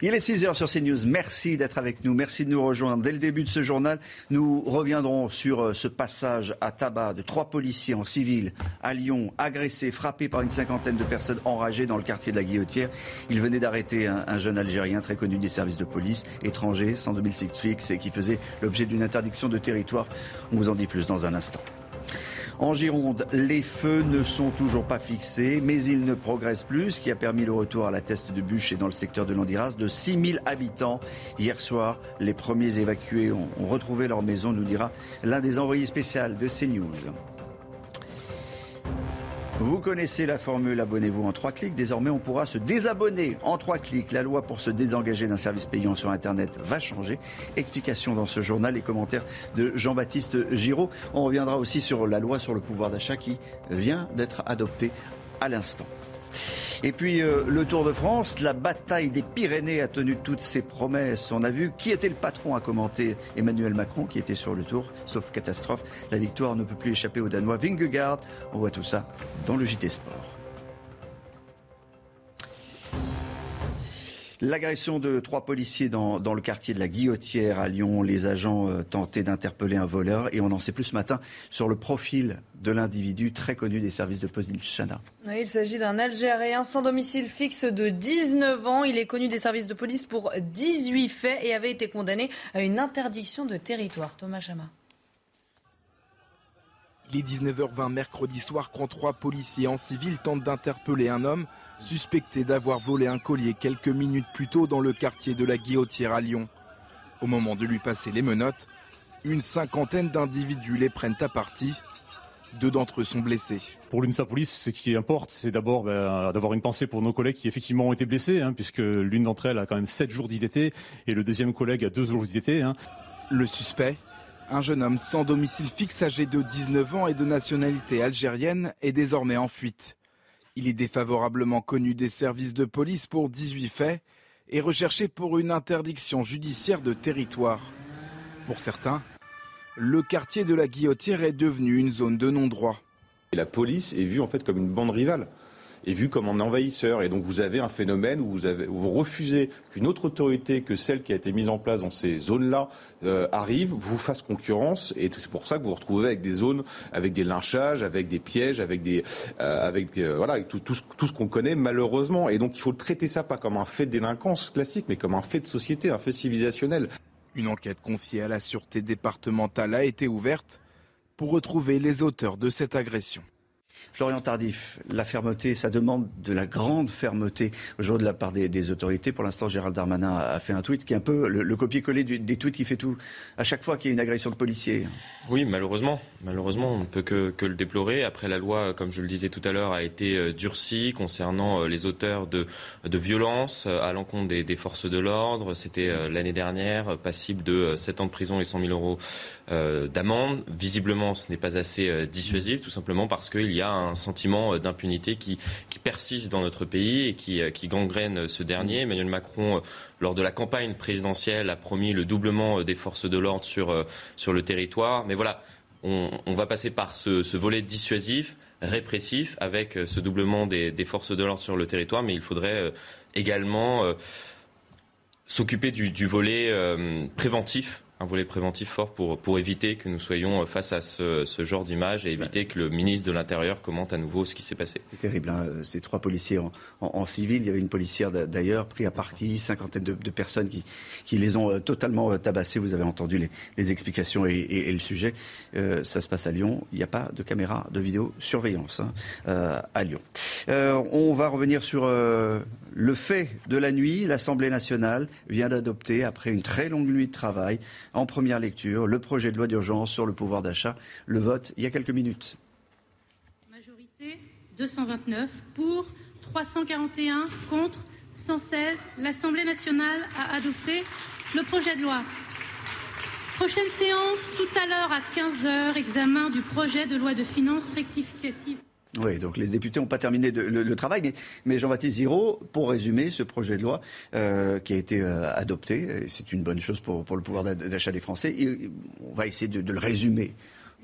Il est 6 heures sur CNews. Merci d'être avec nous. Merci de nous rejoindre. Dès le début de ce journal, nous reviendrons sur euh, ce passage à tabac de trois policiers en civil à Lyon, agressés, frappés par une cinquantaine de personnes enragées dans le quartier de la Guillotière. Ils venaient d'arrêter un, un, jeune Algérien très connu des services de police, étranger, sans domicile fixe et qui faisait l'objet d'une interdiction de territoire. On vous en dit plus dans un instant. En Gironde, les feux ne sont toujours pas fixés, mais ils ne progressent plus, ce qui a permis le retour à la teste de bûche et dans le secteur de l'Andiras de 6000 habitants. Hier soir, les premiers évacués ont, ont retrouvé leur maison, nous dira l'un des envoyés spéciaux de CNews. Vous connaissez la formule abonnez-vous en trois clics. Désormais, on pourra se désabonner en trois clics. La loi pour se désengager d'un service payant sur Internet va changer. Explication dans ce journal et commentaires de Jean-Baptiste Giraud. On reviendra aussi sur la loi sur le pouvoir d'achat qui vient d'être adoptée à l'instant. Et puis euh, le Tour de France, la bataille des Pyrénées a tenu toutes ses promesses. On a vu qui était le patron à commenter Emmanuel Macron qui était sur le Tour, sauf catastrophe. La victoire ne peut plus échapper aux Danois Vingegaard. On voit tout ça dans le JT Sport. L'agression de trois policiers dans, dans, le quartier de la Guillotière à Lyon. Les agents euh, tentaient d'interpeller un voleur et on en sait plus ce matin sur le profil de l'individu très connu des services de police Chana. Oui, il s'agit d'un Algérien sans domicile fixe de 19 ans. Il est connu des services de police pour 18 faits et avait été condamné à une interdiction de territoire. Thomas Chama. Il est 19h20 mercredi soir quand trois policiers en civil tentent d'interpeller un homme suspecté d'avoir volé un collier quelques minutes plus tôt dans le quartier de la Guillotière à Lyon. Au moment de lui passer les menottes, une cinquantaine d'individus les prennent à partie. Deux d'entre eux sont blessés. Pour l'UNSA Police, ce qui importe, c'est d'abord ben, d'avoir une pensée pour nos collègues qui effectivement ont été blessés, hein, puisque l'une d'entre elles a quand même 7 jours d'ITT et le deuxième collègue a 2 jours d'ITT. Hein. Le suspect, un jeune homme sans domicile fixe âgé de 19 ans et de nationalité algérienne, est désormais en fuite. Il est défavorablement connu des services de police pour 18 faits et recherché pour une interdiction judiciaire de territoire. Pour certains, le quartier de la Guillotière est devenu une zone de non-droit. La police est vue en fait comme une bande rivale est vu comme un envahisseur. Et donc vous avez un phénomène où vous, refusez qu'une autre autorité que celle qui a été mise en place dans ces zones-là euh, arrive, vous fasse concurrence. Et c'est pour ça que vous vous retrouvez avec des zones, avec des lynchages, avec des pièges, avec des, euh, avec euh, voilà, avec tout, tout, tout ce qu'on connaît malheureusement. Et donc il faut traiter ça pas comme un fait de délinquance classique, mais comme un fait de société, un fait civilisationnel. Une enquête confiée à la sûreté départementale a été ouverte pour retrouver les auteurs de cette agression. Florian Tardif, la fermeté, ça demande de la grande fermeté aujourd'hui de la part des, autorités. Pour l'instant, Gérald Darmanin a fait un tweet qui est un peu le, le copier-coller des tweets qui fait tout à chaque fois qu'il y a une agression de policier. Oui, malheureusement. Malheureusement, on ne peut que, le déplorer. Après, la loi, comme je le disais tout à l'heure, a été durcie concernant les auteurs de, violences à l'encontre des, des, forces de l'ordre. C'était l'année dernière, passible de 7 ans de prison et 100 000 euros euh, d'amende. Visiblement, ce n'est pas assez dissuasif, tout simplement parce qu'il y a un sentiment d'impunité qui, persiste dans notre pays et qui, gangrène ce dernier. Emmanuel Macron, lors de la campagne présidentielle, a promis le doublement des forces de l'ordre sur, le territoire. Mais voilà, on, va passer par ce, volet dissuasif, répressif, avec ce doublement des, forces de l'ordre sur le territoire, mais il faudrait également euh, s'occuper du, volet euh, préventif un volet préventif fort pour, pour éviter que nous soyons face à ce, ce genre d'image et éviter que le ministre de l'Intérieur commente à nouveau ce qui s'est passé. C'est terrible, hein ces trois policiers en, en, en, civil. Il y avait une policière d'ailleurs pris à partie, cinquantaine de, de, personnes qui, qui les ont totalement tabassés. Vous avez entendu les, les explications et, et, et, le sujet. Euh, ça se passe à Lyon. Il n'y a pas de caméra de vidéosurveillance hein, euh, à Lyon. Euh, on va revenir sur euh, le fait de la nuit. L'Assemblée nationale vient d'adopter, après une très longue nuit de travail, en première lecture le projet de loi d'urgence sur le pouvoir d'achat. Le vote il y a quelques minutes. Majorité 229 pour, 341 contre 116. L'Assemblée nationale a adopté le projet de loi. Prochaine séance tout à l'heure à 15h, examen du projet de loi de finances rectificative. Oui, donc les députés n'ont pas terminé le, travail, mais, Jean-Baptiste Giraud, pour résumer ce projet de loi euh, qui a été euh, adopté, c'est une bonne chose pour, le pouvoir d'achat des Français, on va essayer de le résumer.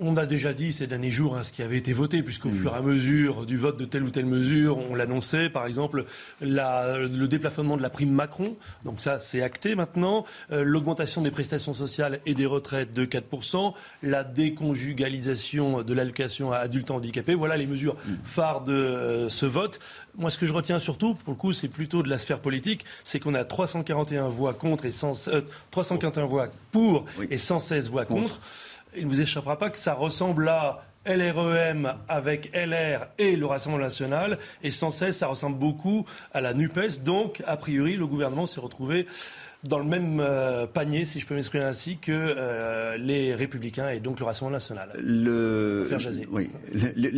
On a déjà dit ces derniers jours hein, ce qui avait été voté, puisqu'au mm. fur et à mesure du vote de telle ou telle mesure, on l'annonçait, par exemple, le déplafonnement de la prime Macron, donc ça c'est acté maintenant, euh, l'augmentation des prestations sociales et des retraites de 4%, la déconjugalisation de l'allocation à adultes handicapés, voilà les mesures mm. phares de euh, ce vote. Moi ce que je retiens surtout, pour le coup c'est plutôt de la sphère politique, c'est qu'on a 341 voix contre et 341 euh, voix pour et 116 voix contre il ne vous échappera pas que ça ressemble à LREM avec LR et le Rassemblement national. Et sans cesse, ça ressemble beaucoup à la NUPES. Donc, a priori, le gouvernement s'est retrouvé dans le même euh, panier, si je peux m'exprimer ainsi, que euh, les Républicains et donc le Rassemblement national. Le... Faire jaser. Oui.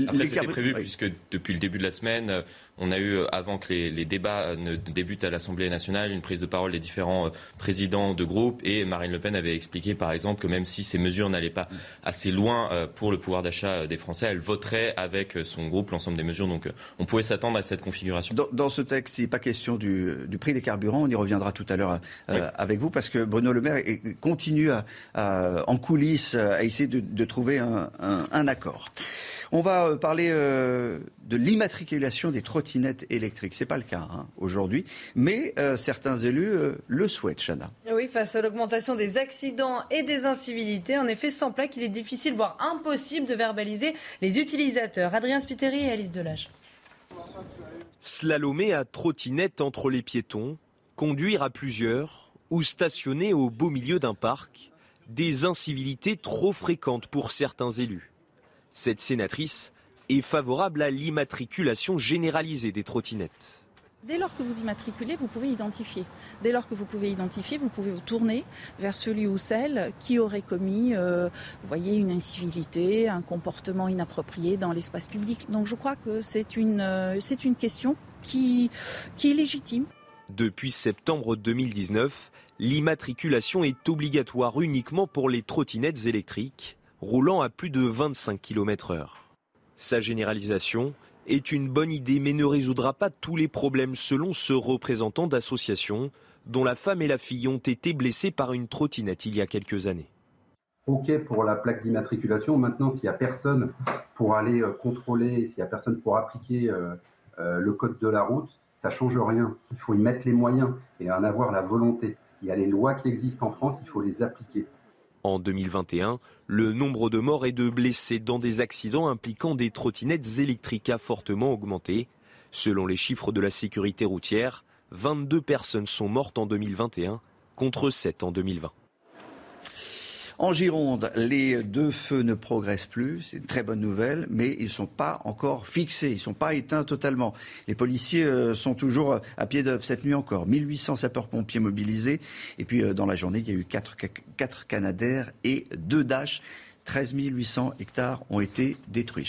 Après, c'était prévu, puisque depuis le début de la semaine, on a eu, euh, avant que les, débats ne débutent à l'Assemblée nationale, une prise de parole des différents présidents de groupe. Et Marine Le Pen avait expliqué, par exemple, que même si ces mesures n'allaient pas assez loin pour le pouvoir d'achat des Français, elle voterait avec son groupe l'ensemble des mesures. Donc, on pouvait s'attendre à cette configuration. Dans, ce texte, il n'est pas question du, prix des carburants. On y reviendra tout à l'heure. Euh, avec vous parce que Bruno Le Maire continue en coulisses à essayer de, trouver un, accord. On va euh, parler euh, de l'immatriculation des trottinettes électriques. Ce n'est pas le cas hein, aujourd'hui, mais certains élus le souhaitent, Chana. Oui, face à l'augmentation des accidents et des incivilités, en effet, sans plaque, il est difficile, voire impossible de verbaliser les utilisateurs. Adrien Spiteri et Alice Delage. Slalomer à trottinette entre les piétons, conduire à plusieurs, ou stationner au beau milieu d'un parc, des incivilités trop fréquentes pour certains élus. Cette sénatrice est favorable à l'immatriculation généralisée des trottinettes. Dès lors que vous immatriculez, vous pouvez identifier. Dès lors que vous pouvez identifier, vous pouvez vous tourner vers celui ou celle qui aurait commis, euh, vous voyez, une incivilité, un comportement inapproprié dans l'espace public. Donc je crois que c'est une, euh, c'est une question qui, qui est légitime. Depuis septembre 2019, l'immatriculation est obligatoire uniquement pour les trottinettes électriques roulant à plus de 25 km/h. Sa généralisation est une bonne idée mais ne résoudra pas tous les problèmes selon ce représentant d'association dont la femme et la fille ont été blessées par une trottinette il y a quelques années. OK pour la plaque d'immatriculation. Maintenant, s'il n'y a personne pour aller euh, contrôler, s'il n'y a personne pour appliquer euh, euh, le code de la route, ça change rien. Il faut y mettre les moyens et en avoir la volonté. Il y a les lois qui existent en France, il faut les appliquer. En 2021, le nombre de morts et de blessés dans des accidents impliquant des trottinettes électriques a fortement augmenté. Selon les chiffres de la sécurité routière, 22 personnes sont mortes en 2021 contre 7 en 2020. En Gironde, les deux feux ne progressent plus. C'est une très bonne nouvelle, mais ils ne sont pas encore fixés. Ils ne sont pas éteints totalement. Les policiers euh, sont toujours à pied d'œuvre cette nuit encore. 1800 sapeurs-pompiers mobilisés. Et puis, euh, dans la journée, il y a eu 4, 4 Canadaires et 2 Dash. 13 800 hectares ont été détruits.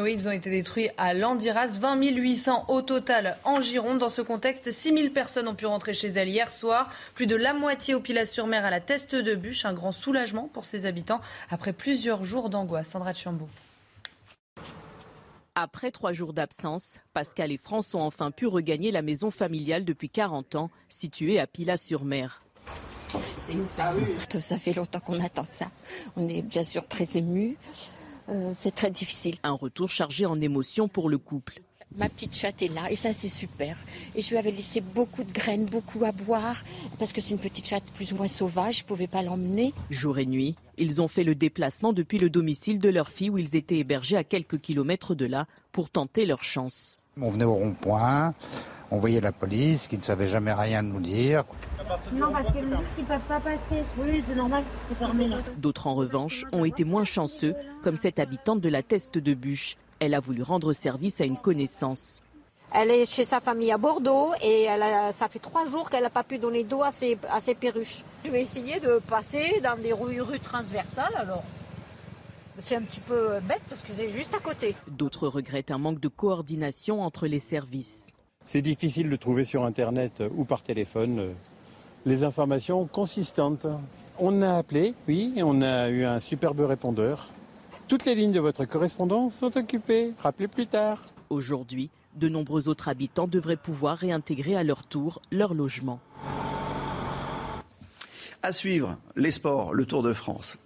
Oui, ils ont été détruits à Landiras, 20 800 au total en Gironde. Dans ce contexte, 6 000 personnes ont pu rentrer chez elles hier soir, plus de la moitié au Pilat-sur-Mer à la Teste de Bûche. Un grand soulagement pour ses habitants après plusieurs jours d'angoisse. Sandra Chambaud. Après trois jours d'absence, Pascal et France ont enfin pu regagner la maison familiale depuis 40 ans, située à Pilat-sur-Mer. Ça fait longtemps qu'on attend ça. On est bien sûr très émus. Euh, c'est très difficile. Un retour chargé en émotions pour le couple. Ma petite chatte est là et ça c'est super. Et je lui avais laissé beaucoup de graines, beaucoup à boire parce que c'est une petite chatte plus ou moins sauvage, je ne pouvais pas l'emmener. Jour et nuit, ils ont fait le déplacement depuis le domicile de leur fille où ils étaient hébergés à quelques kilomètres de là pour tenter leur chance. On venait au rond-point, on voyait la police qui ne savait jamais rien nous dire. Non, parce que ne peuvent pas passer. Oui, c'est normal, c'est fermé D'autres, en revanche, ont été moins chanceux, comme cette habitante de la Teste de Bûche. Elle a voulu rendre service à une connaissance. Elle est chez sa famille à Bordeaux et elle ça fait trois jours qu'elle n'a pas pu donner d'eau à ses, à ses perruches. Je vais essayer de passer dans des rues, rues transversales alors. C'est un petit peu bête parce que c'est juste à côté. D'autres regrettent un manque de coordination entre les services. C'est difficile de trouver sur Internet ou par téléphone les informations consistantes. On a appelé, oui, et on a eu un superbe répondeur. Toutes les lignes de votre correspondance sont occupées. Rappelez plus tard. Aujourd'hui, de nombreux autres habitants devraient pouvoir réintégrer à leur tour leur logement. À suivre, les sports, le Tour de France.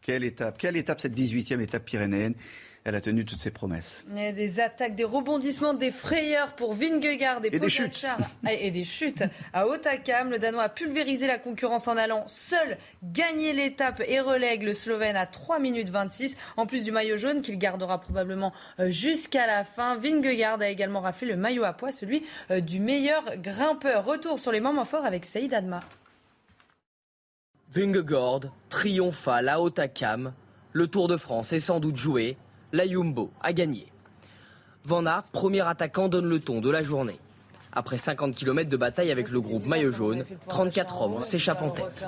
Quelle étape, quelle étape cette 18e étape pyrénéenne? Elle a tenu toutes ses promesses. des attaques, des rebondissements, des frayeurs pour Vingegaard et, et des chutes. Et des chutes. À Otakam, le Danois a pulvérisé la concurrence en allant seul gagner l'étape et relègue le Slovène à 3 minutes 26. En plus du maillot jaune qu'il gardera probablement euh, jusqu'à la fin, Vingegaard a également raflé le maillot à poids, celui euh, du meilleur grimpeur. Retour sur les moments forts avec Saïd Adma. Vingegaard triomphal à Otakam. Le Tour de France est sans doute joué la Jumbo a gagné. Van Aert, premier attaquant, donne le ton de la journée. Après 50 km de bataille avec le groupe Maillot Jaune, 34 hommes s'échappent en tête.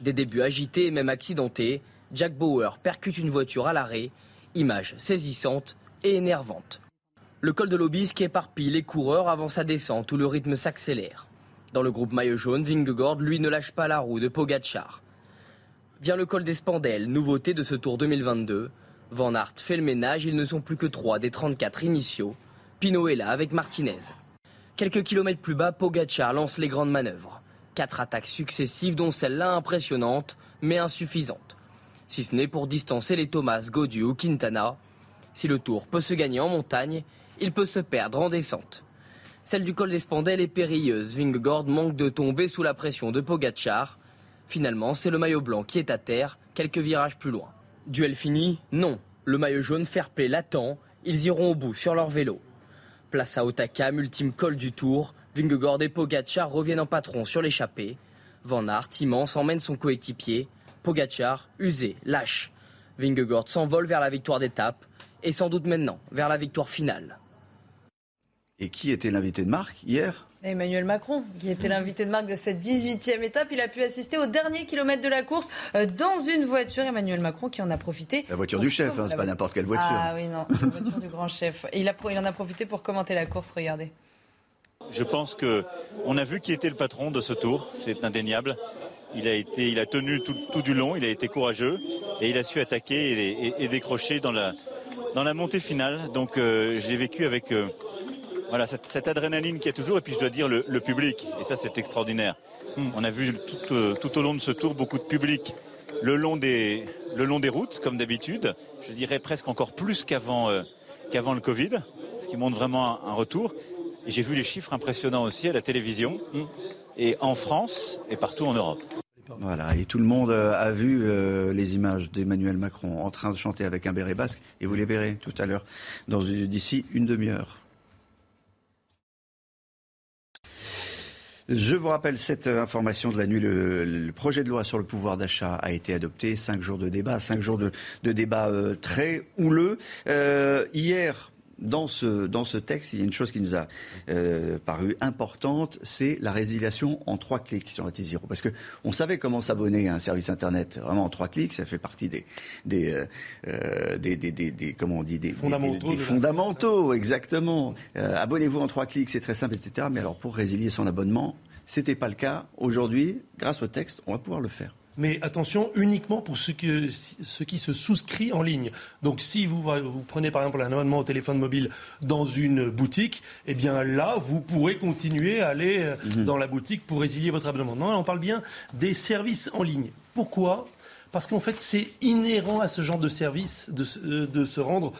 Des débuts agités et même accidentés, Jack Bauer percute une voiture à l'arrêt, image saisissante et énervante. Le col de l'Obisque éparpille les coureurs avant sa descente où le rythme s'accélère. Dans le groupe Maillot Jaune, Vingegaard, lui, ne lâche pas la roue de Pogacar. Vient le col des Spandelles, nouveauté de ce Tour 2022. Van Aert fait le ménage, ils ne sont plus que 3 des 34 initiaux. Pinot est là avec Martinez. Quelques kilomètres plus bas, Pogacar lance les grandes manœuvres. Quatre attaques successives, dont celle-là impressionnante, mais insuffisante. Si ce n'est pour distancer les Thomas, Gaudu ou Quintana. Si le tour peut se gagner en montagne, il peut se perdre en descente. Celle du col des Spandelles est périlleuse. Vingegaard manque de tomber sous la pression de Pogacar. Finalement, c'est le maillot blanc qui est à terre, quelques virages plus loin. Duel fini Non. Le maillot jaune fair play l'attend. Ils iront au bout sur leur vélo. Place à Otakam, ultime col du tour. Vingegaard et Pogacar reviennent en patron sur l'échappée. Van Aert, immense, emmène son coéquipier. Pogacar, usé, lâche. Vingegaard s'envole vers la victoire d'étape et sans doute maintenant vers la victoire finale. Et qui était l'invité de Marc hier? Emmanuel Macron, qui était l'invité de marque de cette 18e étape, il a pu assister au dernier kilomètre de la course euh, dans une voiture. Emmanuel Macron qui en a profité. La voiture du chef, hein, c'est pas n'importe quelle voiture. Ah oui, non, la voiture du grand chef. Et il, a, il en a profité pour commenter la course, regardez. Je pense qu'on a vu qui était le patron de ce tour, c'est indéniable. Il a, été, il a tenu tout, du long, il a été courageux et il a su attaquer et, décrocher dans la, dans la montée finale. Donc euh, j'ai vécu avec euh, voilà, cette, adrénaline qu'il y a toujours, et puis je dois dire le, public, et ça c'est extraordinaire. Hmm. On a vu euh, tout, au long de ce tour beaucoup de public le long des, le long des routes, comme d'habitude, je dirais presque encore plus qu'avant euh, qu'avant le Covid, ce qui montre vraiment un, retour. Et j'ai vu les chiffres impressionnants aussi à la télévision, hmm. et en France et partout en Europe. Voilà, et tout le monde euh, a vu les images d'Emmanuel Macron en train de chanter avec un béret basque, et vous les verrez tout à l'heure, d'ici une demi-heure. Je vous rappelle cette information de la nuit. Le, projet de loi sur le pouvoir d'achat a été adopté. Cinq jours de débat, cinq jours de, débat euh, très houleux. Euh, hier, dans ce, dans ce texte, il y a une chose qui nous a euh, paru importante, c'est la résiliation en trois clics sur t Zero. Parce qu'on savait comment s'abonner à un service Internet vraiment en trois clics, ça fait partie des, des, euh, euh des, des, des, comment on dit, des fondamentaux. Des, fondamentaux, exactement. Euh, abonnez-vous en trois clics, c'est très simple, etc. Mais alors pour résilier son abonnement, c'était pas le cas. Aujourd'hui, grâce au texte, on va pouvoir le faire mais attention uniquement pour ceux qui, se souscrit en ligne. Donc si vous, vous, prenez par exemple un abonnement au téléphone mobile dans une boutique, eh bien là, vous pourrez continuer à aller euh, mhm. dans la boutique pour résilier votre abonnement. Non, on parle bien des services en ligne. Pourquoi? Parce qu'en fait, c'est inhérent à ce genre de service de, euh, de se rendre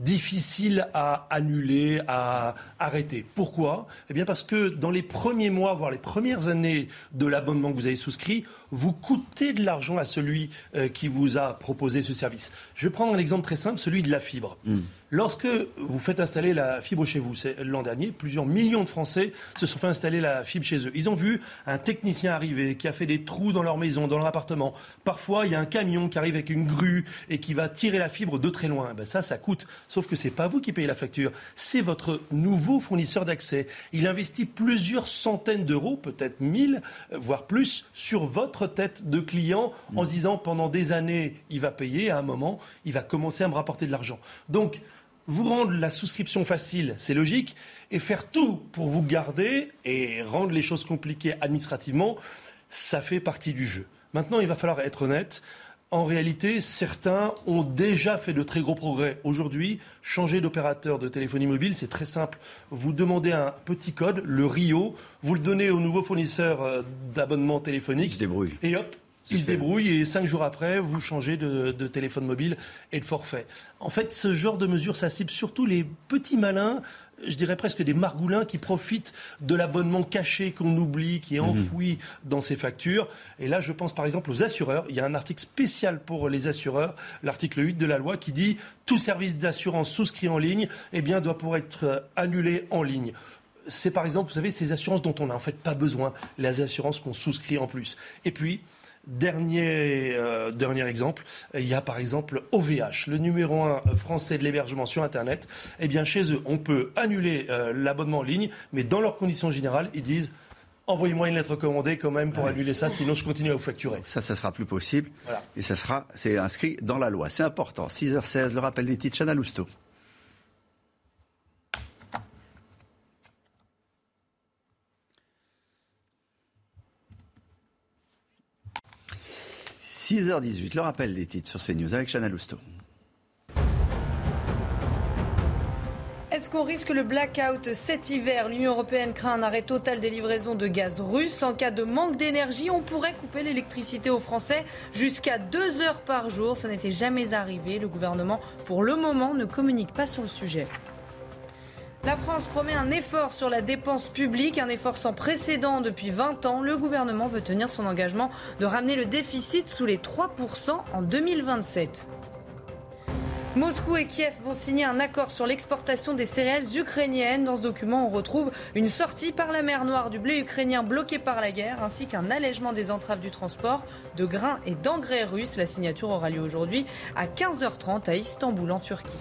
difficile à annuler, à arrêter. Pourquoi? Eh bien parce que dans les premiers mois, voire les premières années de l'abonnement que vous avez souscrit, vous coûtez de l'argent à celui euh, qui vous a proposé ce service. Je vais prendre un exemple très simple, celui de la fibre. Hmm. Lorsque vous faites installer la fibre chez vous, c'est l'an dernier, plusieurs millions de Français se sont fait installer la fibre chez eux. Ils ont vu un technicien arriver qui a fait des trous dans leur maison, dans leur appartement. Parfois, il y a un camion qui arrive avec une grue et qui va tirer la fibre de très loin. Ben ça, ça coûte. Sauf que c'est pas vous qui payez la facture, c'est votre nouveau fournisseur d'accès. Il investit plusieurs centaines d'euros, peut-être mille, voire plus, sur votre tête de client en se disant pendant des années, il va payer, à un moment, il va commencer à me rapporter de l'argent. Donc, vous rendre la souscription facile, c'est logique, et faire tout pour vous garder et rendre les choses compliquées administrativement, ça fait partie du jeu. Maintenant, il va falloir être honnête. En réalité, certains ont déjà fait de très gros progrès. Aujourd'hui, changer d'opérateur de téléphonie mobile, c'est très simple. Vous demandez un petit code, le RIO, vous le donnez au nouveau fournisseur euh, d'abonnement téléphonique. Et hop, il se débrouille et cinq jours après, vous changez de, téléphone mobile et de forfait. En fait, ce genre de mesure, ça cible surtout les petits malins je dirais presque des margoulins qui profitent de l'abonnement caché qu'on oublie, qui est mhm. enfoui dans ces factures. Et là, je pense par exemple aux assureurs. Il y a un article spécial pour les assureurs, l'article 8 de la loi, qui dit tout service d'assurance souscrit en ligne eh bien, doit pouvoir être annulé en ligne c'est par exemple, vous savez, ces assurances dont on n'a en fait pas besoin, les assurances qu'on souscrit en plus. Et puis, Dernier, euh, dernier exemple, il y a par exemple OVH, le numéro un français de l'hébergement sur Internet. Eh bien, chez eux, on peut annuler euh, l'abonnement en ligne, mais dans leurs conditions générales, ils disent envoyez-moi une lettre commandée quand même pour annuler ça, sinon je continue à vous facturer. Ça, ça sera plus possible. Et ça sera, c'est inscrit dans la loi. C'est important. 6h16, le rappel des titres, Chana Lousteau. 6h18, le rappel des titres sur CNews avec Chana Lousteau. Est-ce qu'on risque le blackout cet hiver? L'Union européenne craint un arrêt total des livraisons de gaz russe. En cas de manque d'énergie, on pourrait couper l'électricité aux Français jusqu'à deux heures par jour. Ça n'était jamais arrivé. Le gouvernement, pour le moment, ne communique pas sur le sujet. La France promet un effort sur la dépense publique, un effort sans précédent depuis 20 ans. Le gouvernement veut tenir son engagement de ramener le déficit sous les 3% en 2027. Moscou et Kiev vont signer un accord sur l'exportation des céréales ukrainiennes. Dans ce document, on retrouve une sortie par la mer Noire du blé ukrainien bloqué par la guerre, ainsi qu'un allègement des entraves du transport de grains et d'engrais russes. La signature aura lieu aujourd'hui à 15h30 à Istanbul, en Turquie.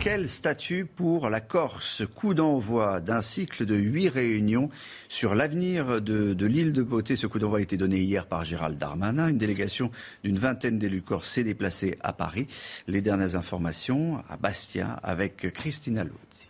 Quel statut pour la Corse Coup d'envoi d'un cycle de huit réunions sur l'avenir de, l'île de Beauté. Ce coup d'envoi a été donné hier par Gérald Darmanin. Une délégation d'une vingtaine d'élus corse s'est déplacée à Paris. Les dernières informations à Bastia avec Christina Luzzi.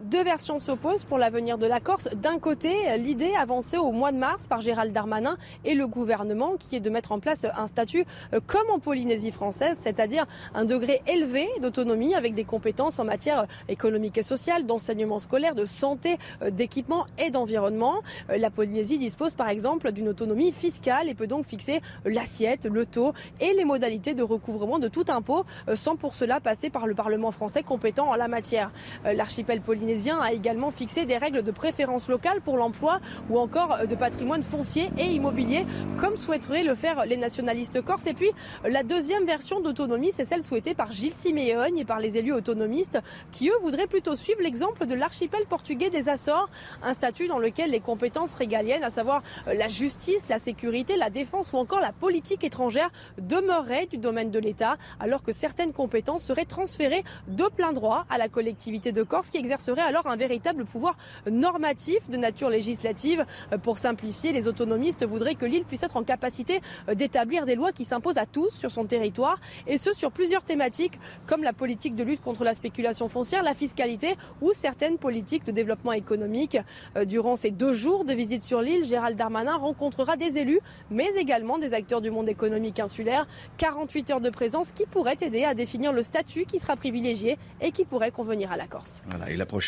Deux versions s'opposent pour l'avenir de la Corse. D'un côté, l'idée avancée au mois de mars par Gérald Darmanin et le gouvernement qui est de mettre en place un statut euh, comme en Polynésie française, c'est-à-dire un degré élevé d'autonomie avec des compétences en matière économique et sociale, d'enseignement scolaire, de santé, euh, d'équipement et d'environnement. Euh, la Polynésie dispose par exemple d'une autonomie fiscale et peut donc fixer l'assiette, le taux et les modalités de recouvrement de tout impôt sans pour cela passer par le Parlement français compétent en la matière. L'archipel polynésien a également fixé des règles de préférence locale pour l'emploi ou encore de patrimoine foncier et immobilier, comme souhaiteraient le faire les nationalistes corses. Et puis, la deuxième version d'autonomie, c'est celle souhaitée par Gilles Siméogne et par les élus autonomistes, qui eux voudraient plutôt suivre l'exemple de l'archipel portugais des Açores, un statut dans lequel les compétences régaliennes, à savoir la justice, la sécurité, la défense ou encore la politique étrangère, demeureraient du domaine de l'État, alors que certaines compétences seraient transférées de plein droit à la collectivité de Corse qui exercerait alors un véritable pouvoir normatif de nature législative. Euh, pour simplifier, les autonomistes voudraient que l'île puisse être en capacité euh, d'établir des lois qui s'imposent à tous sur son territoire, et ce sur plusieurs thématiques comme la politique de lutte contre la spéculation foncière, la fiscalité ou certaines politiques de développement économique. Euh, durant ces deux jours de visite sur l'île, Gérald Darmanin rencontrera des élus, mais également des acteurs du monde économique insulaire. 48 heures de présence qui pourraient aider à définir le statut qui sera privilégié et qui pourrait convenir à la Corse.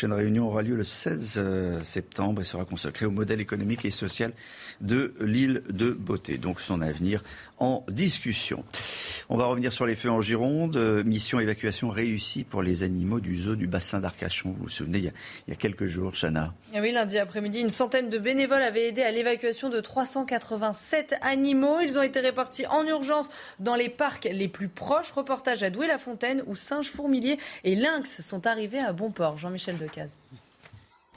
Prochaine réunion aura lieu le 16 euh, septembre et sera consacrée au modèle économique et social de l'île de Beauté. Donc son avenir en discussion. On va revenir sur les feux en Gironde. Euh, mission évacuation réussie pour les animaux du zoo du bassin d'Arcachon. Vous vous souvenez, il y a, quelques jours, Chana. Eh oui, lundi après-midi, une centaine de bénévoles avaient aidé à l'évacuation de 387 animaux. Ils ont été répartis en urgence dans les parcs les plus proches. Reportage à Douai-la-Fontaine où singes, fourmiliers et lynx sont arrivés à bon port. Jean-Michel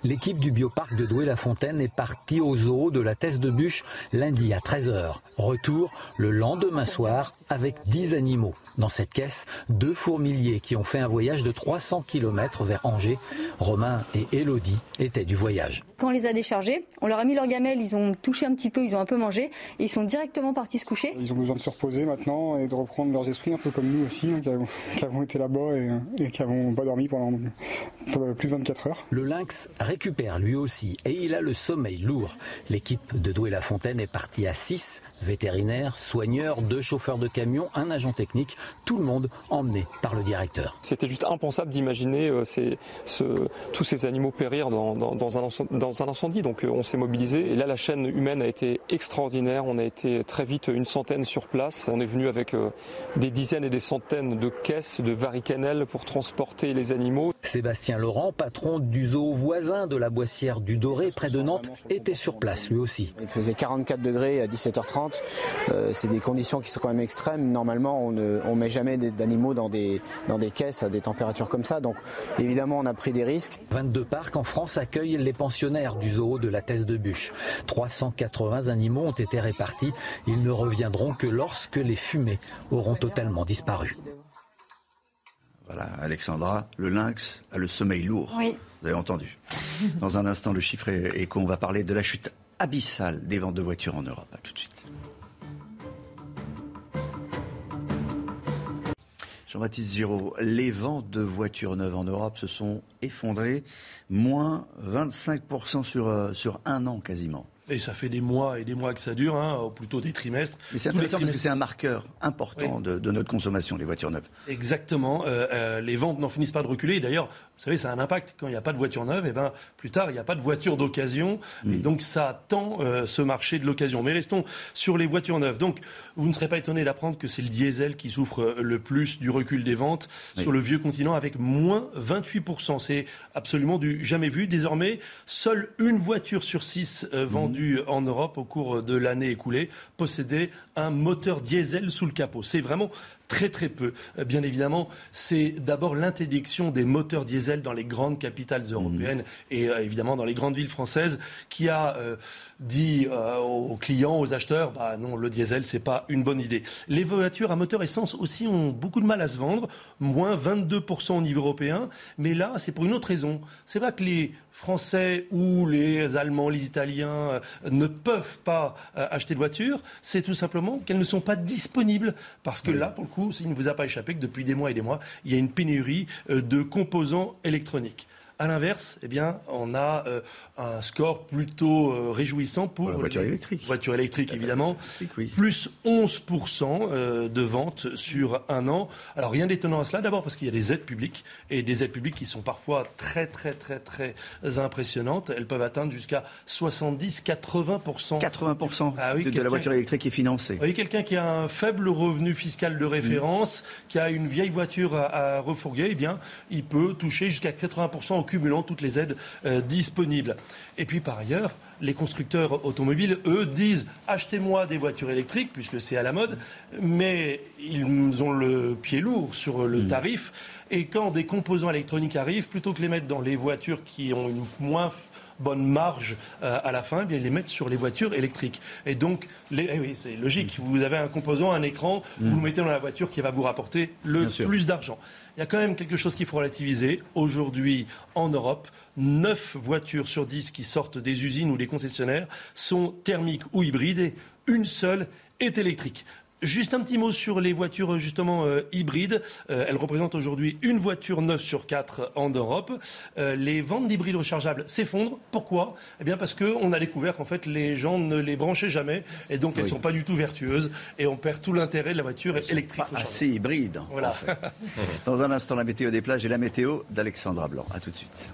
L'équipe du bioparc de Douai-la-Fontaine est partie au zoo de la Thèse de Bûche lundi à 13h. Retour le lendemain soir avec 10 animaux. Dans cette caisse, deux fourmiliers qui ont fait un voyage de 300 km vers Angers. Romain et Elodie étaient du voyage. Quand on les a déchargés, on leur a mis leur gamelle, ils ont touché un petit peu, ils ont un peu mangé et ils sont directement partis se coucher. Ils ont besoin de se reposer maintenant et de reprendre leurs esprits, un peu comme nous aussi, hein, qui, avons, été là-bas et, et qui n'avons pas dormi pendant plus de 24 heures. Le lynx récupère lui aussi et il a le sommeil lourd. L'équipe de Douai-la-Fontaine est partie à 6, vétérinaires, soigneurs, deux chauffeurs de camion, un agent technique, tout le monde emmené par le directeur. C'était juste impensable d'imaginer euh, tous ces animaux périr dans, un, incendie. Donc euh, on s'est mobilisé et là la chaîne humaine a été extraordinaire. On a été très vite une centaine sur place. On est venu avec euh, des dizaines et des centaines de caisses de varicanelles pour transporter les animaux. Sébastien Laurent, patron du zoo voisin de la Boissière du Doré près de Nantes, était sur place lui aussi. Il faisait 44 degrés à 17h30. c'est des conditions qui sont quand même extrêmes. Normalement, on ne on met jamais d'animaux dans des, dans des caisses à des températures comme ça. Donc évidemment, on a pris des risques. 22 parcs en France accueillent les pensionnaires du zoo de la Thèse de Bûche. 380 animaux ont été répartis. Ils ne reviendront que lorsque les fumées auront totalement disparu. Voilà, Alexandra, le lynx a le sommeil lourd. Oui. Vous avez entendu. Dans un instant, le chiffre est qu'on va parler de la chute abyssale des ventes de voitures en Europe. A tout de suite. Jean-Baptiste Giraud, les ventes de voitures neuves en Europe se sont effondrées, moins 25% sur, euh, sur un an quasiment. Et ça fait des mois et des mois que ça dure, hein, ou plutôt des trimestres. Mais c'est intéressant parce que c'est un marqueur important de, notre consommation, les voitures neuves. Exactement. Euh, euh, les ventes n'en finissent pas de reculer. D'ailleurs, vous savez, ça a un impact. Quand il n'y a pas de voiture neuve, et eh ben, plus tard, il n'y a pas de voiture d'occasion. Et mm. donc, ça tend euh, ce marché de l'occasion. Mais restons sur les voitures neuves. Donc, vous ne serez pas étonné d'apprendre que c'est le diesel qui souffre le plus du recul des ventes sur le vieux continent avec moins 28%. C'est absolument du jamais vu. Désormais, seule une voiture sur six vendue en Europe au cours de l'année écoulée possédait un moteur diesel sous le capot. C'est vraiment très très peu. Euh, bien évidemment, c'est d'abord l'interdiction des moteurs diesel dans les grandes capitales européennes mmh. et euh, évidemment dans les grandes villes françaises qui a euh, dit aux clients, aux acheteurs, bah non, le diesel c'est pas une bonne idée. Les voitures à moteur essence aussi ont beaucoup de mal à se vendre, moins 22% au niveau européen, mais là c'est pour une autre raison. C'est pas que les Français ou les Allemands, les Italiens ne peuvent pas acheter de voitures, c'est tout simplement qu'elles ne sont pas disponibles parce que là pour le coup il ne vous a pas échappé que depuis des mois et des mois, il y a une pénurie euh, de composants électroniques. À l'inverse, eh bien, on a euh, un score plutôt euh, réjouissant pour la voiture électrique. Voiture électrique, évidemment. Plus 11% euh, de ventes sur un an. Alors, rien d'étonnant à cela. D'abord parce qu'il y a des aides publiques et des aides publiques qui sont parfois très, très, très, très impressionnantes. Elles peuvent atteindre jusqu'à 70-80%. 80% ah de, la voiture électrique est financée. Vous voyez, quelqu'un qui a un faible revenu fiscal de référence, qui a une vieille voiture à, refourguer, eh bien, il peut toucher jusqu'à 80% cumulant toutes les aides euh, disponibles. Et puis par ailleurs, les constructeurs automobiles, eux, disent achetez-moi des voitures électriques, puisque c'est à la mode, mais ils ont le pied lourd sur le mmh. tarif. Et quand des composants électroniques arrivent, plutôt que les mettre dans les voitures qui ont une moins bonne marge euh, à la fin, eh bien, ils les mettent sur les voitures électriques. Et donc, les, eh oui, c'est logique. Vous avez un composant, un écran, vous mmh. le mettez dans la voiture qui va vous rapporter le plus d'argent il y a quand même quelque chose qu'il faut relativiser. Aujourd'hui, en Europe, 9 voitures sur 10 qui sortent des usines ou des concessionnaires sont thermiques ou hybrides et une seule est électrique. Juste un petit mot sur les voitures justement euh, hybrides. Euh, elles représentent aujourd'hui une voiture neuve sur quatre en Europe. Euh, les ventes d'hybrides rechargeables s'effondrent. Pourquoi? Eh bien parce qu'on a découvert qu'en fait les gens ne les branchaient jamais et donc elles ne sont pas du tout vertueuses et on perd tout l'intérêt de la voiture électrique. Pas assez hybride. Voilà. Dans un instant la météo des plages et la météo d'Alexandra Blanc. À tout de suite.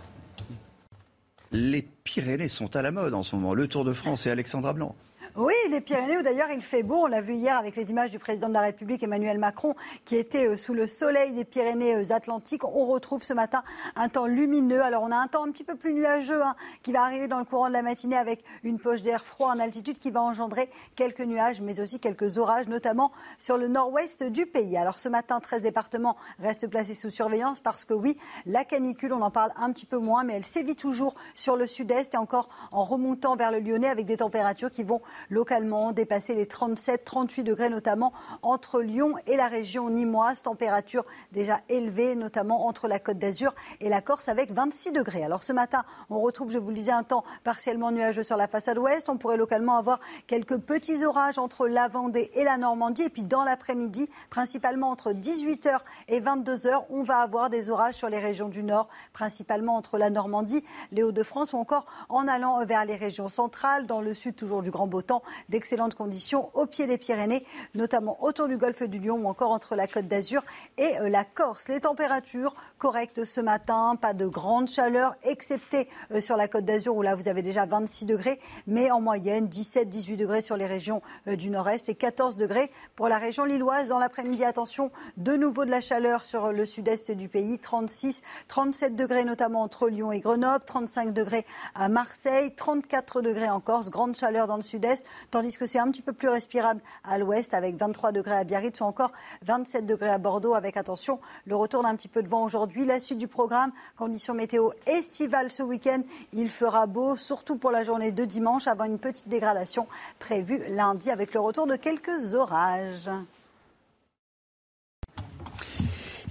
Les Pyrénées sont à la mode en ce moment. Le Tour de France et Alexandra Blanc. Oui, les Pyrénées, où d'ailleurs il fait beau. On l'a vu hier avec les images du président de la République, Emmanuel Macron, qui était euh, sous le soleil des Pyrénées-Atlantiques. On retrouve ce matin un temps lumineux. Alors on a un temps un petit peu plus nuageux hein, qui va arriver dans le courant de la matinée avec une poche d'air froid en altitude qui va engendrer quelques nuages, mais aussi quelques orages, notamment sur le nord-ouest du pays. Alors ce matin, 13 départements restent placés sous surveillance parce que oui, la canicule, on en parle un petit peu moins, mais elle sévit toujours sur le sud-est et encore en remontant vers le Lyonnais avec des températures qui vont localement dépasser les 37-38 degrés, notamment entre Lyon et la région nimoise. Température déjà élevée, notamment entre la Côte d'Azur et la Corse avec 26 degrés. Alors ce matin, on retrouve, je vous le disais, un temps partiellement nuageux sur la façade ouest. On pourrait localement avoir quelques petits orages entre la Vendée et la Normandie. Et puis dans l'après-midi, principalement entre 18h et 22h, on va avoir des orages sur les régions du nord, principalement entre la Normandie, les Hauts-de-France ou encore en allant vers les régions centrales. Dans le sud, toujours du grand beau d'excellentes conditions au pied des Pyrénées, notamment autour du golfe du Lion ou encore entre la Côte d'Azur et euh, la Corse. Les températures correctes ce matin, pas de grande chaleur, excepté euh, sur la Côte d'Azur où là vous avez déjà 26 degrés, mais en moyenne 17-18 degrés sur les régions euh, du nord-est et 14 degrés pour la région lilloise. Dans l'après-midi, attention, de nouveau de la chaleur sur le sud-est du pays, 36, 37 degrés notamment entre Lyon et Grenoble, 35 degrés à Marseille, 34 degrés en Corse, grande chaleur dans le sud-est, tandis que c'est un petit peu plus respirable à l'ouest avec 23 degrés à Biarritz ou encore 27 degrés à Bordeaux avec attention le retour d'un petit peu de vent aujourd'hui. La suite du programme, conditions météo estivales ce week-end, il fera beau, surtout pour la journée de dimanche, avant une petite dégradation prévue lundi avec le retour de quelques orages.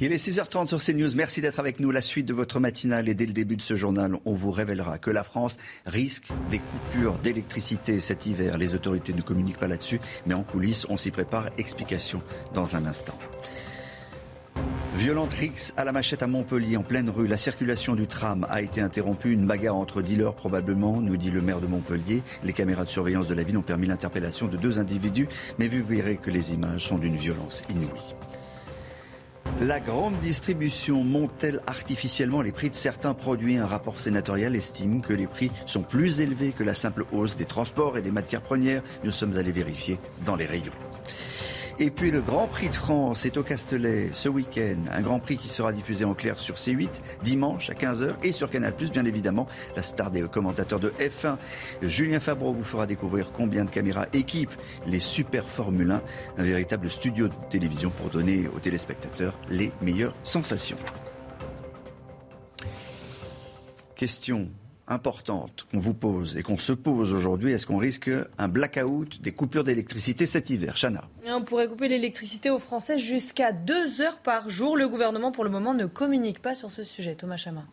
Il est 6h30 sur CNews. Merci d'être avec nous. La suite de votre matinale et dès le début de ce journal, on vous révélera que la France risque des coupures d'électricité cet hiver. Les autorités ne communiquent pas là-dessus, mais en coulisses, on s'y prépare. Explication dans un instant. Violente rix à la machette à Montpellier, en pleine rue. La circulation du tram a été interrompue. Une bagarre entre dealers, probablement, nous dit le maire de Montpellier. Les caméras de surveillance de la ville ont permis l'interpellation de deux individus, mais vous verrez que les images sont d'une violence inouïe. La grande distribution monte-t-elle artificiellement les prix de certains produits? Un rapport sénatorial estime que les prix sont plus élevés que la simple hausse des transports et des matières premières. Nous sommes allés vérifier dans les rayons. Et puis le Grand Prix de France est au Castellet ce week-end. Un Grand Prix qui sera diffusé en clair sur C8 dimanche à 15h et sur Canal+, bien évidemment. La star des commentateurs de F1, Julien Fabreau, vous fera découvrir combien de caméras équipent les Super Formule 1. Un véritable studio de télévision pour donner aux téléspectateurs les meilleures sensations. Question importante qu'on vous pose et qu'on se pose aujourd'hui, est-ce qu'on risque un blackout, des coupures d'électricité cet hiver? Chana On pourrait couper l'électricité aux Français jusqu'à deux heures par jour. Le gouvernement, pour le moment, ne communique pas sur ce sujet. Thomas Chama.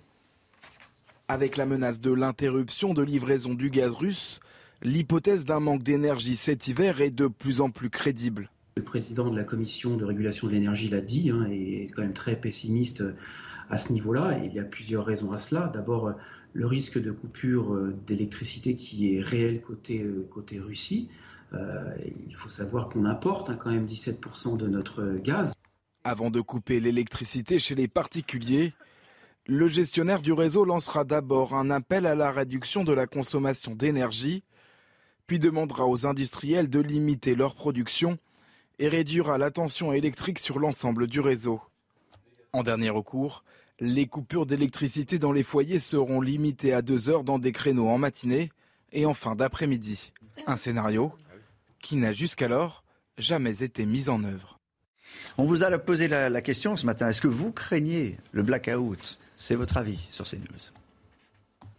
Avec la menace de l'interruption de livraison du gaz russe, l'hypothèse d'un manque d'énergie cet hiver est de plus en plus crédible. Le président de la commission de régulation de l'énergie l'a dit, hein, et est quand même très pessimiste à ce niveau-là. il y a plusieurs raisons à cela. D'abord, le risque de coupure euh, d'électricité qui est réel côté, euh, côté Russie. Euh, il faut savoir qu'on importe hein, quand même 17% de notre gaz. Avant de couper l'électricité chez les particuliers, le gestionnaire du réseau lancera d'abord un appel à la réduction de la consommation d'énergie, puis demandera aux industriels de limiter leur production et réduira la tension électrique sur l'ensemble du réseau. En dernier recours, les coupures d'électricité dans les foyers seront limitées à deux heures dans des créneaux en matinée et en fin d'après-midi. Un scénario qui n'a jusqu'alors jamais été mis en œuvre. On vous a posé la, question ce matin. Est-ce que vous craignez le blackout? C'est votre avis sur ces news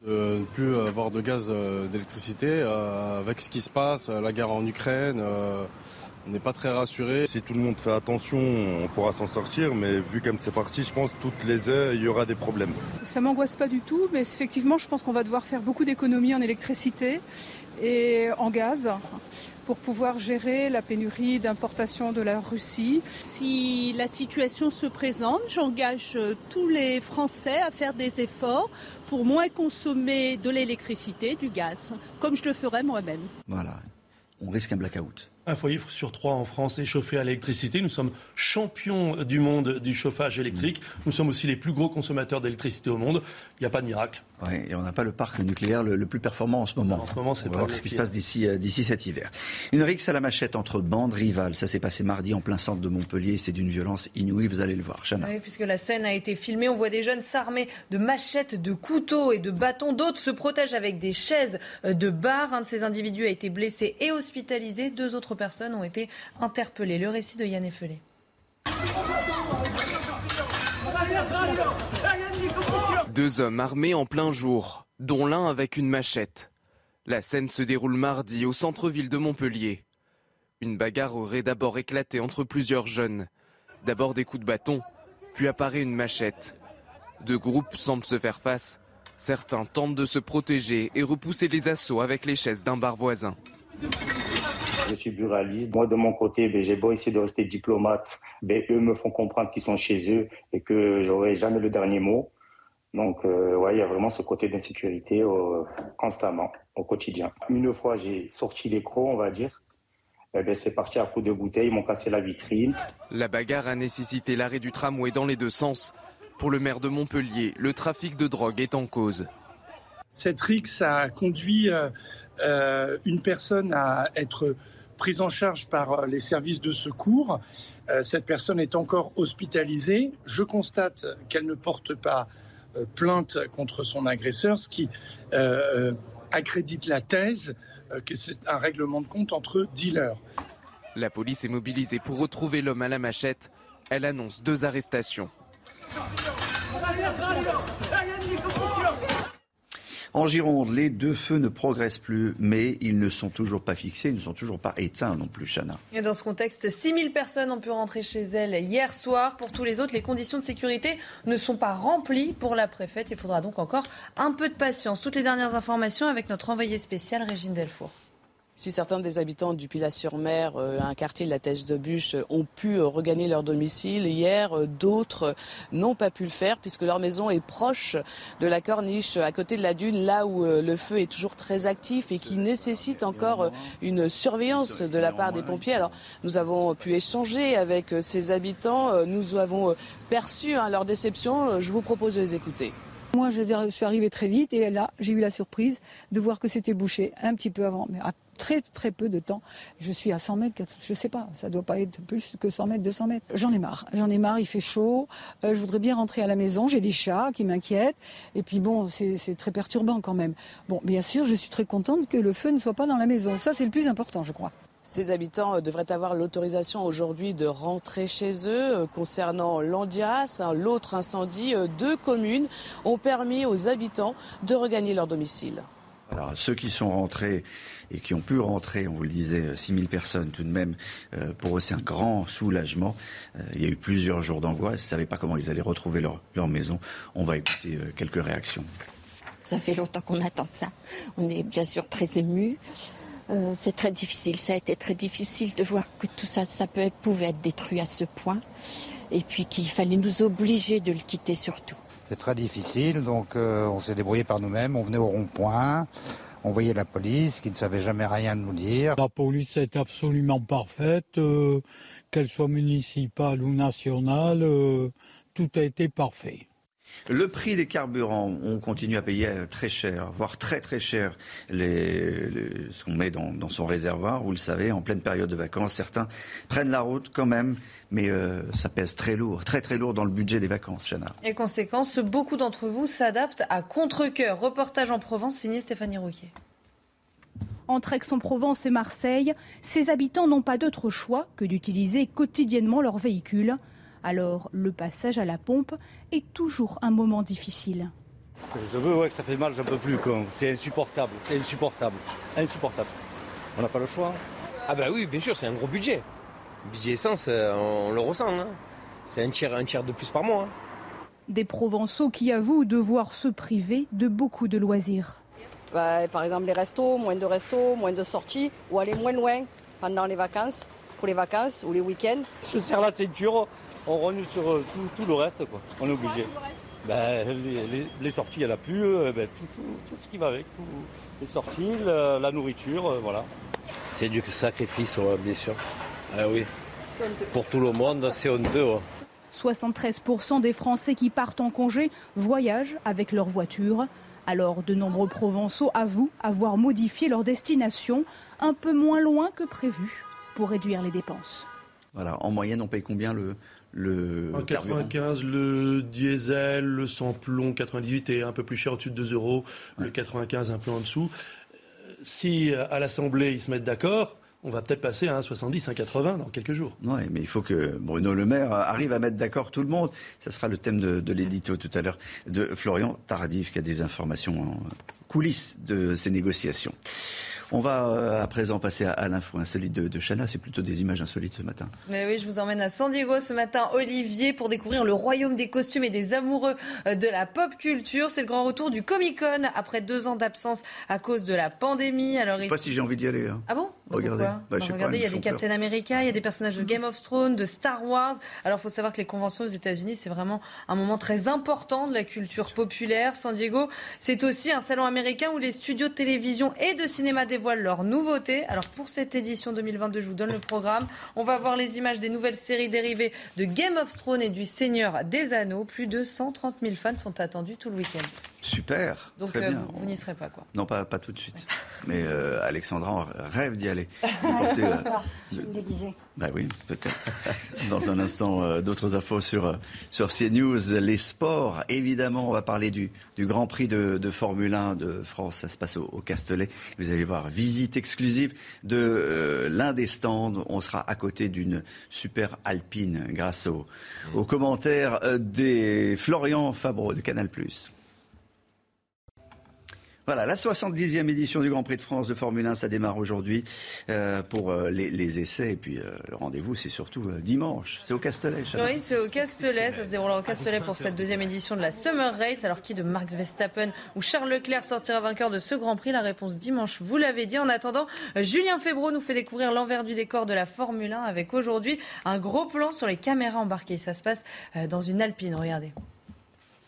de ne plus avoir de gaz euh, d'électricité euh, avec ce qui se passe, la guerre en Ukraine, euh, on n'est pas très rassuré. Si tout le monde fait attention, on pourra s'en sortir, mais vu comme c'est parti, je pense que toutes les heures, il y aura des problèmes. Ça m'angoisse pas du tout, mais effectivement, je pense qu'on va devoir faire beaucoup d'économies en électricité et en gaz pour pouvoir gérer la pénurie d'importation de la Russie. Si la situation se présente, j'engage tous les Français à faire des efforts pour moins consommer de l'électricité, du gaz, comme je le ferais moi-même. Voilà, on risque un blackout. Un foyer sur trois en France est chauffé à l'électricité. Nous sommes champions du monde du chauffage électrique. Nous sommes aussi les plus gros consommateurs d'électricité au monde. Il n'y a pas de miracle. Oui, et on n'a pas le parc nucléaire le, plus performant en ce moment. En ce moment, c'est on va voir ce qui se passe d'ici euh, d'ici cet hiver. Une rixe à la machette entre bandes rivales. Ça s'est passé mardi en plein centre de Montpellier. C'est d'une violence inouïe. Vous allez le voir. Chana. Oui, puisque la scène a été filmée, on voit des jeunes s'armer de machettes, de couteaux et de bâtons. D'autres se protègent avec des chaises euh, de bar. Un de ces individus a été blessé et hospitalisé. Deux autres personnes ont été interpellées. Le récit de Yann Effelé. Deux hommes armés en plein jour, dont l'un avec une machette. La scène se déroule mardi au centre-ville de Montpellier. Une bagarre aurait d'abord éclaté entre plusieurs jeunes. D'abord des coups de bâton, puis apparaît une machette. Deux groupes semblent se faire face. Certains tentent de se protéger et repousser les assauts avec les chaises d'un bar voisin. Je suis buraliste. Moi, de mon côté, ben, j'ai beau essayer de rester diplomate. Ben, eux me font comprendre qu'ils sont chez eux et que j'aurai jamais le dernier mot. Donc, euh, ouais, il y a vraiment ce côté d'insécurité euh, constamment, au quotidien. Une fois, j'ai sorti l'écro, on va dire. Eh ben, c'est parti à coup de bouteille, ils m'ont cassé la vitrine. La bagarre a nécessité l'arrêt du tramway dans les deux sens. Pour le maire de Montpellier, le trafic de drogue est en cause. Cette rixe a conduit euh, euh, une personne à être prise en charge par les services de secours. Euh, cette personne est encore hospitalisée. Je constate qu'elle ne porte pas euh, plainte contre son agresseur, ce qui euh, euh, accrédite la thèse euh, que c'est un règlement de compte entre dealers. La police est mobilisée pour retrouver l'homme à la machette. Elle annonce deux arrestations. En Gironde, les deux feux ne progressent plus, mais ils ne sont toujours pas fixés, ils ne sont toujours pas éteints non plus, Chana. Dans ce contexte, 6000 personnes ont pu rentrer chez elles hier soir. Pour tous les autres, les conditions de sécurité ne sont pas remplies pour la préfète. Il faudra donc encore un peu de patience. Toutes les dernières informations avec notre envoyé spécial, Régine Delfour. Si certains des habitants du Pilat-sur-Mer, euh, un quartier de la Tèche de Bûche, euh, ont pu euh, regagner leur domicile hier, d'autres n'ont pas pu le faire puisque leur maison est proche de la corniche, à côté de la dune, là où le feu est toujours très actif et qui nécessite encore une surveillance de la part des pompiers. Alors, nous avons pu échanger avec ces habitants, nous avons perçu hein, leur déception. Je vous propose de les écouter. Moi, je suis arrivée très vite et là, j'ai eu la surprise de voir que c'était bouché un petit peu avant, très très peu de temps. Je suis à 100 mètres, je sais pas, ça doit pas être plus que 100 mètres, 200 mètres. J'en ai marre, j'en ai marre, il fait chaud, euh, je voudrais bien rentrer à la maison, j'ai des chats qui m'inquiètent, et puis bon, c'est très perturbant quand même. Bon, bien sûr, je suis très contente que le feu ne soit pas dans la maison, ça c'est le plus important, je crois. Ces habitants euh, devraient avoir l'autorisation aujourd'hui de rentrer chez eux. Euh, Concernant l'Andiras, hein, l'autre incendie, deux communes ont permis aux habitants de regagner leur domicile. Alors, ceux qui sont rentrés et qui ont pu rentrer, on vous le disait, 6000 personnes tout de même, euh, pour eux c'est un grand soulagement. Euh, il y a eu plusieurs jours d'angoisse, ils ne savaient pas comment ils allaient retrouver leur, maison. On va écouter euh, quelques réactions. Ça fait longtemps qu'on attend ça. On est bien sûr très. Euh, c'est très difficile. Ça a été très difficile de voir que tout ça, ça peut pouvait être détruit à ce point. Et puis qu'il fallait nous obliger de le quitter surtout. C'est très difficile, donc euh, on s'est débrouillé par nous-mêmes. On venait au rond-point, on voyait la police qui ne savait jamais rien nous dire. La police est absolument parfaite, euh, qu'elle soit municipale ou nationale, euh, tout a été parfait. Le prix des carburants, on continue à payer euh, très cher, voire très très cher les, les- ce qu'on met dans, dans son réservoir. Vous le savez, en pleine période de vacances, certains prennent la route quand même, mais euh, ça pèse très lourd, très très lourd dans le budget des vacances, Chana. Et conséquence, beaucoup d'entre vous s'adaptent à contre-cœur. Reportage en Provence signé Stéphanie Rouquier. Entre Aix-en-Provence et Marseille, ces habitants n'ont pas d'autre choix que d'utiliser quotidiennement leur véhicule. Alors, le passage à la pompe est toujours un moment difficile. Je veux, ouais, que ça fait mal, j'en peux plus. C'est insupportable, c'est insupportable, insupportable. On n'a pas le choix. Ah bah oui, bien sûr, c'est un gros budget. Budget essence, euh, on, le ressent. hein. C'est un tiers, un tiers de plus par mois. hein. Des Provençaux qui avouent devoir se priver de beaucoup de loisirs. Bah, par exemple, les restos, moins de restos, moins de sorties, ou aller moins loin pendant les vacances, pour les vacances ou les week-ends. Je serre la ceinture, on renoue sur euh, tout, tout le reste. Quoi. On est obligé. Ben, les, les- les sorties, il n'y en a plus. euh, ben, tout, tout- tout ce qui va avec. tout- les sorties, la, la nourriture, euh, voilà. C'est du sacrifice, ouais, bien sûr. Ah oui. Pour tout le monde, c'est honteux. ouais. 73% des Français qui partent en congé voyagent avec leur voiture. Alors, de nombreux Provençaux avouent avoir modifié leur destination un peu moins loin que prévu pour réduire les dépenses. Voilà, en moyenne, on paye combien le, le En carburant 95, le diesel, le sans-plomb 98 est un peu plus cher au-dessus de 2 euros, le 95 un peu en dessous. Euh, Si euh, à l'Assemblée ils se mettent d'accord, on va peut-être passer à un 70, un 80 dans quelques jours. Oui, mais il faut que Bruno Le Maire arrive à mettre d'accord tout le monde. Ça sera le thème de, de l'édito tout à l'heure de Florian Tardif qui a des informations coulisses de ces négociations. On va euh, à présent passer à, l'info insolite de, de Chana. C'est plutôt des images insolites ce matin. Mais oui, je vous emmène à San Diego ce matin, Olivier, pour découvrir le royaume des costumes et des amoureux euh, de la pop culture. C'est le grand retour du Comic Con après deux ans d'absence à cause de la pandémie. Alors, je sais pas si j'ai envie d'y aller. Hein. Ah bon? Regardez. Bah, bah, regardez, il y a des Captain America, il y a des personnages de Game of Thrones, de Star Wars. Alors, il faut savoir que les conventions aux États-Unis, c'est vraiment un moment très important de la culture populaire. San Diego, c'est aussi un salon américain où les studios de télévision et de cinéma dévoilent leurs nouveaux alors pour cette édition 2022, je vous donne le programme. On va voir les images des nouvelles séries dérivées de Game of Thrones et du Seigneur des Anneaux. Plus de 130 000 fans sont attendus tout le week-end. Super. Donc très euh, bien. vous, n'y serez pas quoi Non, pas, pas tout de suite. Mais euh, Alexandra rêve d'y aller. je me déguisais. Bah oui, peut-être. Dans un instant, euh, d'autres infos sur, sur CNews. Les sports, évidemment, on va parler du, du Grand Prix de, Formule 1 de France. Ça se passe au, au Castellet. Vous allez voir, visite exclusive de l'un des stands. On sera à côté d'une super alpine grâce aux au commentaires des Florian Fabreau de Canal+. Voilà, la 70e édition du Grand Prix de France de Formule 1, ça démarre aujourd'hui euh, pour euh, les, essais. Et puis euh, le rendez-vous, c'est surtout dimanche. C'est au Castellet. Oui, c'est au Castellet. Ça se déroulera au Castellet pour cette deuxième édition de la Summer Race. Alors qui de Max Verstappen ou Charles Leclerc sortira vainqueur de ce Grand Prix? La réponse dimanche, vous l'avez dit. En attendant, Julien Febro nous fait découvrir l'envers du décor de la Formule 1 avec aujourd'hui un gros plan sur les caméras embarquées. Ça se passe dans une Alpine. Regardez.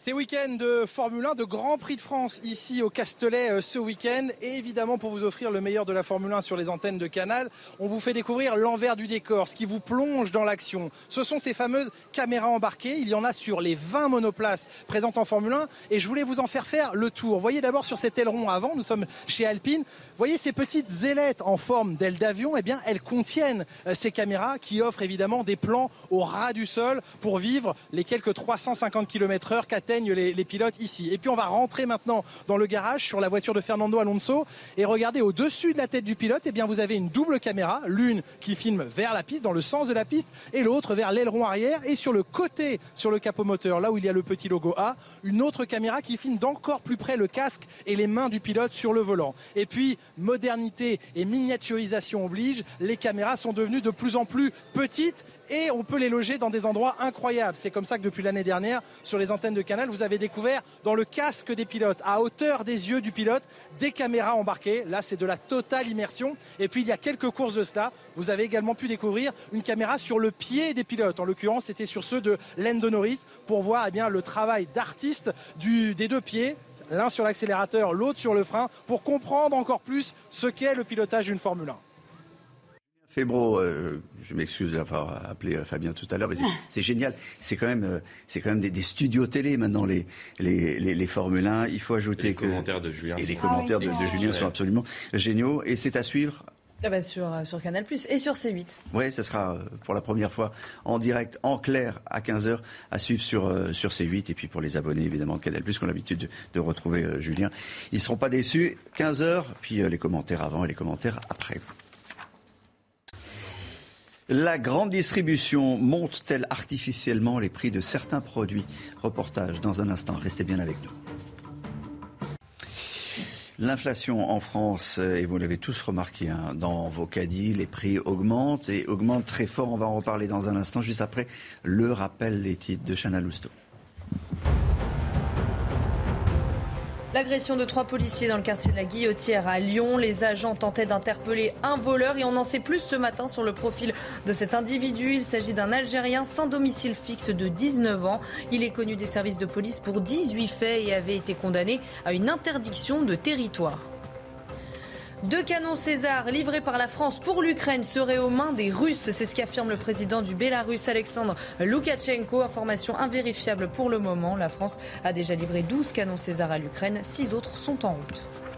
C'est week-end de Formule 1, de Grand Prix de France ici au Castellet euh, ce week-end. Et évidemment, pour vous offrir le meilleur de la Formule 1 sur les antennes de Canal, on vous fait découvrir l'envers du décor, ce qui vous plonge dans l'action. Ce sont ces fameuses caméras embarquées. Il y en a sur les 20 monoplaces présentes en Formule 1. Et je voulais vous en faire faire le tour. Voyez d'abord sur cet aileron avant, nous sommes chez Alpine. Voyez ces petites ailettes en forme d'aile d'avion. Eh bien, elles contiennent euh, ces caméras qui offrent évidemment des plans au ras du sol pour vivre les quelques 350 km/h les, pilotes ici. Et puis on va rentrer maintenant dans le garage sur la voiture de Fernando Alonso et regardez au-dessus de la tête du pilote, et eh bien vous avez une double caméra, l'une qui filme vers la piste, dans le sens de la piste, et l'autre vers l'aileron arrière et sur le côté, sur le capot moteur, là où il y a le petit logo A, une autre caméra qui filme d'encore plus près le casque et les mains du pilote sur le volant. Et puis modernité et miniaturisation oblige, les caméras sont devenues de plus en plus petites et on peut les loger dans des endroits incroyables. C'est comme ça que depuis l'année dernière, sur les antennes de Canal, vous avez découvert dans le casque des pilotes, à hauteur des yeux du pilote, des caméras embarquées. Là, c'est de la totale immersion. Et puis, il y a quelques courses de cela. Vous avez également pu découvrir une caméra sur le pied des pilotes. En l'occurrence, c'était sur ceux de Lando Norris pour voir eh bien, le travail d'artiste des deux pieds l'un sur l'accélérateur, l'autre sur le frein, pour comprendre encore plus ce qu'est le pilotage d'une Formule 1. Fébro, euh, je m'excuse d'avoir appelé euh, Fabien tout à l'heure, mais c'est génial. C'est quand même, euh, c'est quand même des, studios télé maintenant les les, les, Formule 1. Il faut ajouter les commentaires de Julien et les commentaires de, Julien sont absolument géniaux et c'est à suivre. Ah bah sur, sur Canal et sur C8. Oui, ça sera pour la première fois en direct, en clair, à 15h, à suivre sur, sur C8. Et puis pour les abonnés, évidemment, de Canal, qui ont l'habitude de, de, retrouver Julien. Ils ne seront pas déçus. 15h, puis les commentaires avant et les commentaires après. La grande distribution monte-t-elle artificiellement les prix de certains produits? Reportage dans un instant. Restez bien avec nous. L'inflation en France, et vous l'avez tous remarqué hein, dans vos caddies, les prix augmentent et augmentent très fort. On va en reparler dans un instant, juste après le rappel des titres de Chana Lousteau. L'agression de trois policiers dans le quartier de la Guillotière à Lyon. Les agents tentaient d'interpeller un voleur et on en sait plus ce matin sur le profil de cet individu. Il s'agit d'un Algérien sans domicile fixe de 19 ans. Il est connu des services de police pour 18 faits et avait été condamné à une interdiction de territoire. Deux canons César livrés par la France pour l'Ukraine seraient aux mains des Russes. C'est ce qu'affirme le président du Bélarus, Alexandre Loukachenko. Information invérifiable pour le moment. La France a déjà livré 12 canons César à l'Ukraine. Six autres sont en route.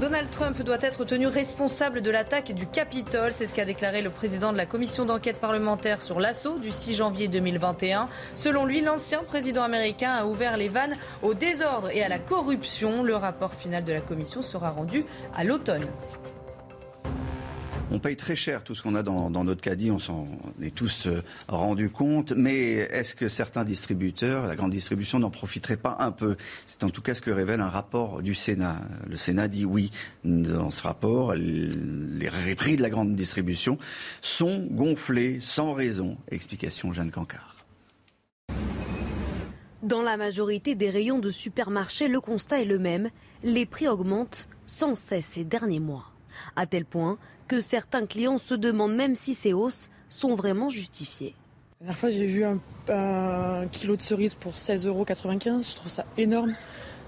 Donald Trump doit être tenu responsable de l'attaque du Capitole. C'est ce qu'a déclaré le président de la commission d'enquête parlementaire sur l'assaut du 6 janvier 2021. Selon lui, l'ancien président américain a ouvert les vannes au désordre et à la corruption. Le rapport final de la commission sera rendu à l'automne. On paye très cher tout ce qu'on a dans, notre caddie, on s'en est tous euh, rendus compte. Mais est-ce que certains distributeurs, la grande distribution, n'en profiteraient pas un peu? C'est en tout cas ce que révèle un rapport du Sénat. Le Sénat dit oui. Dans ce rapport, les prix de la grande distribution sont gonflés sans raison. Explication Jeanne Cancard. Dans la majorité des rayons de supermarchés, le constat est le même. Les prix augmentent sans cesse ces derniers mois. À tel point que certains clients se demandent même si ces hausses sont vraiment justifiées. La dernière fois, j'ai vu un, kilo de cerises pour 16,95 euros. Je trouve ça énorme.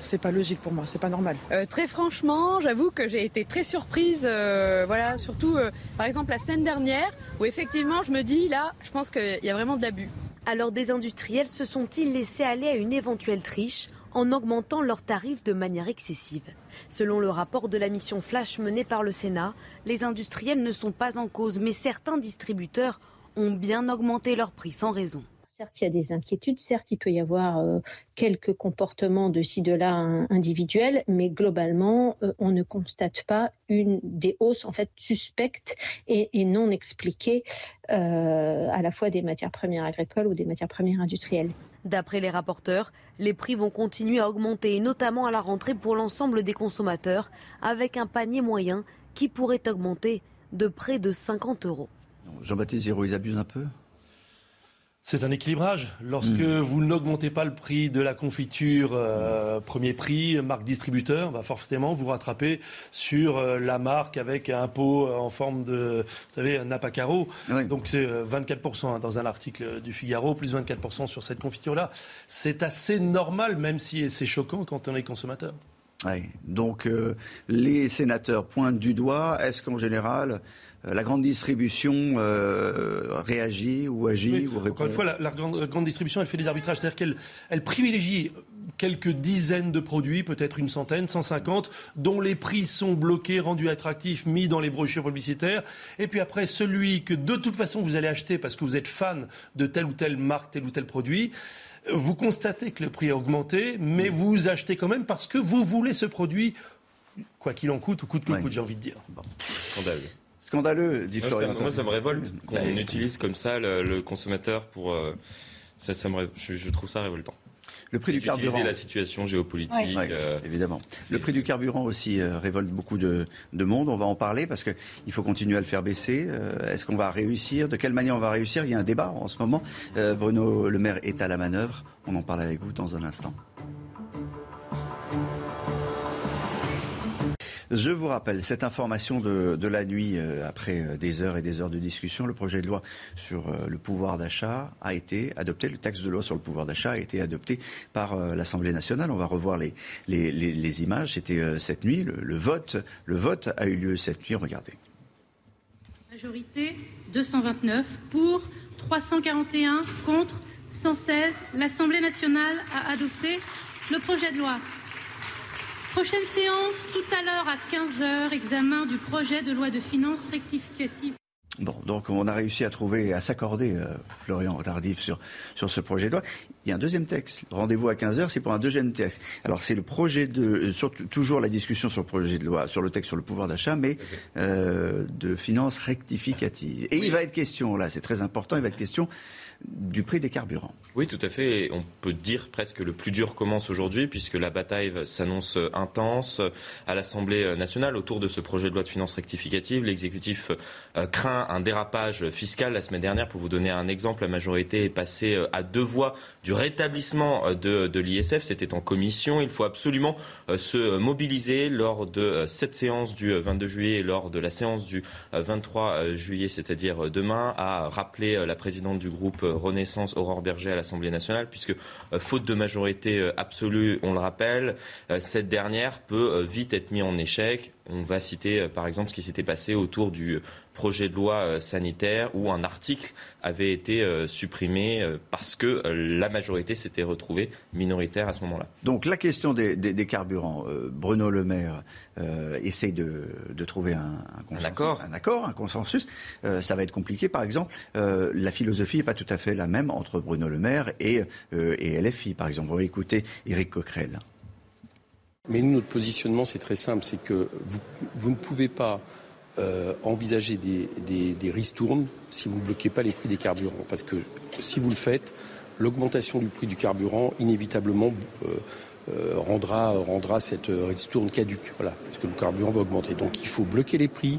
C'est pas logique pour moi, c'est pas normal. Euh, très franchement, j'avoue que j'ai été très surprise. Euh, voilà, surtout euh, par exemple la semaine dernière, où effectivement je me dis là, je pense qu'il y a vraiment de l'abus. Alors des industriels se sont-ils laissés aller à une éventuelle triche en augmentant leurs tarifs de manière excessive? Selon le rapport de la mission Flash menée par le Sénat, les industriels ne sont pas en cause, mais certains distributeurs ont bien augmenté leurs prix sans raison. Certes, il y a des inquiétudes, certes, il peut y avoir euh, quelques comportements de ci, de là individuels, mais globalement, euh, on ne constate pas une des hausses en fait suspectes et, non expliquées euh, à la fois des matières premières agricoles ou des matières premières industrielles. D'après les rapporteurs, les prix vont continuer à augmenter, notamment à la rentrée pour l'ensemble des consommateurs, avec un panier moyen qui pourrait augmenter de près de 50 euros. Jean-Baptiste Giraud, ils abusent un peu? C'est un équilibrage. Lorsque hmm. vous n'augmentez pas le prix de la confiture euh, premier prix, marque distributeur, bah forcément vous rattrapez sur euh, la marque avec un pot en forme de, vous savez, un Napacaro. Donc c'est 24% euh, hein, dans un article du Figaro, plus 24% sur cette confiture-là. C'est assez normal, même si c'est choquant quand on est consommateur. Donc les sénateurs pointent du doigt. Est-ce qu'en général euh, la grande distribution euh, réagit ou agit ou Encore une fois, la, grande, distribution, elle fait des arbitrages, c'est-à-dire qu'elle elle privilégie quelques dizaines de produits, peut-être une centaine, 150, dont les prix sont bloqués, rendus attractifs, mis dans les brochures publicitaires. Et puis après, celui que de toute façon vous allez acheter parce que vous êtes fan de telle ou telle marque, tel ou tel produit, vous constatez que le prix a augmenté, mais vous achetez quand même parce que vous voulez ce produit, quoi qu'il en coûte, ou coûte que coûte, j'ai envie de dire. Scandale. Scandaleux, dit Florian. moi, ça me révolte qu'on bah, utilise comme ça le, consommateur pour. Euh, ça, ça me, je, trouve ça révoltant. Le prix du carburant. la situation géopolitique. Euh, évidemment. Le prix du carburant aussi euh, révolte beaucoup de, monde. On va en parler parce qu'il faut continuer à le faire baisser. Est-ce qu'on va réussir? De quelle manière on va réussir? Il y a un débat en ce moment. Bruno Le Maire est à la manœuvre. On en parle avec vous dans un instant. Je vous rappelle cette information de, la nuit, euh, après euh, des heures et des heures de discussion, le projet de loi sur euh, le pouvoir d'achat a été adopté, le texte de loi sur le pouvoir d'achat a été adopté par l'Assemblée nationale. On va revoir les, images. C'était cette nuit, le, vote, le vote a eu lieu cette nuit. Regardez. Majorité 229 pour, 341 contre, 116. L'Assemblée nationale a adopté le projet de loi. Prochaine séance tout à l'heure à 15h, examen du projet de loi de finances rectificative. Bon, donc on a réussi à trouver, à s'accorder, euh, Florian Tardif, sur, sur ce projet de loi. Il y a un deuxième texte. Rendez-vous à 15h, c'est pour un deuxième texte. Alors c'est le projet de, euh, sur, toujours la discussion sur le projet de loi, sur le texte sur le pouvoir d'achat, mais euh, de finances rectificatives. Et il va être question, là, c'est très important, il va être question du prix des carburants. Oui, tout à fait. on peut dire presque le plus dur commence aujourd'hui, puisque la bataille s'annonce intense à l'Assemblée nationale autour de ce projet de loi de finances rectificative. L'exécutif euh, craint un dérapage fiscal. La semaine dernière, pour vous donner un exemple, la majorité est passée euh, à deux voix du rétablissement euh, de, de l'ISF. C'était en commission. Il faut absolument se mobiliser lors de cette séance du 22 juillet et lors de la séance du 23 juillet, c'est-à-dire demain, à rappeler la présidente du groupe Renaissance Aurore Berger à l'Assemblée nationale, puisque euh, faute de majorité euh, absolue, on le rappelle, euh, cette dernière peut vite être mise en échec. On va citer par exemple ce qui s'était passé autour du projet de loi sanitaire où un article avait été supprimé parce que la majorité s'était retrouvée minoritaire à ce moment-là. Donc la question des, carburants, Bruno Le Maire essaye de, trouver un, accord. un accord, un consensus. ça va être compliqué. Par exemple, la philosophie n'est pas tout à fait la même entre Bruno Le Maire et, et LFI, par exemple. On va écouter Éric Coquerel. Mais nous, notre positionnement, c'est très simple, c'est que vous, ne pouvez pas euh, envisager des, des, des ristournes si vous ne bloquez pas les prix des carburants. Parce que si vous le faites, l'augmentation du prix du carburant, inévitablement, euh, euh, rendra, rendra cette ristourne caduque. Voilà, parce que le carburant va augmenter. Donc il faut bloquer les prix.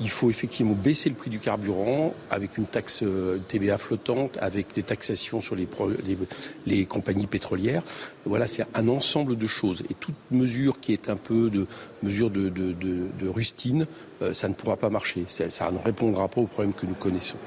Il faut effectivement baisser le prix du carburant avec une taxe TVA flottante, avec des taxations sur les, compagnies pétrolières. Voilà, c'est un ensemble de choses. Et toute mesure qui est un peu de mesure de, rustine, euh, ça ne pourra pas marcher. Ça ne répondra pas aux problèmes que nous connaissons.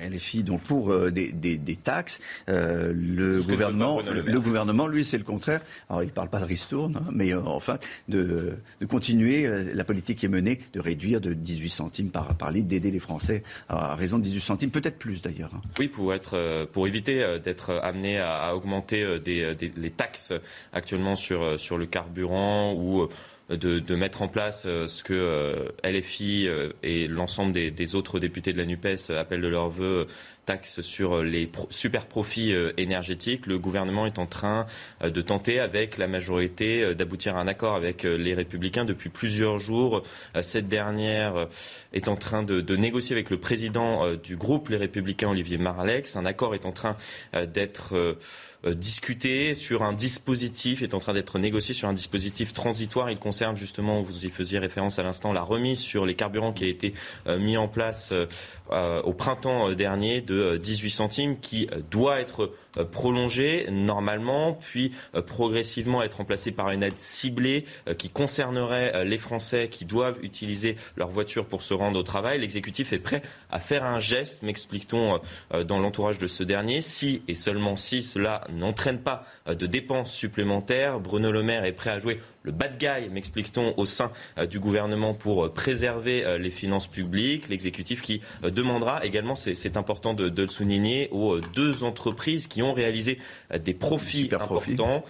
LFI, donc pour euh, des, des, des, taxes, euh, le gouvernement, le, le, gouvernement, lui, c'est le contraire. Alors, il ne parle pas de ristourne, hein, mais euh, enfin, de, de, continuer euh, la politique qui est menée, de réduire de 18 centimes par, par litre, d'aider les Français à raison de 18 centimes, peut-être plus d'ailleurs. Hein. Oui, pour être, pour éviter d'être amené à, à augmenter des, des, les taxes actuellement sur sur le carburant ou de, mettre en place euh, ce que euh, LFI euh, et l'ensemble des, des, autres députés de la NUPES appellent de leur vœu taxe sur les pro super profits énergétiques. Le gouvernement est en train de tenter, avec la majorité, d'aboutir à un accord avec les Républicains depuis plusieurs jours. Cette dernière est en train de, négocier avec le président du groupe Les Républicains, Olivier Marlex. Un accord est en train d'être euh, discuté sur un dispositif, est en train d'être négocié sur un dispositif transitoire. Il concerne justement, vous y faisiez référence à l'instant, la remise sur les carburants qui a été euh, mis en place euh, au printemps dernier de 18 centimes qui doit être prolongé normalement, puis progressivement être remplacé par une aide ciblée qui concernerait les Français qui doivent utiliser leur voiture pour se rendre au travail. L'exécutif est prêt à faire un geste, m'explique-t-on dans l'entourage de ce dernier, si et seulement si cela n'entraîne pas euh, de dépenses supplémentaires. Bruno Le Maire est prêt à jouer le bad guy, m'explique-t-on, au sein euh, du gouvernement pour euh, préserver les finances publiques. L'exécutif qui demandera également, c'est important de, de, le souligner, aux deux entreprises qui ont réalisé des profits importants,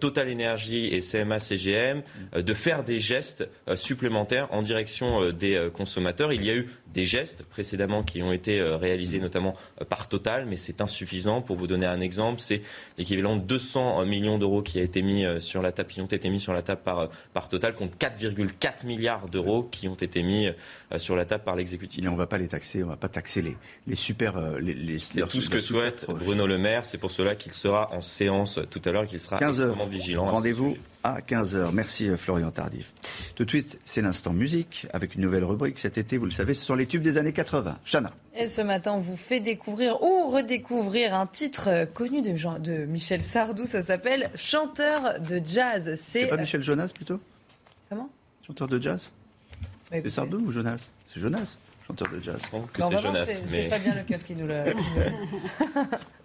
Total Energy et CMA CGM, de faire des gestes supplémentaires en direction des consommateurs. Il y a eu des gestes précédemment qui ont été réalisés notamment par Total, mais c'est insuffisant. Pour vous donner un exemple, c'est l'équivalent de 200 millions d'euros qui a été mis euh, sur la table, qui ont été mis sur la table par, euh, par Total, contre 4,4 milliards d'euros qui ont été mis euh, sur la table par l'exécutif. Mais on ne va pas les taxer, on ne va pas taxer les, les super... Les, les, c'est tout ce que souhaite Bruno Le Maire, c'est pour cela qu'il sera en séance tout à l'heure, qu'il sera 15 extrêmement vigilant. Rendez-vous à 15h. Merci Florian Tardif. Tout de suite, c'est l'instant musique avec une nouvelle rubrique cet été, vous le savez, ce sont les tubes des années 80. Chana. Et ce matin, on vous fait découvrir ou redécouvrir un titre connu de, Jean, de Michel Sardou, ça s'appelle Chanteur de jazz. C'est pas Michel Jonas plutôt? Comment? Chanteur de jazz? Bah, C'est Sardou ou Jonas? C'est Jonas, chanteur de jazz. Je que c'est Jonas. C'est mais... Fabien Lecoeur qui nous le...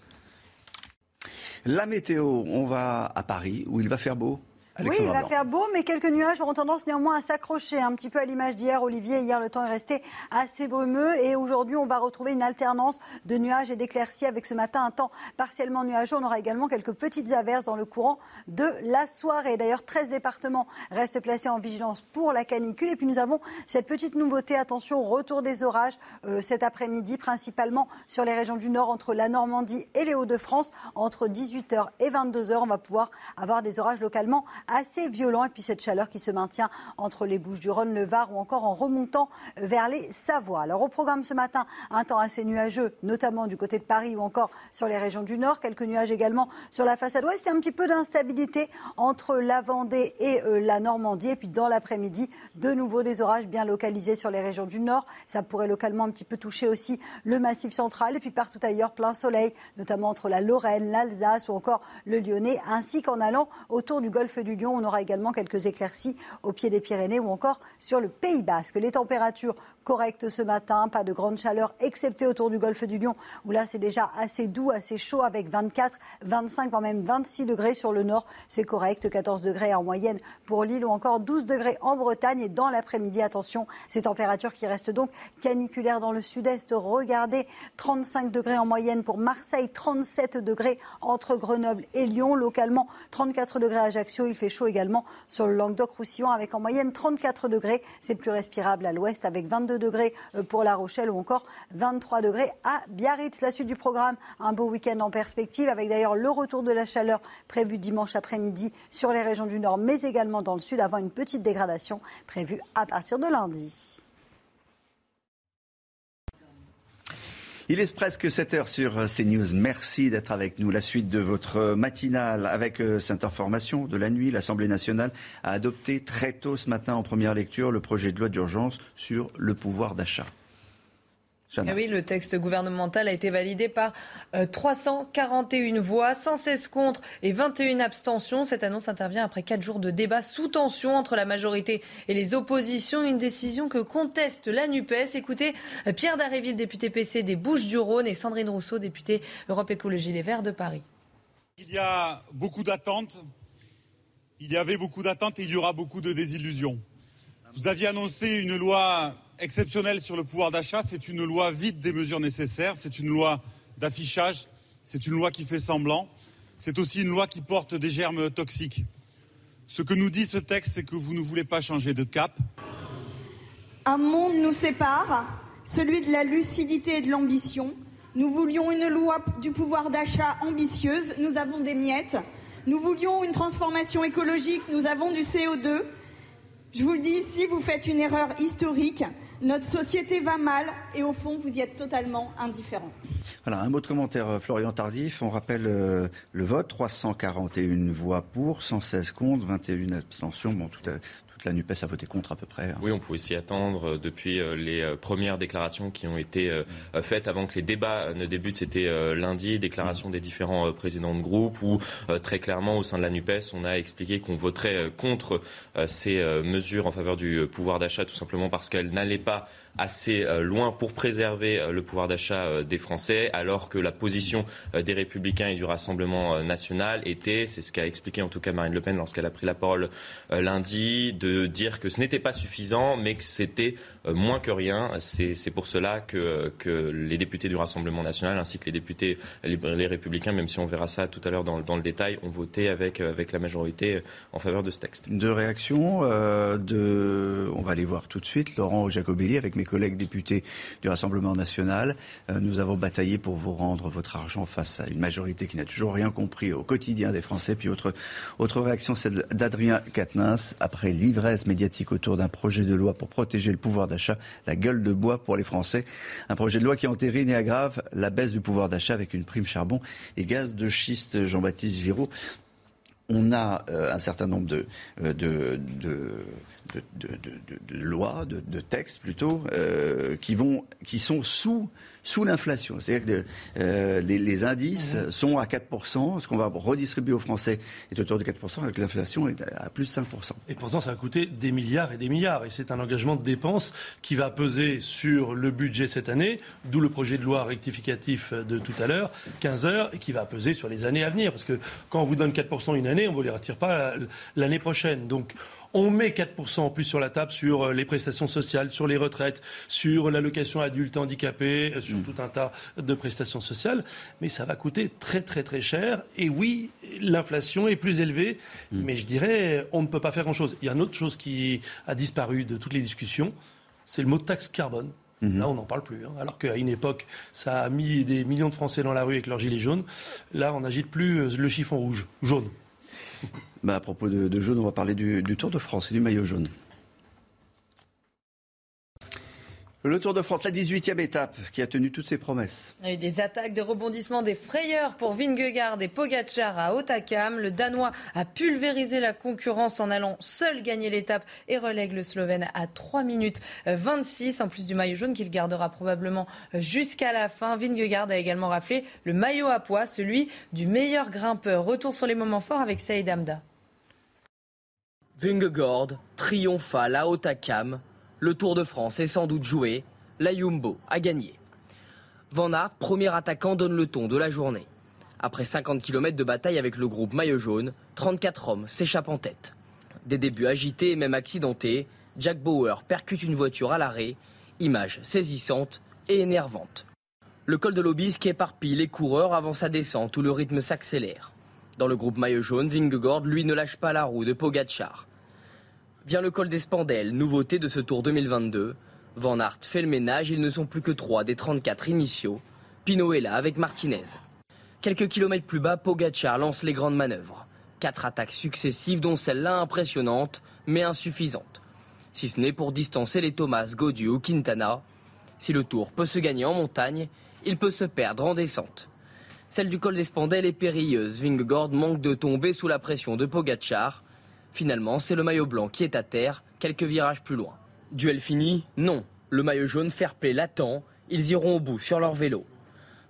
La météo, on va à Paris où il va faire beau. Oui, il va faire beau, mais quelques nuages auront tendance néanmoins à s'accrocher. Un petit peu à l'image d'hier, Olivier. Hier, le temps est resté assez brumeux. Et aujourd'hui, on va retrouver une alternance de nuages et d'éclaircies avec ce matin un temps partiellement nuageux. On aura également quelques petites averses dans le courant de la soirée. D'ailleurs, 13 départements restent placés en vigilance pour la canicule. Et puis, nous avons cette petite nouveauté. Attention, retour des orages euh, cet après-midi, principalement sur les régions du nord, entre la Normandie et les Hauts-de-France. Entre 18h et 22h, on va pouvoir avoir des orages localement assez violent. Et puis cette chaleur qui se maintient entre les Bouches-du-Rhône, le Var ou encore en remontant vers les Savoies. Alors au programme ce matin, un temps assez nuageux, notamment du côté de Paris ou encore sur les régions du Nord. Quelques nuages également sur la façade ouest. C'est un petit peu d'instabilité entre la Vendée et euh, la Normandie. Et puis dans l'après-midi, de nouveau des orages bien localisés sur les régions du Nord. Ça pourrait localement un petit peu toucher aussi le massif central. Et puis partout ailleurs, plein soleil, notamment entre la Lorraine, l'Alsace ou encore le Lyonnais, ainsi qu'en allant autour du golfe du Lyon. On aura également quelques éclaircies au pied des Pyrénées ou encore sur le Pays Basque. Les températures correctes ce matin, pas de grande chaleur, excepté autour du golfe du Lyon, où là c'est déjà assez doux, assez chaud, avec 24, 25, voire même 26 degrés sur le nord. C'est correct, 14 degrés en moyenne pour Lille ou encore 12 degrés en Bretagne. Et dans l'après-midi, attention, ces températures qui restent donc caniculaires dans le sud-est. Regardez, 35 degrés en moyenne pour Marseille, 37 degrés entre Grenoble et Lyon. Localement, 34 degrés à Ajaccio. Il fait chaud également sur le Languedoc-Roussillon avec en moyenne 34 degrés. C'est plus respirable à l'ouest avec 22 degrés euh, pour La Rochelle ou encore 23 degrés à Biarritz. La suite du programme, un beau week-end en perspective avec d'ailleurs le retour de la chaleur prévu dimanche après-midi sur les régions du Nord mais également dans le Sud avant une petite dégradation prévue à partir de lundi. Il est presque 7 heures sur euh, CNews. Merci d'être avec nous. La suite de votre matinale avec euh, cette information de la nuit. L'Assemblée nationale a adopté très tôt ce matin en première lecture le projet de loi d'urgence sur le pouvoir d'achat. Oui, le texte gouvernemental a été validé par 341 euh, voix, 116 contre et 21 abstentions. Cette annonce intervient après quatre jours de débat sous tension entre la majorité et les oppositions. Une décision que conteste la NUPES. Écoutez, Pierre Daréville, député PC des Bouches-du-Rhône, et Sandrine Rousseau, députée Europe Écologie Les Verts de Paris. Il y a beaucoup d'attentes. Il y avait beaucoup d'attentes et il y aura beaucoup de désillusions. Vous aviez annoncé une loi exceptionnelle sur le pouvoir d'achat. C'est une loi vide des mesures nécessaires. C'est une loi d'affichage. C'est une loi qui fait semblant. C'est aussi une loi qui porte des germes toxiques. Ce que nous dit ce texte, c'est que vous ne voulez pas changer de cap. Un monde nous sépare, celui de la lucidité et de l'ambition. Nous voulions une loi du pouvoir d'achat ambitieuse, nous avons des miettes. Nous voulions une transformation écologique, nous avons du CO2. Je vous le dis ici, vous faites une erreur historique. Notre société va mal et au fond, vous y êtes totalement indifférent. Voilà, un mot de commentaire, euh, Florian Tardif. On rappelle euh, le vote 341 voix pour, 116 contre, 21 abstentions. Bon, tout, la NUPES a voté contre à peu près. Hein. Oui, on pouvait s'y attendre euh, depuis euh, les euh, premières déclarations qui ont été faites avant que les débats ne débutent. C'était lundi, déclaration des différents présidents de groupe où très clairement au sein de la NUPES, on a expliqué qu'on voterait contre ces mesures en faveur du pouvoir d'achat tout simplement parce qu'elles n'allaient pas assez euh, loin pour préserver euh, le pouvoir d'achat euh, des Français, alors que la position des Républicains et du Rassemblement national était, c'est ce qu'a expliqué en tout cas Marine Le Pen lorsqu'elle a pris la parole lundi, de dire que ce n'était pas suffisant, mais que c'était moins que rien. C'est pour cela que, que, les députés du Rassemblement national, ainsi que les députés les, Républicains, même si on verra ça tout à l'heure dans, dans, le détail, ont voté avec, avec la majorité en faveur de ce texte. Deux réactions. de... On va aller voir tout de suite. Laurent Jacobelli avec mes collègues députés du Rassemblement national. Euh, nous avons bataillé pour vous rendre votre argent face à une majorité qui n'a toujours rien compris au quotidien des Français. Puis autre, autre réaction, celle d'Adrien Quatennens. Après l'ivresse médiatique autour d'un projet de loi pour protéger le pouvoir d'achat, la gueule de bois pour les Français. Un projet de loi qui entérine et aggrave la baisse du pouvoir d'achat avec une prime charbon et gaz de schiste. Jean-Baptiste Giraud on a euh, un certain nombre de, euh, de, de, lois, de, textes plutôt, euh, qui, vont, qui sont sous, sous l'inflation. C'est-à-dire que euh, les, indices mmh. sont à 4%, ce qu'on va redistribuer aux Français est autour de 4%, avec l'inflation est à plus de 5%. Et pourtant, ça va coûter des milliards et des milliards. Et c'est un engagement de dépenses qui va peser sur le budget cette année, d'où le projet de loi rectificatif de tout à l'heure, 15 heures, et qui va peser sur les années à venir. Parce que quand on vous donne 4% une année, on ne vous les retire pas l'année prochaine. Donc, on met 4% en plus sur la table sur euh, les prestations sociales, sur les retraites, sur l'allocation adulte handicapé, euh, sur mm. tout un tas de prestations sociales. Mais ça va coûter très très très cher. Et oui, l'inflation est plus élevée. Mm. Mais je dirais, on ne peut pas faire grand-chose. Il y a une autre chose qui a disparu de toutes les discussions. C'est le mot taxe carbone. Mm-hmm. Là, on n'en parle plus. Hein. Alors qu'à une époque, ça a mis des millions de Français dans la rue avec leurs gilets jaunes. Là, on n'agite plus euh, le chiffon rouge, jaune. Bah, à propos de, jaune, on va parler du, Tour de France et du maillot jaune. Le Tour de France, la 18e étape, qui a tenu toutes ses promesses. Il y a eu des attaques, des rebondissements, des frayeurs pour Vingegaard et Pogacar à Otakam. Le Danois a pulvérisé la concurrence en allant seul gagner l'étape et relègue le Slovène à 3 minutes 26, en plus du maillot jaune qu'il gardera probablement jusqu'à la fin. Vingegaard a également raflé le maillot à poids, celui du meilleur grimpeur. Retour sur les moments forts avec Saïd Amda. Vingegaard triomphal à Otakam le Tour de France est sans doute joué. La Jumbo a gagné. Van Aert, premier attaquant, donne le ton de la journée. Après 50 km de bataille avec le groupe Maillot Jaune, 34 hommes s'échappent en tête. Des débuts agités et même accidentés, Jack Bauer percute une voiture à l'arrêt, image saisissante et énervante. Le col de l'Obisque éparpille les coureurs avant sa descente où le rythme s'accélère. Dans le groupe Maillot Jaune, Vingegaard, lui, ne lâche pas la roue de Pogacar. Vient le col des Spandelles, nouveauté de ce Tour 2022. Van Aert fait le ménage, ils ne sont plus que trois des 34 initiaux. Pinot est là avec Martinez. Quelques kilomètres plus bas, Pogacar lance les grandes manœuvres. Quatre attaques successives, dont celle-là impressionnante, mais insuffisante. Si ce n'est pour distancer les Thomas, Gaudu ou Quintana. Si le Tour peut se gagner en montagne, il peut se perdre en descente. Celle du col d'Espandel est périlleuse. Vingegaard manque de tomber sous la pression de Pogachar. Finalement, c'est le maillot blanc qui est à terre, quelques virages plus loin. Duel fini Non. Le maillot jaune fair play l'attend. Ils iront au bout sur leur vélo.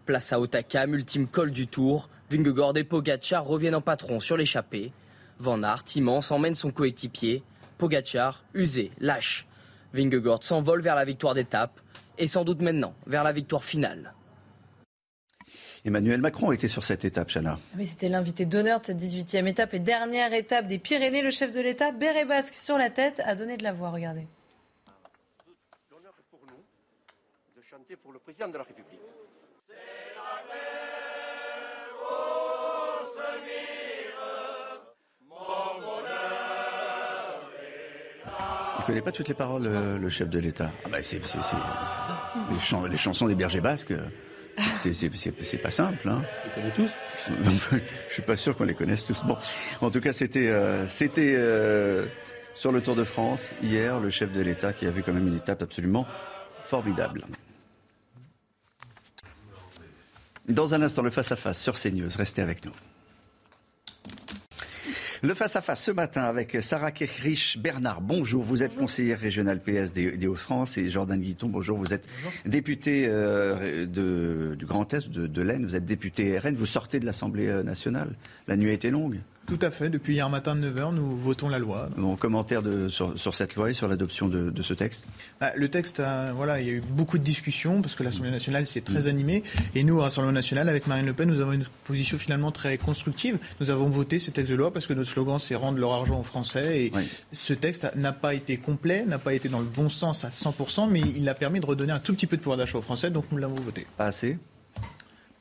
Place à Otakam, ultime col du tour. Vingegaard et Pogacar reviennent en patron sur l'échappée. Van Aert, immense, emmène son coéquipier. Pogacar, usé, lâche. Vingegaard s'envole vers la victoire d'étape et sans doute maintenant vers la victoire finale. Emmanuel Macron était sur cette étape, Chana. Oui, c'était l'invité d'honneur de cette 18e étape et dernière étape des Pyrénées. Le chef de l'État, béret basque sur la tête, a donné de la voix. Regardez. L'honneur pour nous de chanter pour le président de la République. Il ne connaît pas toutes les paroles, euh, le chef de l'État. Ah bah c'est, les chansons des bergers basques, euh, c'est, pas simple. Hein. Les connaît tous Je suis pas sûr qu'on les connaisse tous. Bon, en tout cas, c'était, euh, c'était euh, sur le Tour de France hier, le chef de l'État qui a vu quand même une étape absolument formidable. Dans un instant, le face-à-face sur CNews. Restez avec nous. Le face-à-face ce matin avec Sarah Kerrich Bernard. Bonjour, vous êtes conseillère régionale PS des, des Hauts-de-France et Jordan Guiton. Bonjour, vous êtes député euh, de- du Grand Est, de, de l'Aisne. Vous êtes député RN. Vous sortez de l'Assemblée euh, nationale. La nuit a été longue. Tout à fait. Depuis hier matin de 9h, nous votons la loi. Mon commentaire de, sur, sur cette loi et sur l'adoption de, de ce texte. Ah, Le texte, a- voilà, il y a eu beaucoup de discussions parce que l'Assemblée nationale s'est très animée. Et nous, au Rassemblement national, avec Marine Le Pen, nous avons une position finalement très constructive. Nous avons voté ce texte de loi parce que notre slogan, c'est rendre leur argent aux Français. Et ce texte n'a pas été complet, n'a pas été dans le bon sens à 100%, mais il a permis de redonner un tout petit peu de pouvoir d'achat aux Français. Donc nous l'avons voté. Pas assez?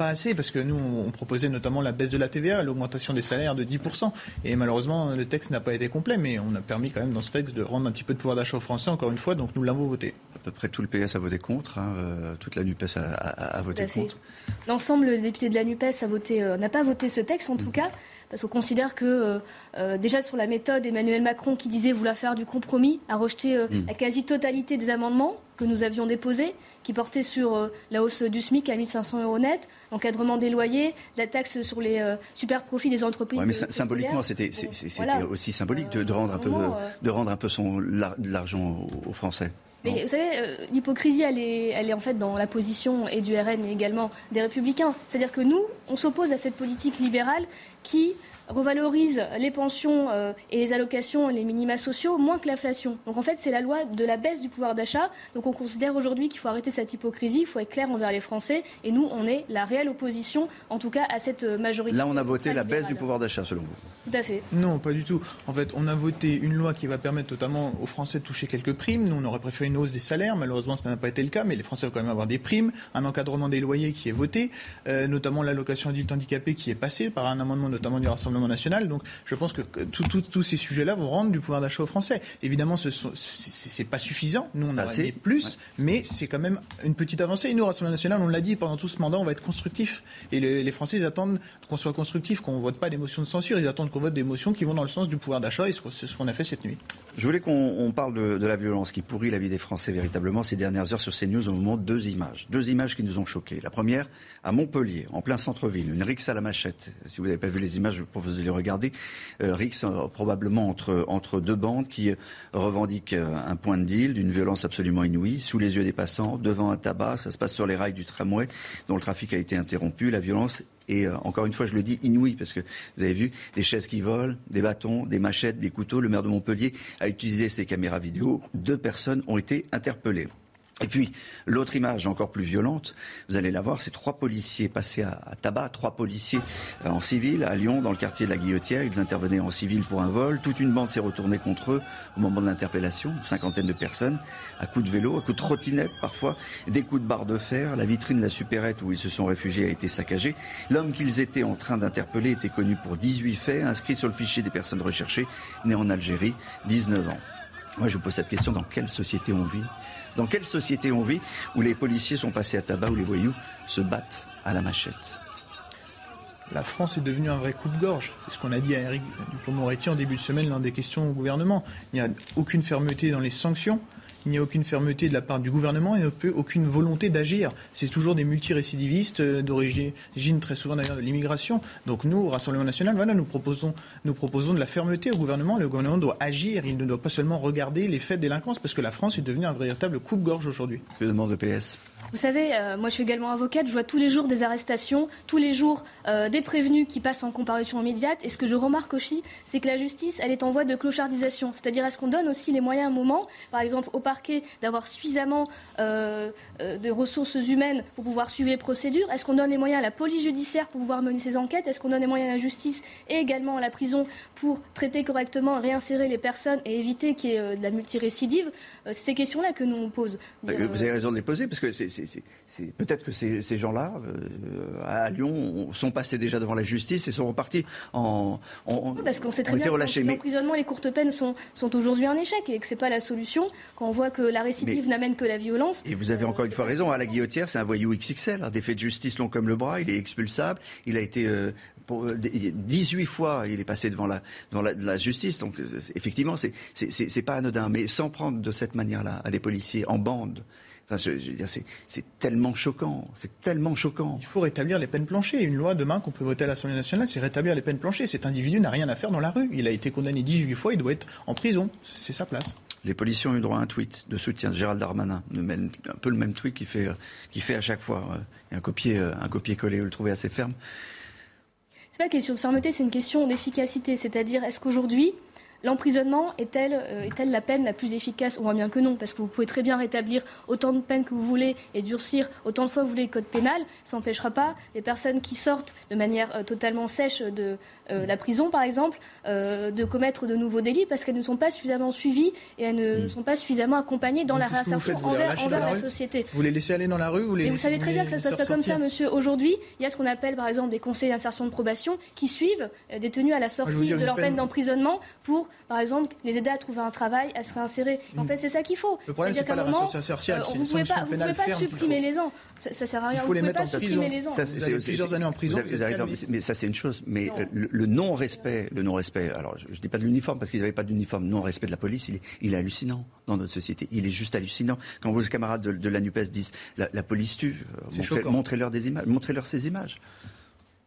Pas assez, parce que nous, on proposait notamment la baisse de la TVA, l'augmentation des salaires de 10%. Et malheureusement, le texte n'a pas été complet, mais on a permis quand même dans ce texte de rendre un petit peu de pouvoir d'achat aux Français, encore une fois, donc nous l'avons voté. À peu près tout le PS a voté contre. hein, euh, toute la NUPES a, a- a voté contre. L'ensemble des députés de la NUPES a voté, euh, n'a pas voté ce texte en tout cas, parce qu'on considère que euh, euh, déjà sur la méthode, Emmanuel Macron qui disait vouloir faire du compromis, a rejeté euh, Mm. la quasi-totalité des amendements que nous avions déposés, qui portaient sur euh, la hausse du SMIC à 1500 euros net, l'encadrement des loyers, la taxe sur les euh, super profits des entreprises. Ouais, mais euh, sy- symboliquement, c'était Voilà. aussi symbolique de, de rendre un peu, moment, de rendre un peu son, de l'argent aux, Français. Mais vous savez, euh, l'hypocrisie, elle est, elle est en fait dans la position et du RN et également des Républicains. C'est-à-dire que nous, on s'oppose à cette politique libérale qui revalorise les pensions euh, et les allocations et les minima sociaux moins que l'inflation. Donc en fait, c'est la loi de la baisse du pouvoir d'achat. Donc on considère aujourd'hui qu'il faut arrêter cette hypocrisie, il faut être clair envers les Français. Et nous, on est la réelle opposition, en tout cas, à cette euh, majorité. Là, on a voté la baisse du pouvoir d'achat, selon vous. Tout à fait. Non, pas du tout. En fait, on a voté une loi qui va permettre notamment aux Français de toucher quelques primes. Nous, on aurait préféré une hausse des salaires. Malheureusement, ça n'a pas été le cas, mais les Français vont quand même avoir des primes. Un encadrement des loyers qui est voté, euh, notamment l'allocation adulte handicapé qui est passé par un amendement notamment du Rassemblement national. Donc, je pense que tous ces sujets-là vont rendre du pouvoir d'achat aux Français. Évidemment, ce c'est pas suffisant. Nous, on a Assez. aimé plus, mais c'est quand même une petite avancée. Et nous, au Rassemblement national, on l'a dit pendant tout ce mandat, on va être constructif. Et le- les Français, ils attendent qu'on soit constructif, qu'on vote pas des motions de censure. Ils attendent qu'on vote des motions qui vont dans le sens du pouvoir d'achat. Et c'est ce qu'on a fait cette nuit. Je voulais qu'on on parle de, de la violence qui pourrit la vie des Français véritablement ces dernières heures sur CNews au moment de deux images. Deux images qui nous ont choqués. La première, à Montpellier, en plein centre-ville, une rixe à la machette. Si vous n'avez pas vu les images, je vous propose de les regarder. Euh, rixe euh, probablement entre, deux bandes qui euh, revendiquent un point de deal d'une violence absolument inouïe, sous les yeux des passants, devant un tabac. Ça se passe sur les rails du tramway dont le trafic a été interrompu. La violence euh, encore une fois, je le dis inouï, parce que vous avez vu des chaises qui volent, des bâtons, des machettes, des couteaux. Le maire de Montpellier a utilisé ses caméras vidéo. Deux personnes ont été interpellées. Et puis, l'autre image encore plus violente, vous allez la voir, c'est trois policiers passés à, tabac, trois policiers euh, en civil à Lyon, dans le quartier de la Guillotière. Ils intervenaient en civil pour un vol. Toute une bande s'est retournée contre eux au moment de l'interpellation. Une cinquantaine de personnes, à coups de vélo, à coups de trottinette parfois, des coups de barre de fer. La vitrine de la supérette où ils se sont réfugiés a été saccagée. L'homme qu'ils étaient en train d'interpeller était connu pour 18 faits, inscrit sur le fichier des personnes recherchées, né en Algérie, 19 ans. Moi, je vous pose cette question, dans quelle société on vit? Dans quelle société on vit où les policiers sont passés à tabac, où les voyous se battent à la machette? La France est devenue un vrai coup de gorge. C'est ce qu'on a dit à Eric Dupond-Moretti en début de semaine lors des questions au gouvernement. Il n'y a aucune fermeté dans les sanctions. Il n'y a aucune fermeté de la part du gouvernement et aucune volonté d'agir. C'est toujours des multirécidivistes euh, d'origine très souvent d'ailleurs de l'immigration. Donc nous, au Rassemblement national, voilà, nous proposons, nous proposons de la fermeté au gouvernement. Le gouvernement doit agir, il ne doit pas seulement regarder les faits de délinquance, parce que la France est devenue un véritable coupe-gorge aujourd'hui. Que demande le PS vous savez, euh, moi je suis également avocate, je vois tous les jours des arrestations, tous les jours euh, des prévenus qui passent en comparution immédiate. Et ce que je remarque aussi, c'est que la justice, elle est en voie de clochardisation. C'est-à-dire, est-ce qu'on donne aussi les moyens à un moment, par exemple au parquet, d'avoir suffisamment euh, de ressources humaines pour pouvoir suivre les procédures? Est-ce qu'on donne les moyens à la police judiciaire pour pouvoir mener ses enquêtes? Est-ce qu'on donne les moyens à la justice et également à la prison pour traiter correctement, réinsérer les personnes et éviter qu'il y ait de la multirécidive? C'est ces questions-là que nous on pose. Vous avez raison de les poser parce que c'est peut-être que ces, gens-là, euh, à Lyon, sont passés déjà devant la justice et sont repartis en. en parce qu'on sait très bien que l'emprisonnement et les courtes peines sont, sont aujourd'hui un échec et que ce n'est pas la solution quand on voit que la récidive n'amène que la violence. Et vous avez encore une fois raison, à la guillotière, c'est un voyou XXL, un défait de justice long comme le bras, il est expulsable, il a été. Euh, pour 18 euh, fois, il est passé devant la, devant la, justice. Donc, effectivement, c'est pas anodin. Mais sans prendre de cette manière-là à des policiers en bande, c'est tellement choquant, c'est tellement choquant. Il faut rétablir les peines planchées. Une loi demain qu'on peut voter à l'Assemblée nationale, c'est rétablir les peines planchées. Cet individu n'a rien à faire dans la rue. Il a été condamné 18 fois, il doit être en prison. C'est sa place. Les policiers ont eu droit à un tweet de soutien de Gérald Darmanin, un peu le même tweet qu'il fait, fait à chaque fois. Il y a un copier, un copier-coller, vous le trouvez assez ferme. C'est pas une question de fermeté, c'est une question d'efficacité. C'est-à-dire, est-ce qu'aujourd'hui, L'emprisonnement est-elle euh, est la peine la plus efficace On voit bien que non, parce que vous pouvez très bien rétablir autant de peines que vous voulez et durcir autant de fois que vous voulez le code pénal. Ça n'empêchera pas les personnes qui sortent de manière euh, totalement sèche de euh, la prison, par exemple, de commettre de nouveaux délits parce qu'elles ne sont pas suffisamment suivies et elles ne mm. sont pas suffisamment accompagnées dans la réinsertion envers, la, société. Vous les laissez aller dans la rue vous les vous savez très bien que ça ne se passe pas comme ça, monsieur. Aujourd'hui, il y a ce qu'on appelle, par exemple, des conseils d'insertion de probation qui suivent des détenus à la sortie de leur peine d'emprisonnement pour par exemple, les aider à trouver un travail, à se réinsérer. En fait, c'est ça qu'il faut. Le problème, c'est pas la réinsertion sociale, c'est une sanction Vous ne pouvez pas supprimer les gens. Ça, ne sert à rien. Il faut les mettre en prison. Ça, c'est plusieurs années en prison. Mais ça, c'est une chose. Mais le non-respect, le non-respect. Alors, je ne dis pas de l'uniforme parce qu'ils n'avaient pas d'uniforme. Non-respect de la police, il est allucinant dans notre société. Il est juste hallucinant. Quand vos camarades de la Nupes disent la police tue, montrez-leur des images, montrez-leur ces images.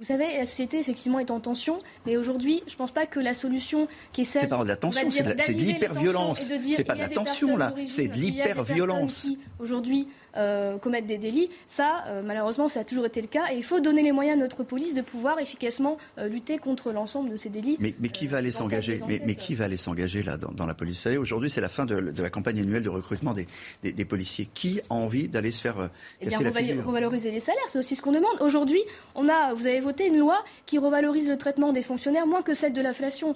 Vous savez, la société effectivement est en tension, mais aujourd'hui, je ne pense pas que la solution qui est celle. C'est pas de la tension, c'est de l'hyperviolence. C'est pas de la tension là, c'est de l'hyperviolence. Aujourd'hui, euh, commettre des délits. Ça, euh, malheureusement, ça a toujours été le cas. Et il faut donner les moyens à notre police de pouvoir efficacement euh, lutter contre l'ensemble de ces délits. Mais, qui va aller s'engager mais, qui va aller s'engager là dans, la police Vous savez, aujourd'hui, c'est la fin de, la campagne annuelle de recrutement des, des, policiers. Qui a envie d'aller se faire eh bien, revaloriser les salaires, c'est aussi ce qu'on demande. Aujourd'hui, on a, vous avez voté une loi qui revalorise le traitement des fonctionnaires moins que celle de l'inflation.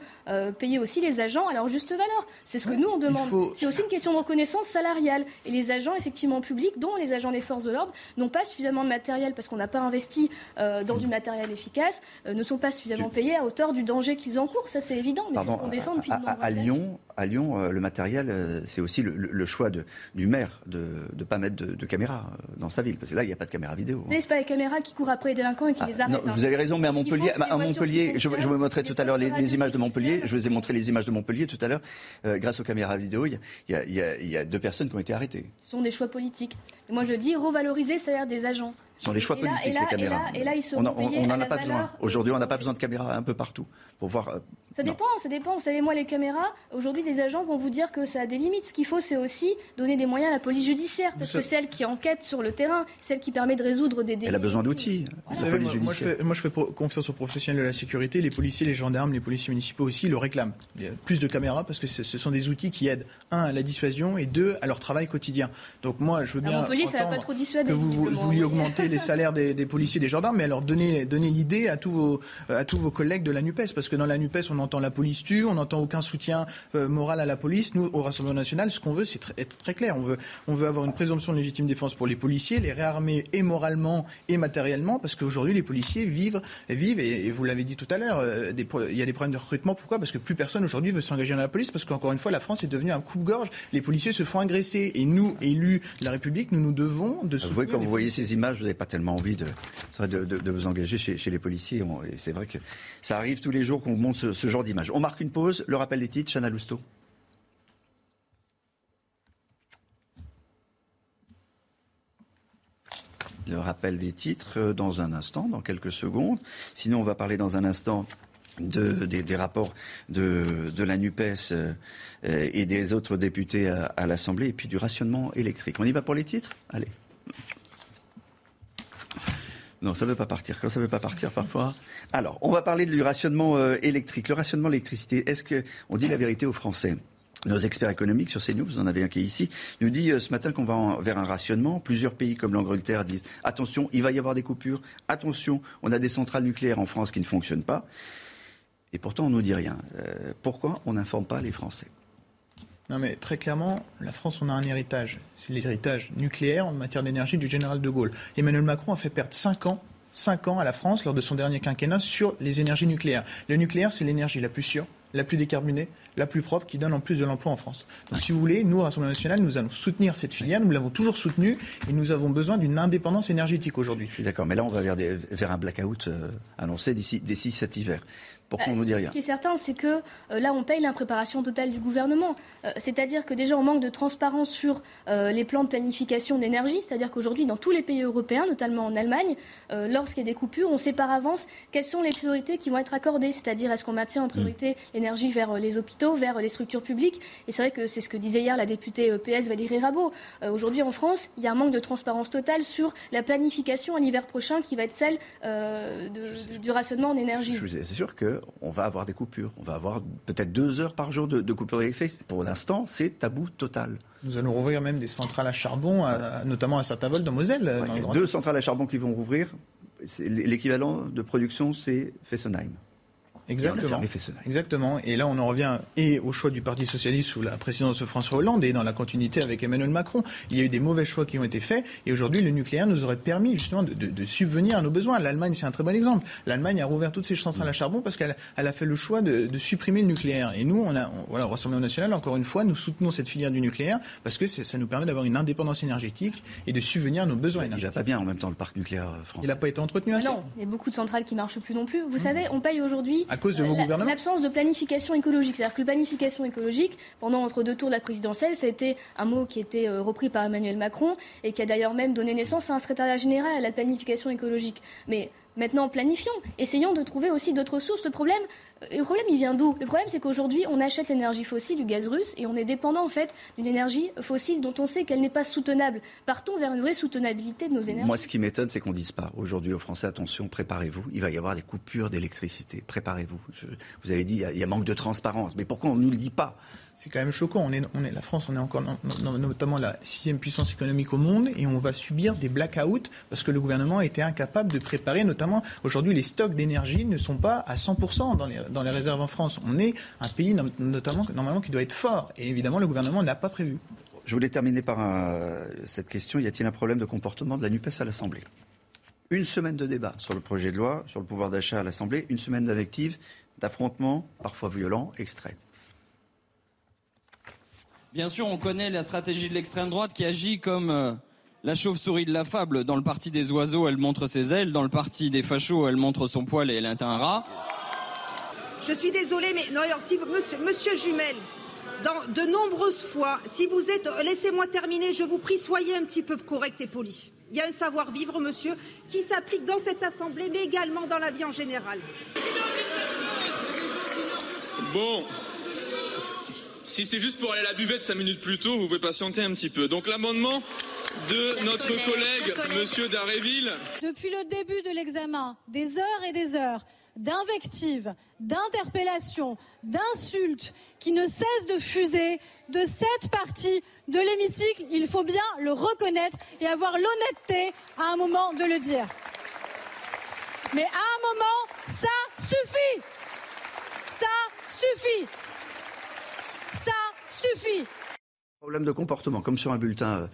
payer aussi les agents à leur juste valeur. C'est ce que nous on demande. C'est aussi une question de reconnaissance salariale. Et les agents effectivement publics les agents des forces de l'ordre n'ont pas suffisamment de matériel parce qu'on n'a pas investi euh, dans du matériel efficace, euh, ne sont pas suffisamment payés à hauteur du danger qu'ils encourent. Ça, c'est évident, mais c'est ce qu'on défend depuis à, à, Lyon, à Lyon, euh, le matériel, c'est aussi le, choix de, du maire de ne pas mettre de, caméras dans sa ville, parce que là, il n'y a pas de caméra vidéo. Hein. Ce pas les caméras qui courent après les délinquants et qui ah, les arrêtent. Non, vous avez raison, mais à Montpellier, à Montpellier, je, vous montrais tout à l'heure les, images de Montpellier. Je vous ai montré les images de Montpellier tout à l'heure. grâce aux caméras vidéo, il y, y, a deux personnes qui ont été arrêtées. Ce sont des choix politiques. moi, je dis revaloriser le salaire des agents. Ce sont les choix politiques, les caméras. Et là, ils on n'en a pas besoin. Aujourd'hui, on n'a pas besoin de caméras un peu partout pour voir. Euh, ça dépend, ça dépend. Vous savez, moi, les caméras, aujourd'hui, les agents vont vous dire que ça a des limites. Ce qu'il faut, c'est aussi donner des moyens à la police judiciaire, parce que celle qui enquête sur le terrain, celle qui permet de résoudre des délits. Elle a besoin d'outils. moi, je fais, moi, je fais confiance aux professionnels de la sécurité. Les policiers, les gendarmes, les policiers municipaux aussi le réclament. Il y a plus de caméras parce que ce sont des outils qui aident, un, à la dissuasion et deux, à leur travail quotidien. Donc moi, je veux bien. ça va pas trop dissuader. Que vous, vouliez augmenter les salaires des policiers, des gendarmes, mais alors donner, donner l'idée à tous vos, à tous vos collègues de la NUPES, parce que dans la NUPES, on entend la police tue, on n'entend aucun soutien euh, moral à la police. Nous, au Rassemblement national, ce qu'on veut, c'est être très clair. On veut, on veut avoir une présomption de légitime défense pour les policiers, les réarmer et moralement et matériellement, parce qu'aujourd'hui, les policiers vivent, vivent et, vous l'avez dit tout à l'heure, euh, il y a des problèmes de recrutement. Pourquoi? Parce que plus personne aujourd'hui veut s'engager dans la police, parce qu'encore une fois, la France est devenue un coupe-gorge. Les policiers se font agresser. Et nous, élus de la République, nous nous devons de soutenir. Vous voyez, quand vous voyez ces images, vous n'avez pas tellement envie de, de, vous engager chez, les policiers. C'est vrai que ça arrive tous les jours qu'on monte ce, ce genre d'image. On marque une pause. Le rappel des titres, Chana Lousteau. le rappel des titres euh, dans un instant, dans quelques secondes. Sinon, on va parler dans un instant. Des, rapports de, la NUPES euh, et des autres députés à l'Assemblée, et puis du rationnement électrique. On y va pour les titres? Allez. Non, ça ne veut pas partir. Quand ça ne veut pas partir, parfois. Alors, on va parler du rationnement euh, électrique. Le rationnement d'électricité, est-ce qu'on dit la vérité aux Français? Nos experts économiques sur CNews, vous en avez un qui est ici, nous dit euh, ce matin qu'on va vers un rationnement. Plusieurs pays comme l'Angleterre disent attention, il va y avoir des coupures, attention, on a des centrales nucléaires en France qui ne fonctionnent pas. Et pourtant, on ne nous dit rien. Euh, pourquoi on n'informe pas les Français? Non mais très clairement, la France, on a un héritage. C'est l'héritage nucléaire en matière d'énergie du général de Gaulle. Emmanuel Macron a fait perdre 5 ans 5 ans à la France lors de son dernier quinquennat sur les énergies nucléaires. Le nucléaire, c'est l'énergie la plus sûre, la plus décarbonée, la plus propre, qui donne en plus de l'emploi en France. Donc, si vous voulez, nous, Rassemblement national, nous allons soutenir cette filière. Nous l'avons toujours soutenue et nous avons besoin d'une indépendance énergétique aujourd'hui. D'accord, mais là, on va vers, vers un blackout euh, annoncé d'ici cet hiver. Pourquoi on nous dit rien Ce qui est certain, c'est que euh, là, on paye l'impréparation totale du gouvernement. Euh, c'est-à-dire que déjà, on manque de transparence sur euh, les plans de planification d'énergie. C'est-à-dire qu'aujourd'hui, dans tous les pays européens, notamment en Allemagne, lorsqu'il y a des coupures, on sait par avance quelles sont les priorités qui vont être accordées. C'est-à-dire, est-ce qu'on maintient en priorité mm. l'énergie vers les hôpitaux, vers les structures publiques? Et c'est vrai que c'est ce que disait hier la députée PS Valérie Rabault. aujourd'hui, en France, il y a un manque de transparence totale sur la planification à l'hiver prochain qui va être celle du rationnement en énergie. C'est sûr que on va avoir des coupures. On va avoir peut-être deux heures par jour de, de coupures électriques. Pour l'instant, c'est tabou total. Nous allons rouvrir même des centrales à charbon, notamment à Saint-Avold, dans Moselle. deux centrales à charbon qui vont rouvrir. L'équivalent de production, c'est Fessenheim. Exactement. Exactement. Et là, on en revient et au choix du Parti socialiste sous la présidence de François Hollande et dans la continuité avec Emmanuel Macron. Il y a eu des mauvais choix qui ont été faits et aujourd'hui, le nucléaire nous aurait permis justement de, de, de subvenir à nos besoins. L'Allemagne, c'est un très bon exemple. L'Allemagne a rouvert toutes ses centrales à charbon parce qu'elle elle a fait le choix de, de, supprimer le nucléaire. Et nous, on a, voilà, au Rassemblement national, encore une fois, nous soutenons cette filière du nucléaire parce que ça nous permet d'avoir une indépendance énergétique et de subvenir à nos besoins Il va pas bien en même temps le parc nucléaire français. Il n'a pas été entretenu assez. Non, il y a beaucoup de centrales qui marchent plus non plus. Vous mmh. savez, on paye aujourd'hui à cause de vos gouvernements L'absence de planification écologique. C'est-à-dire que la planification écologique, pendant entre deux tours de la présidentielle, ça a été un mot qui a été euh, repris par Emmanuel Macron et qui a d'ailleurs même donné naissance à un secrétariat général à la planification écologique. Mais Maintenant, planifions, essayons de trouver aussi d'autres sources. Le problème, le problème, il vient d'où? Le problème, c'est qu'aujourd'hui, on achète l'énergie fossile, du gaz russe, et on est dépendant en fait d'une énergie fossile dont on sait qu'elle n'est pas soutenable. Partons vers une vraie soutenabilité de nos énergies. Moi, ce qui m'étonne, c'est qu'on ne dise pas aujourd'hui aux Français attention, préparez-vous, il va y avoir des coupures d'électricité. Préparez-vous. vous avez dit, il y, a manque de transparence, mais pourquoi on ne nous le dit pas? C'est quand même choquant. On est, on est, la France, on est encore notamment la sixième puissance économique au monde et on va subir des blackouts parce que le gouvernement a été incapable de préparer, notamment aujourd'hui, les stocks d'énergie ne sont pas à 100% dans les, dans les réserves en France. On est un pays notamment normalement qui doit être fort et évidemment le gouvernement n'a pas prévu. Je voulais terminer par cette question. Y a-t-il un problème de comportement de la NUPES à l'Assemblée? Une semaine de débat sur le projet de loi, sur le pouvoir d'achat à l'Assemblée, une semaine d'invectives, d'affrontements, parfois violents, extrêmes. Bien sûr, on connaît la stratégie de l'extrême droite qui agit comme euh, la chauve-souris de la fable. Dans le parti des oiseaux, elle montre ses ailes. Dans le parti des fachos, elle montre son poil et elle est un rat. Je suis désolée, mais non, alors, si monsieur, monsieur Jumel, dans de nombreuses fois, si vous êtes, laissez-moi terminer, je vous prie, soyez un petit peu correct et poli. Il y a un savoir-vivre, monsieur, qui s'applique dans cette assemblée, mais également dans la vie en général. Bon, si c'est juste pour aller à la buvette cinq minutes plus tôt, vous pouvez patienter un petit peu. Donc l'amendement de notre collègue, Monsieur Daréville. Depuis le début de l'examen, des heures et des heures d'invectives, d'interpellations, d'insultes qui ne cessent de fuser de cette partie de l'hémicycle. Il faut bien le reconnaître et avoir l'honnêteté à un moment de le dire. Mais à un moment, ça suffit. Ça suffit. Ça suffit. Problème de comportement, comme sur un bulletin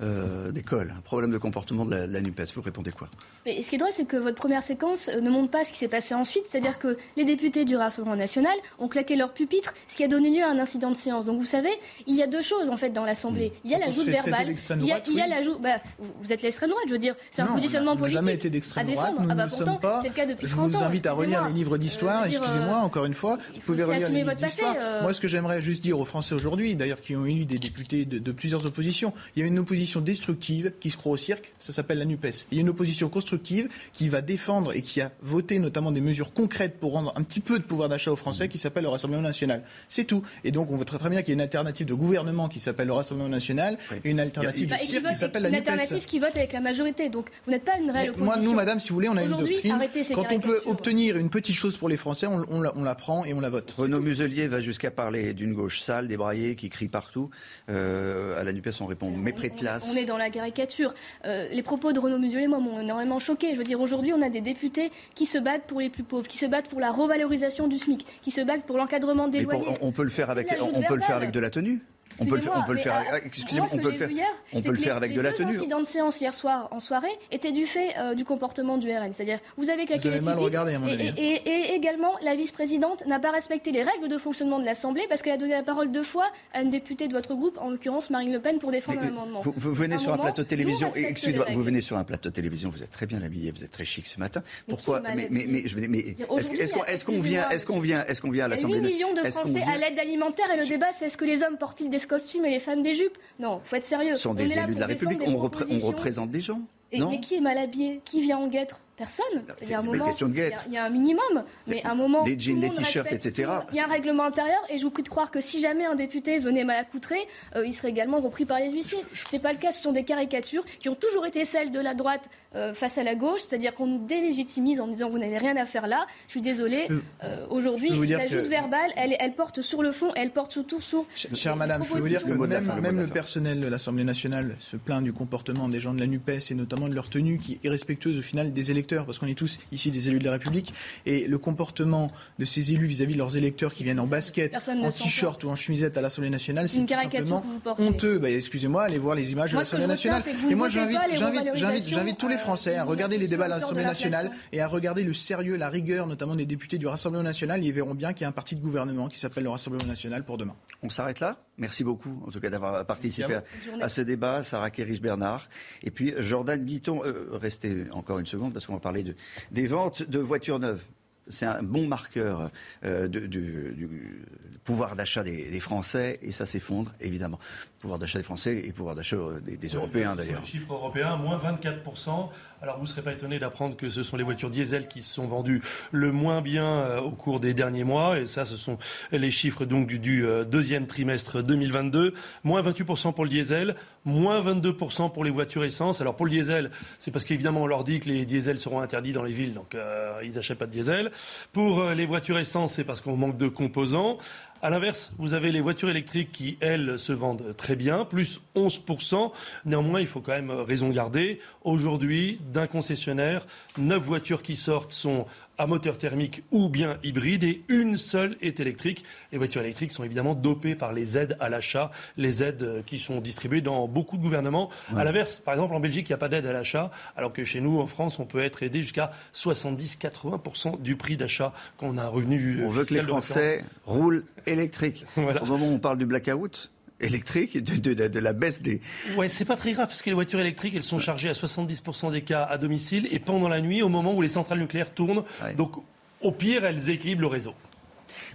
euh, d'école, un problème de comportement de la, NUPES. Vous répondez quoi? Mais ce qui est drôle, c'est que votre première séquence euh, ne montre pas ce qui s'est passé ensuite, c'est-à-dire que les députés du Rassemblement national ont claqué leur pupitre, ce qui a donné lieu à un incident de séance. Donc vous savez, il y a deux choses en fait dans l'Assemblée. Il y a l'ajout verbal, il y a, il y a l'ajout. Bah, vous êtes l'extrême droite, je veux dire, c'est un positionnement politique. jamais été d'extrême droite. ah bah pourtant, le cas depuis 30 ans. Je vous invite à relire les livres d'histoire. Euh, Excusez-moi, encore une fois, vous pouvez relire les livres d'histoire. Moi, ce que j'aimerais juste dire aux Français aujourd'hui, d'ailleurs, qui ont élu des députés députés de, de, plusieurs oppositions. Il y a une opposition destructive qui se croit au cirque, ça s'appelle la NUPES. Il y a une opposition constructive qui va défendre et qui a voté notamment des mesures concrètes pour rendre un petit peu de pouvoir d'achat aux Français qui s'appelle le Rassemblement national. C'est tout. Et donc on voit très très bien qu'il y a une alternative de gouvernement qui s'appelle le Rassemblement national oui. et une alternative bah, de cirque qui, qui s'appelle la Une NUPES. alternative qui vote avec la majorité. Donc vous n'êtes pas une réelle opposition. Moi, nous, madame, si vous voulez, on a une doctrine. ces Quand on peut obtenir une petite chose pour les Français, on, on, la, on la prend et on la vote. Renaud Muselier va jusqu'à parler d'une gauche sale, débraillée, qui crie partout. Euh, à la NUPES, on répond mépris de classe. On est dans la caricature. Euh, les propos de Renaud Muselier, moi, m'ont énormément choqué. Je veux dire, aujourd'hui, on a des députés qui se battent pour les plus pauvres, qui se battent pour la revalorisation du SMIC, qui se battent pour l'encadrement des Mais loyers. Pour, on peut le faire avec, on peut le faire avec de la tenue. On peut le faire, on peut le faire, euh, excusez-moi, on peut le faire, hier, on peut le faire avec les de la deux tenue. incidents de séance hier soir en soirée étaient du fait euh, du comportement du RN. C'est-à-dire, vous avez claqué les mal regardé, à mon avis. Et, et, et, également, la vice-présidente n'a pas respecté les règles de fonctionnement de l'Assemblée parce qu'elle a donné la parole deux fois à une députée de votre groupe, en l'occurrence Marine Le Pen, pour défendre Mais, un amendement. Vous, vous venez un sur un plateau de télévision, excusez-moi, vous venez sur un plateau de télévision, vous êtes très bien habillé, vous êtes très chic ce matin. Pourquoi Mais, mais, mais, est-ce qu'on vient, est-ce qu'on vient, est-ce qu'on vient à Il y a l'Assemblée? 8 millions de Français à l'aide alimentaire et le débat, c'est est-ce que les hommes portent-ils? des costumes et les femmes des jupes Non, faut être sérieux. Ce sont On des élus de la République, on, repré- on propositions. représente des gens. Et- mais qui est mal habillé? Qui vient en guêtre? Personne. c'est Il y a un une belle moment, question de il y a- guêtre. il y, a un minimum, mais un moment. Des jeans, des t-shirts, etc. Il y a un règlement intérieur et je vous prie de croire que si jamais un député venait mal accoutré, euh, il serait également repris par les huissiers. C'est pas le cas. Ce sont des caricatures qui ont toujours été celles de la droite euh, face à la gauche, c'est-à-dire qu'on nous délégitimise en disant vous n'avez rien à faire là. Je suis désolée. peux- Euh, Aujourd'hui, la que- joute verbale, elle, elle porte sur le fond, elle porte surtout sur. Ch- Chère madame, je peux vous dire que même, le même personnel de l'Assemblée nationale se plaint du comportement des gens de la NUPES et notamment de leur tenue qui est irrespectueuse au final des électeurs, parce qu'on est tous ici des élus de la République. Et le comportement de ces élus vis-à-vis de leurs électeurs qui viennent en basket, Personne en t-shirt ou en chemisette à l'Assemblée nationale, c'est simplement honteux. Bah, excusez-moi, allez voir les images Moi, de l'Assemblée nationale. Et moi, j'invite, tous les euh, Français à regarder les débats à l'Assemblée nationale et à regarder le sérieux, la rigueur, notamment des députés du Rassemblement national. Ils verront bien qu'il y a un parti de gouvernement qui s'appelle le Rassemblement national pour demain. On s'arrête là? Merci beaucoup, en tout cas, d'avoir participé à, ce débat. Sarah Kérich-Bernard. Et puis, Jordan Guiton, euh, restez encore une seconde parce qu'on va parler de, des ventes de voitures neuves. C'est un bon marqueur euh, de- du, du pouvoir d'achat des, des Français et ça s'effondre, évidemment. Pouvoir d'achat des Français et pouvoir d'achat euh, des, des Européens, d'ailleurs. Les chiffres européens, moins 24%. Alors vous ne serez pas étonné d'apprendre que ce sont les voitures diesel qui se sont vendues le moins bien euh, au cours des derniers mois. Et ça, ce sont les chiffres donc du, euh, deuxième trimestre 2022. Moins 28% pour le diesel, moins 22% pour les voitures essence. Alors pour le diesel, c'est parce qu'évidemment on leur dit que les diesels seront interdits dans les villes, donc euh, ils n'achètent pas de diesel. Pour les voitures essence, c'est parce qu'on manque de composants. À l'inverse, vous avez les voitures électriques qui, elles, se vendent très bien, plus 11%. Néanmoins, il faut quand même raison garder. Aujourd'hui, d'un concessionnaire, 9 voitures qui sortent sont à moteur thermique ou bien hybride et une seule est électrique. Les voitures électriques sont évidemment dopées par les aides à l'achat, les aides euh, qui sont distribuées dans beaucoup de gouvernements. À l'inverse, par exemple, en Belgique, il n'y a pas d'aide à l'achat, alors que chez nous, en France, on peut être aidé jusqu'à 70-80% du prix d'achat quand on a un revenu. euh, On veut que les Français roulent électrique. Voilà. Au moment où on parle du blackout électrique, de, de- de- de la baisse des, Ouais, c'est pas très grave parce que les voitures électriques, elles sont chargées à 70% des cas à domicile et pendant la nuit, au moment où les centrales nucléaires tournent. Donc, au pire, elles équilibrent le réseau.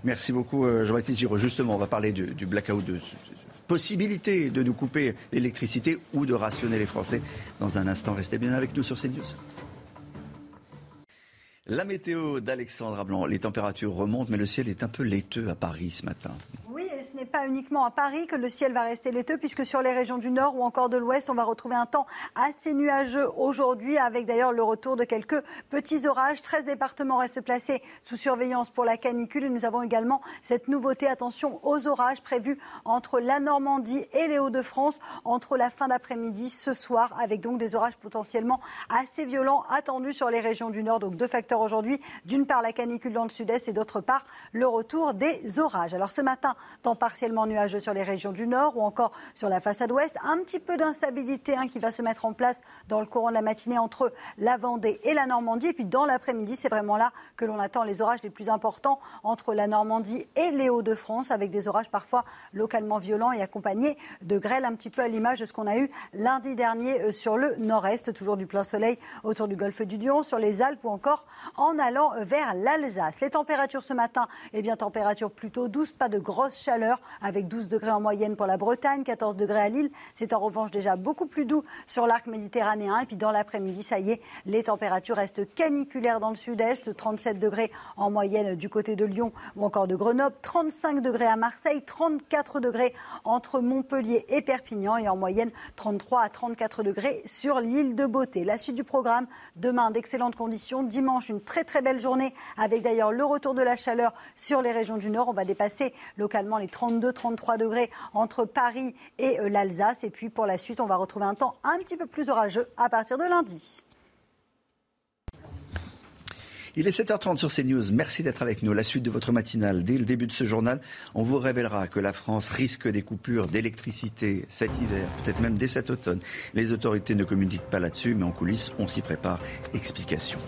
Merci beaucoup, euh, Jean-Baptiste Giraud. Justement, on va parler du, du blackout, de, de possibilité de nous couper l'électricité ou de rationner les Français. Dans un instant, restez bien avec nous sur CNews. La météo d'Alexandra Blanc. Les températures remontent, mais le ciel est un peu laiteux à Paris ce matin. Oui, pas uniquement à Paris que le ciel va rester laiteux, puisque sur les régions du nord ou encore de l'ouest, on va retrouver un temps assez nuageux aujourd'hui, avec d'ailleurs le retour de quelques petits orages. 13 départements restent placés sous surveillance pour la canicule et nous avons également cette nouveauté, attention aux orages prévus entre la Normandie et les Hauts-de-France entre la fin d'après-midi ce soir, avec donc des orages potentiellement assez violents attendus sur les régions du nord. Donc deux facteurs aujourd'hui, d'une part la canicule dans le sud-est et d'autre part le retour des orages. Alors ce matin, temps partiellement nuageux sur les régions du nord ou encore sur la façade ouest. Un petit peu d'instabilité hein, qui va se mettre en place dans le courant de la matinée entre la Vendée et la Normandie. Et puis dans l'après-midi, c'est vraiment là que l'on attend les orages les plus importants entre la Normandie et les Hauts-de-France, avec des orages parfois localement violents et accompagnés de grêles, un petit peu à l'image de ce qu'on a eu lundi dernier euh, sur le nord-est, toujours du plein soleil autour du golfe du Lion, sur les Alpes ou encore en allant vers l'Alsace. Les températures ce matin, eh bien température plutôt douce, pas de grosse chaleur avec 12 degrés en moyenne pour la Bretagne, 14 degrés à Lille. C'est en revanche déjà beaucoup plus doux sur l'arc méditerranéen. Et puis dans l'après-midi, ça y est, les températures restent caniculaires dans le sud-est, 37 degrés en moyenne du côté de Lyon ou encore de Grenoble, 35 degrés à Marseille, 34 degrés entre Montpellier et Perpignan et en moyenne 33 à 34 degrés sur l'île de Beauté. La suite du programme, demain d'excellentes conditions, dimanche une très très belle journée avec d'ailleurs le retour de la chaleur sur les régions du Nord. On va dépasser localement les 32-33 degrés entre Paris et euh, l'Alsace. Et puis pour la suite, on va retrouver un temps un petit peu plus orageux à partir de lundi. Il est 7h30 sur CNews. Merci d'être avec nous. La suite de votre matinale. Dès le début de ce journal, on vous révélera que la France risque des coupures d'électricité cet hiver, peut-être même dès cet automne. Les autorités ne communiquent pas là-dessus, mais en coulisses, on s'y prépare. Explication.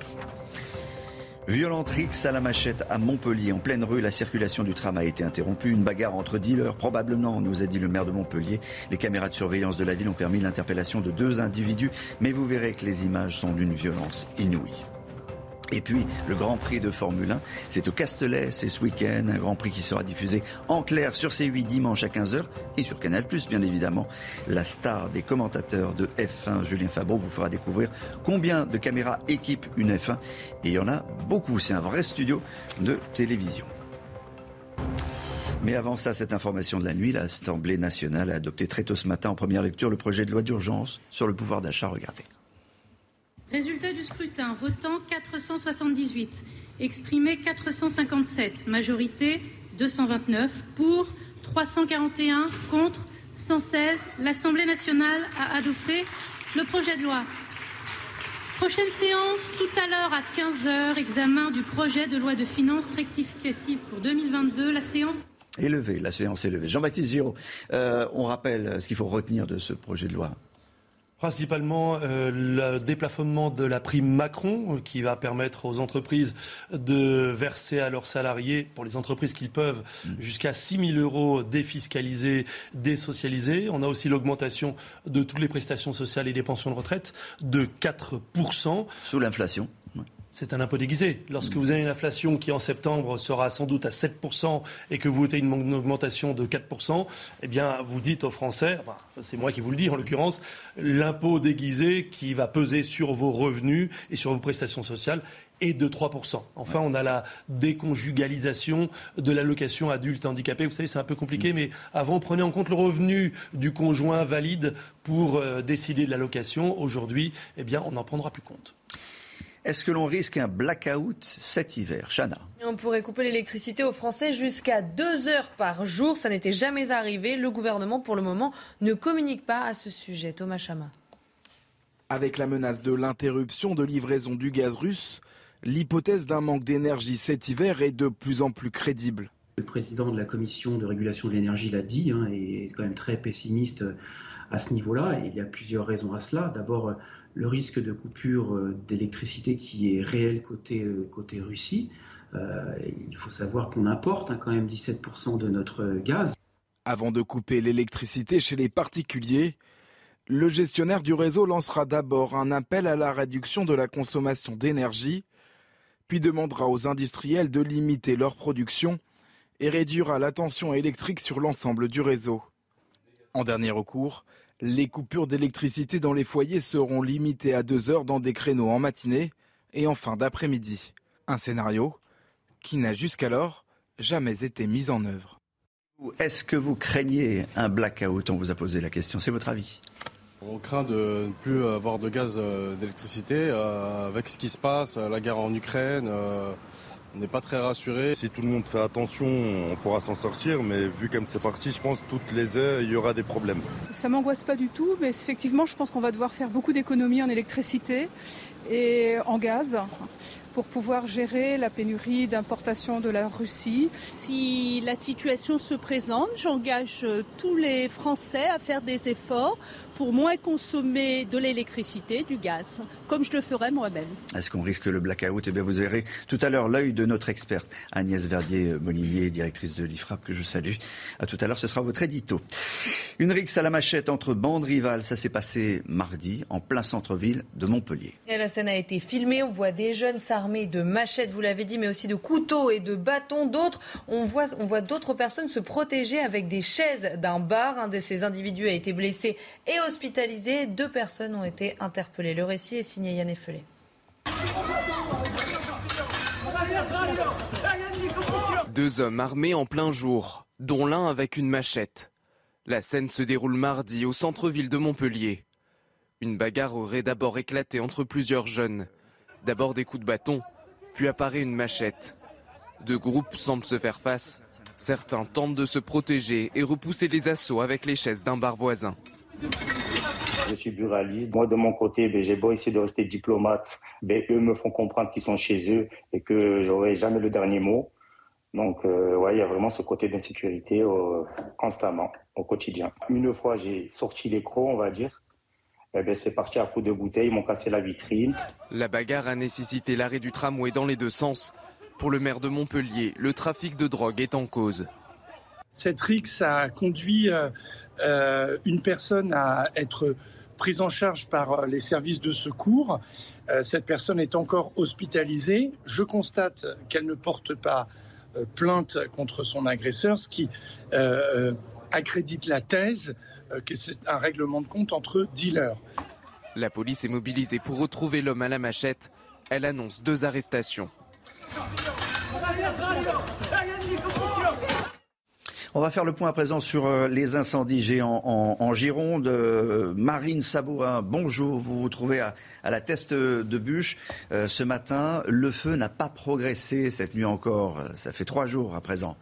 Violente rixe à la machette à Montpellier. En pleine rue, la circulation du tram a été interrompue. Une bagarre entre dealers, probablement, nous a dit le maire de Montpellier. Les caméras de surveillance de la ville ont permis l'interpellation de deux individus, mais vous verrez que les images sont d'une violence inouïe. Et puis, le Grand Prix de Formule 1, c'est au Castellet, c'est ce week-end, un Grand Prix qui sera diffusé en clair sur C8 dimanche à 15h et sur Canal+, bien évidemment. La star des commentateurs de F1, Julien Fabreau, vous fera découvrir combien de caméras équipent une F1. Et il y en a beaucoup, c'est un vrai studio de télévision. Mais avant ça, cette information de la nuit, l'Assemblée nationale a adopté très tôt ce matin en première lecture le projet de loi d'urgence sur le pouvoir d'achat. Regardez. Résultat du scrutin, votant 478, exprimé 457, majorité 229, pour 341, contre 116. L'Assemblée nationale a adopté le projet de loi. Prochaine séance, tout à l'heure à 15h, examen du projet de loi de finances rectificative pour 2022. La séance est levée. La séance est. Jean-Baptiste Giraud, euh, on rappelle ce qu'il faut retenir de ce projet de loi. Principalement euh, le déplafonnement de la prime Macron, euh, qui va permettre aux entreprises de verser à leurs salariés, pour les entreprises qu'ils peuvent, jusqu'à 6 000 euros défiscalisés, désocialisés. On a aussi l'augmentation de toutes les prestations sociales et des pensions de retraite de 4% Sous l'inflation c'est un impôt déguisé. Lorsque vous avez une inflation qui en septembre sera sans doute à 7% et que vous votez une augmentation de 4%, eh bien vous dites aux Français, c'est moi qui vous le dis en l'occurrence, l'impôt déguisé qui va peser sur vos revenus et sur vos prestations sociales est de 3%. Enfin, on a la déconjugalisation de l'allocation adulte handicapé. Vous savez, c'est un peu compliqué, mais avant, on prenait en compte le revenu du conjoint valide pour euh, décider de l'allocation. Aujourd'hui, eh bien, on n'en prendra plus compte. Est-ce que l'on risque un blackout cet hiver Chana? On pourrait couper l'électricité aux Français jusqu'à deux heures par jour. Ça n'était jamais arrivé. Le gouvernement, pour le moment, ne communique pas à ce sujet. Thomas Chama. Avec la menace de l'interruption de livraison du gaz russe, l'hypothèse d'un manque d'énergie cet hiver est de plus en plus crédible. Le président de la commission de régulation de l'énergie l'a dit hein, et est quand même très pessimiste à ce niveau-là. Et il y a plusieurs raisons à cela. D'abord, le risque de coupure euh, d'électricité qui est réel côté, euh, côté Russie. Euh, il faut savoir qu'on importe hein, quand même 17% de notre gaz. Avant de couper l'électricité chez les particuliers, le gestionnaire du réseau lancera d'abord un appel à la réduction de la consommation d'énergie, puis demandera aux industriels de limiter leur production et réduira la tension électrique sur l'ensemble du réseau. En dernier recours, les coupures d'électricité dans les foyers seront limitées à deux heures dans des créneaux en matinée et en fin d'après-midi. Un scénario qui n'a jusqu'alors jamais été mis en œuvre. Est-ce que vous craignez un blackout? On vous a posé la question. C'est votre avis on craint de ne plus avoir de gaz euh, d'électricité euh, avec ce qui se passe, la guerre en Ukraine. Euh, on n'est pas très rassuré. Si tout le monde fait attention, on pourra s'en sortir, mais vu comme c'est parti, je pense que toutes les heures, il y aura des problèmes. Ça m'angoisse pas du tout, mais effectivement, je pense qu'on va devoir faire beaucoup d'économies en électricité et en gaz pour pouvoir gérer la pénurie d'importation de la Russie. Si la situation se présente, j'engage tous les Français à faire des efforts pour moins consommer de l'électricité, du gaz, comme je le ferais moi-même. Est-ce qu'on risque le blackout? Eh bien, vous verrez tout à l'heure l'œil de notre experte Agnès Verdier-Molinier, directrice de l'IFRAP, que je salue. À tout à l'heure, ce sera votre édito. Une rixe à la machette entre bandes rivales, ça s'est passé mardi, en plein centre-ville de Montpellier. Et la scène a été filmée. On voit des jeunes s'armer de machettes, vous l'avez dit, mais aussi de couteaux et de bâtons. D'autres, on voit, on voit d'autres personnes se protéger avec des chaises d'un bar. Un de ces individus a été blessé et hospitalisé. Deux personnes ont été interpellées. Le récit est signé Yann Effelé. Deux hommes armés en plein jour, dont l'un avec une machette. La scène se déroule mardi au centre-ville de Montpellier. Une bagarre aurait d'abord éclaté entre plusieurs jeunes. D'abord des coups de bâton, puis apparaît une machette. Deux groupes semblent se faire face. Certains tentent de se protéger et repousser les assauts avec les chaises d'un bar voisin. Je suis buraliste. Moi, de mon côté, ben, j'ai beau essayer de rester diplomate. Ben, eux me font comprendre qu'ils sont chez eux et que j'aurai jamais le dernier mot. Donc, euh, ouais, il y a vraiment ce côté d'insécurité euh, constamment, au quotidien. Une fois, j'ai sorti les crocs, on va dire. Eh ben, c'est parti à coups de bouteille, ils m'ont cassé la vitrine. La bagarre a nécessité l'arrêt du tramway dans les deux sens. Pour le maire de Montpellier, le trafic de drogue est en cause. Cette rixe a conduit euh, euh, une personne à être prise en charge par les services de secours. Euh, cette personne est encore hospitalisée. Je constate qu'elle ne porte pas euh, plainte contre son agresseur, ce qui euh, accrédite la thèse c'est un règlement de compte entre dealers. La police est mobilisée pour retrouver l'homme à la machette. Elle annonce deux arrestations. On va faire le point à présent sur euh, les incendies géants en, en Gironde. Euh, Marine Sabourin, bonjour. Vous vous trouvez à, à la teste de bûche. Euh, ce matin, le feu n'a pas progressé cette nuit encore. Ça fait trois jours à présent.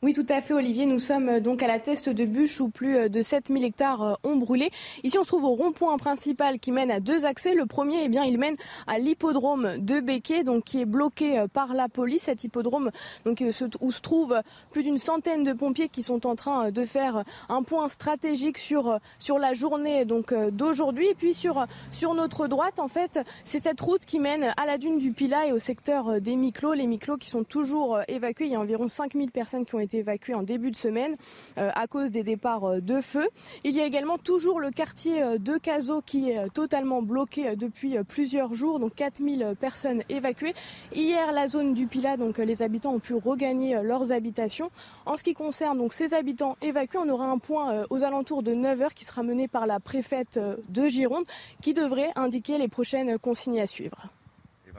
Oui, tout à fait, Olivier. Nous sommes euh, donc à la teste de bûche où plus euh, de 7000 hectares euh, ont brûlé. Ici, on se trouve au rond-point principal qui mène à deux accès. Le premier, eh bien, il mène à l'hippodrome de Béquet, donc qui est bloqué par la police. Cet hippodrome, donc, où se trouvent plus d'une centaine de pompiers qui sont en train de faire un point stratégique sur, sur la journée donc d'aujourd'hui. Et puis sur, sur notre droite, en fait, c'est cette route qui mène à la dune du Pilat et au secteur des Miclos. Les Miclos qui sont toujours évacués. Il y a environ 5000 personnes qui ont été évacué en début de semaine euh, à cause des départs euh, de feu. Il y a également toujours le quartier euh, de Cazaux qui est totalement bloqué depuis plusieurs jours, donc 4000 personnes évacuées. Hier, la zone du Pilat, donc les habitants ont pu regagner leurs habitations. En ce qui concerne donc ces habitants évacués, on aura un point aux alentours de 9h qui sera mené par la préfète de Gironde qui devrait indiquer les prochaines consignes à suivre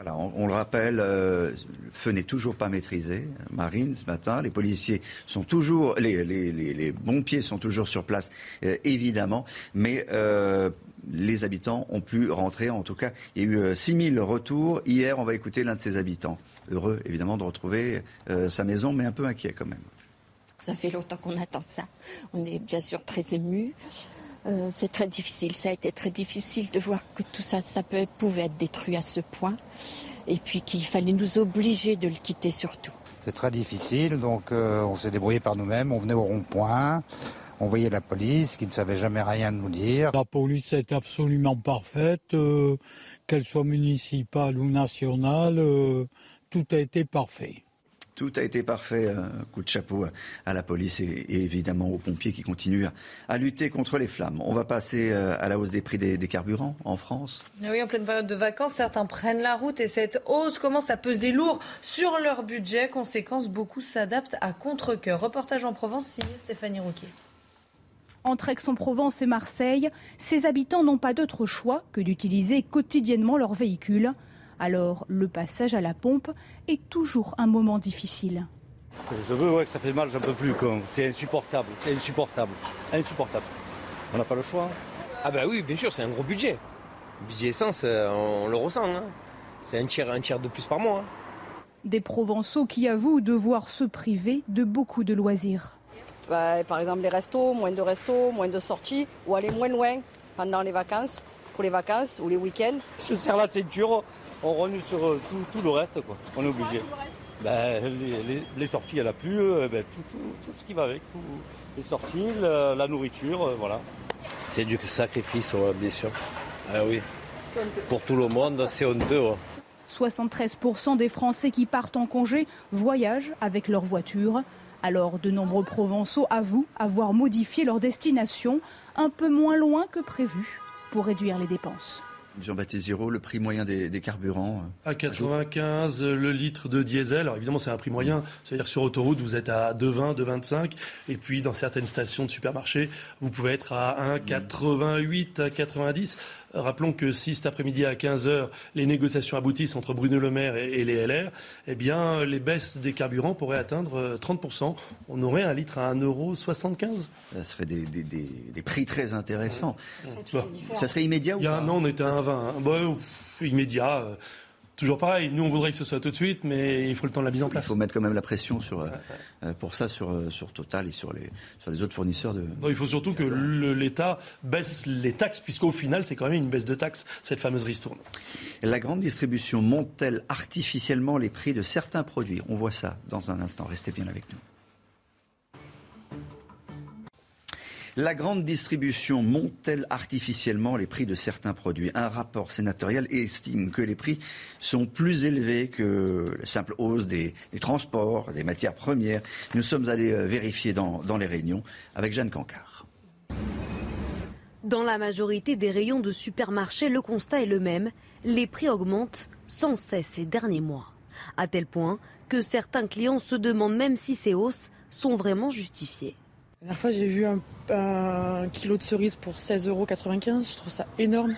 on, le rappelle, euh, le feu n'est toujours pas maîtrisé. Marine, ce matin, les policiers sont toujours, les, les, pompiers sont toujours sur place, euh, évidemment, mais euh, les habitants ont pu rentrer. En tout cas, il y a eu 6000 retours. Hier, on va écouter l'un de ces habitants. Heureux, évidemment, de retrouver sa maison, mais un peu inquiet quand même. Ça fait longtemps qu'on attend ça. On est bien sûr très émus. Euh, c'est très difficile. Ça a été très difficile de voir que tout ça, ça peut, pouvait être détruit à ce point. Et puis qu'il fallait nous obliger de le quitter surtout. C'est très difficile, donc euh, on s'est débrouillé par nous-mêmes. On venait au rond-point, on voyait la police qui ne savait jamais rien nous dire. La police est absolument parfaite, euh, qu'elle soit municipale ou nationale, tout a été parfait. Tout a été parfait. Un coup de chapeau à la police et, évidemment aux pompiers qui continuent à, lutter contre les flammes. On va passer euh, à la hausse des prix des, carburants en France. Oui, en pleine période de vacances, certains prennent la route et cette hausse commence à peser lourd sur leur budget. Conséquence, beaucoup s'adaptent à contre-coeur. Reportage en Provence, signé Stéphanie Rouquier. Entre Aix-en-Provence et Marseille, ces habitants n'ont pas d'autre choix que d'utiliser quotidiennement leur véhicule. Alors le passage à la pompe est toujours un moment difficile. Je veux ouais, que ça fait mal, j'en peux plus. C'est insupportable, c'est insupportable, insupportable. On n'a pas le choix. Ah bah oui, bien sûr, c'est un gros budget. budget essence, euh, on le ressent. Hein. C'est un tiers, un tiers de plus par mois. Hein. Des Provençaux qui avouent devoir se priver de beaucoup de loisirs. Bah, par exemple, les restos, moins de restos, moins de sorties, ou aller moins loin pendant les vacances, pour les vacances ou les week-ends. Je serre la ceinture, on renoue sur euh, tout, le reste. Quoi. On est obligé. Ben, les, sorties, il n'y en a plus. Euh, ben, tout, ce qui va avec. les sorties, la, nourriture, euh, voilà. C'est du sacrifice, bien sûr. Ah oui. Pour tout le monde, c'est honteux. 73% des Français qui partent en congé voyagent avec leur voiture. Alors, de nombreux Provençaux avouent avoir modifié leur destination un peu moins loin que prévu pour réduire les dépenses. Jean-Baptiste Giraud, le prix moyen des, carburants À 95 le litre de diesel. Alors évidemment, c'est un prix moyen. C'est-à-dire que sur autoroute, vous êtes à 2,20, 2,25. Et puis, dans certaines stations de supermarché, vous pouvez être à 1,88, 90. Rappelons que si cet après-midi à 15h, les négociations aboutissent entre Bruno Le Maire et, les LR, eh bien, les baisses des carburants pourraient atteindre 30%. On aurait un litre à 1,75€. Ça serait des, prix très intéressants. Ça serait immédiat ou Il y a un an, on était à 1,20. Hein. Bah, immédiat. Euh, Toujours pareil, nous on voudrait que ce soit tout de suite, mais il faut le temps de la mise en place. Il faut mettre quand même la pression sur, euh, euh, pour ça sur, euh, sur Total et sur les, sur les autres fournisseurs de. il faut surtout que l'État baisse les taxes, puisqu'au final c'est quand même une baisse de taxes, cette fameuse ristourne. La grande distribution monte-t-elle artificiellement les prix de certains produits? On voit ça dans un instant. Restez bien avec nous. La grande distribution monte-t-elle artificiellement les prix de certains produits? Un rapport sénatorial estime que les prix sont plus élevés que la simple hausse des, transports, des matières premières. Nous sommes allés euh, vérifier dans, les réunions avec Jeanne Cancard. Dans la majorité des rayons de supermarchés, le constat est le même. Les prix augmentent sans cesse ces derniers mois. À tel point que certains clients se demandent même si ces hausses sont vraiment justifiées. La dernière fois, j'ai vu un, kilo de cerises pour 16,95 euros. Je trouve ça énorme.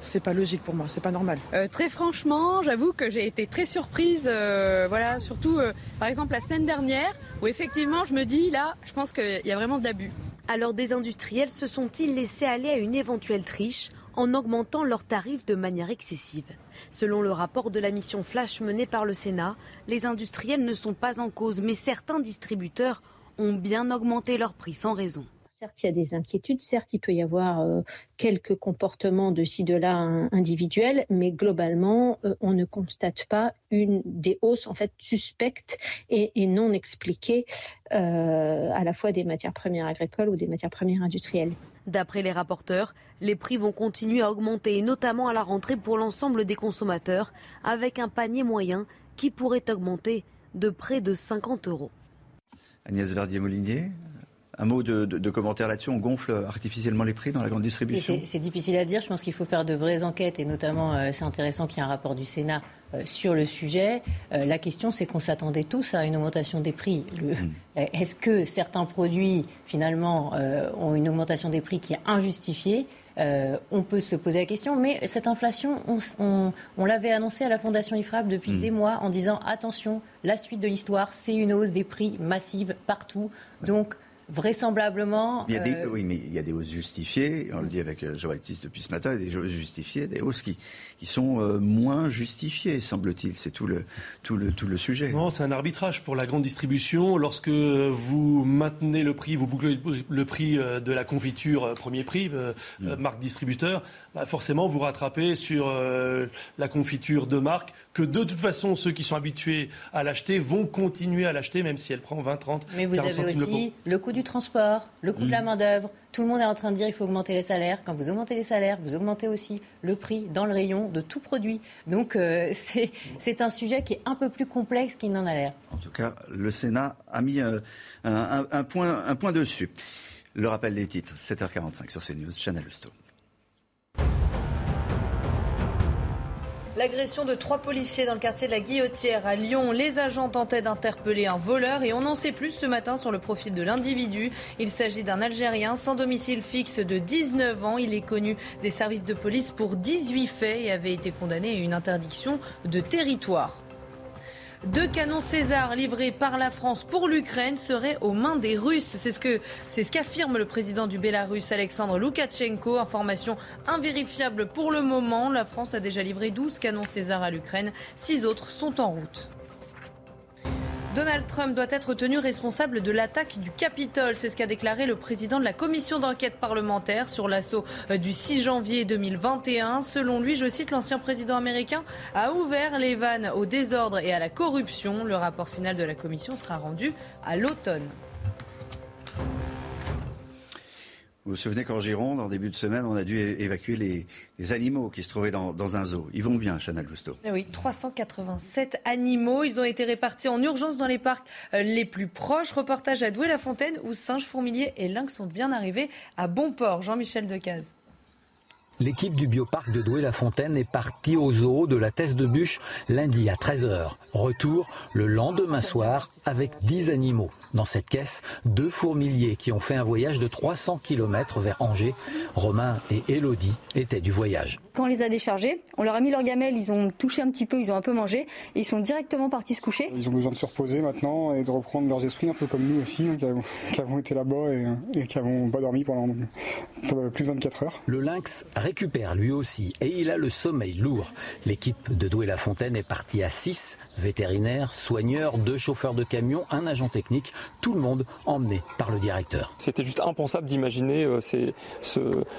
C'est pas logique pour moi, c'est pas normal. Euh, très franchement, j'avoue que j'ai été très surprise. Euh, voilà, surtout euh, par exemple la semaine dernière, où effectivement, je me dis là, je pense qu'il y a vraiment de l'abus. Alors, des industriels se sont-ils laissés aller à une éventuelle triche en augmentant leurs tarifs de manière excessive? Selon le rapport de la mission Flash menée par le Sénat, les industriels ne sont pas en cause, mais certains distributeurs ont bien augmenté leur prix sans raison. Certes, il y a des inquiétudes, certes, il peut y avoir euh, quelques comportements de ci, de là individuels, mais globalement, euh, on ne constate pas une des hausses en fait suspectes et, non expliquées euh, à la fois des matières premières agricoles ou des matières premières industrielles. D'après les rapporteurs, les prix vont continuer à augmenter, notamment à la rentrée pour l'ensemble des consommateurs, avec un panier moyen qui pourrait augmenter de près de 50 euros. Agnès Verdier-Molinier un mot de, commentaire là-dessus. On gonfle artificiellement les prix dans la grande distribution C'est difficile à dire. Je pense qu'il faut faire de vraies enquêtes et notamment, euh, c'est intéressant qu'il y ait un rapport du Sénat euh, sur le sujet. Euh, la question, c'est qu'on s'attendait tous à une augmentation des prix. Hmm. Est-ce que certains produits, finalement, ont une augmentation des prix qui est injustifiée? On peut se poser la question, mais cette inflation, on, l'avait annoncé à la Fondation IFRAP depuis hmm. des mois en disant attention, la suite de l'histoire, c'est une hausse des prix massive partout. Donc, vraisemblablement. Il y a des, euh, Oui, mais il y a des hausses justifiées, on le dit avec euh, Jean-Baptiste depuis ce matin, des hausses justifiées, des hausses qui, qui sont euh, moins justifiées, semble-t-il. C'est tout le, tout, le, tout le sujet. Non, c'est un arbitrage pour la grande distribution. Lorsque vous maintenez le prix, vous bouclez le prix de la confiture premier prix, mm. marque distributeur, bah forcément vous rattrapez sur la confiture de marque que de toute façon ceux qui sont habitués à l'acheter vont continuer à l'acheter même si elle prend 20, 30, Mais vous avez aussi le coût du transport, le coût de la mm. main-d'œuvre. Tout le monde est en train de dire qu'il faut augmenter les salaires. Quand vous augmentez les salaires, vous augmentez aussi le prix dans le rayon de tout produit. Donc euh, c'est un sujet qui est un peu plus complexe qu'il n'en a l'air. En tout cas, le Sénat a mis euh, un, point, un point dessus. Le rappel des titres, 7h45 sur CNews, Chanel Lousteau. L'agression de trois policiers dans le quartier de la Guillotière à Lyon. Les agents tentaient d'interpeller un voleur et on en sait plus ce matin sur le profil de l'individu. Il s'agit d'un Algérien sans domicile fixe de 19 ans. Il est connu des services de police pour 18 faits et avait été condamné à une interdiction de territoire. Deux canons César livrés par la France pour l'Ukraine seraient aux mains des Russes. C'est ce qu'affirme le président du Bélarus, Alexandre Loukachenko. Information invérifiable pour le moment. La France a déjà livré 12 canons César à l'Ukraine. Six autres sont en route. Donald Trump doit être tenu responsable de l'attaque du Capitole. C'est ce qu'a déclaré le président de la commission d'enquête parlementaire sur l'assaut euh, du 6 janvier 2021. Selon lui, je cite, l'ancien président américain a ouvert les vannes au désordre et à la corruption. Le rapport final de la commission sera rendu à l'automne. Vous vous souvenez qu'en Gironde, en début de semaine, on a dû évacuer les, animaux qui se trouvaient dans, un zoo. Ils vont bien, Chanel Lousteau. Eh oui, 387 animaux. Ils ont été répartis en urgence dans les parcs euh, les plus proches. Reportage à Douai-la-Fontaine où singes, fourmiliers et lynx sont bien arrivés à bon port. Jean-Michel Decaze. L'équipe du bioparc de Douai-la-Fontaine est partie au zoo de la Thèse de Bûche lundi à 13h. Retour le lendemain soir avec 10 animaux. Dans cette caisse, deux fourmiliers qui ont fait un voyage de 300 km vers Angers. Romain et Elodie étaient du voyage. Quand on les a déchargés, on leur a mis leur gamelle, ils ont touché un petit peu, ils ont un peu mangé et ils sont directement partis se coucher. Ils ont besoin de se reposer maintenant et de reprendre leurs esprits, un peu comme nous aussi, hein, qui, avons, été là-bas et, et qui n'avons pas dormi pendant plus de 24 heures. Le lynx récupère lui aussi et il a le sommeil lourd. L'équipe de Douai-la-Fontaine est partie à 6, vétérinaires, soigneurs, deux chauffeurs de camion, un agent technique, tout le monde emmené par le directeur. C'était juste impensable d'imaginer euh,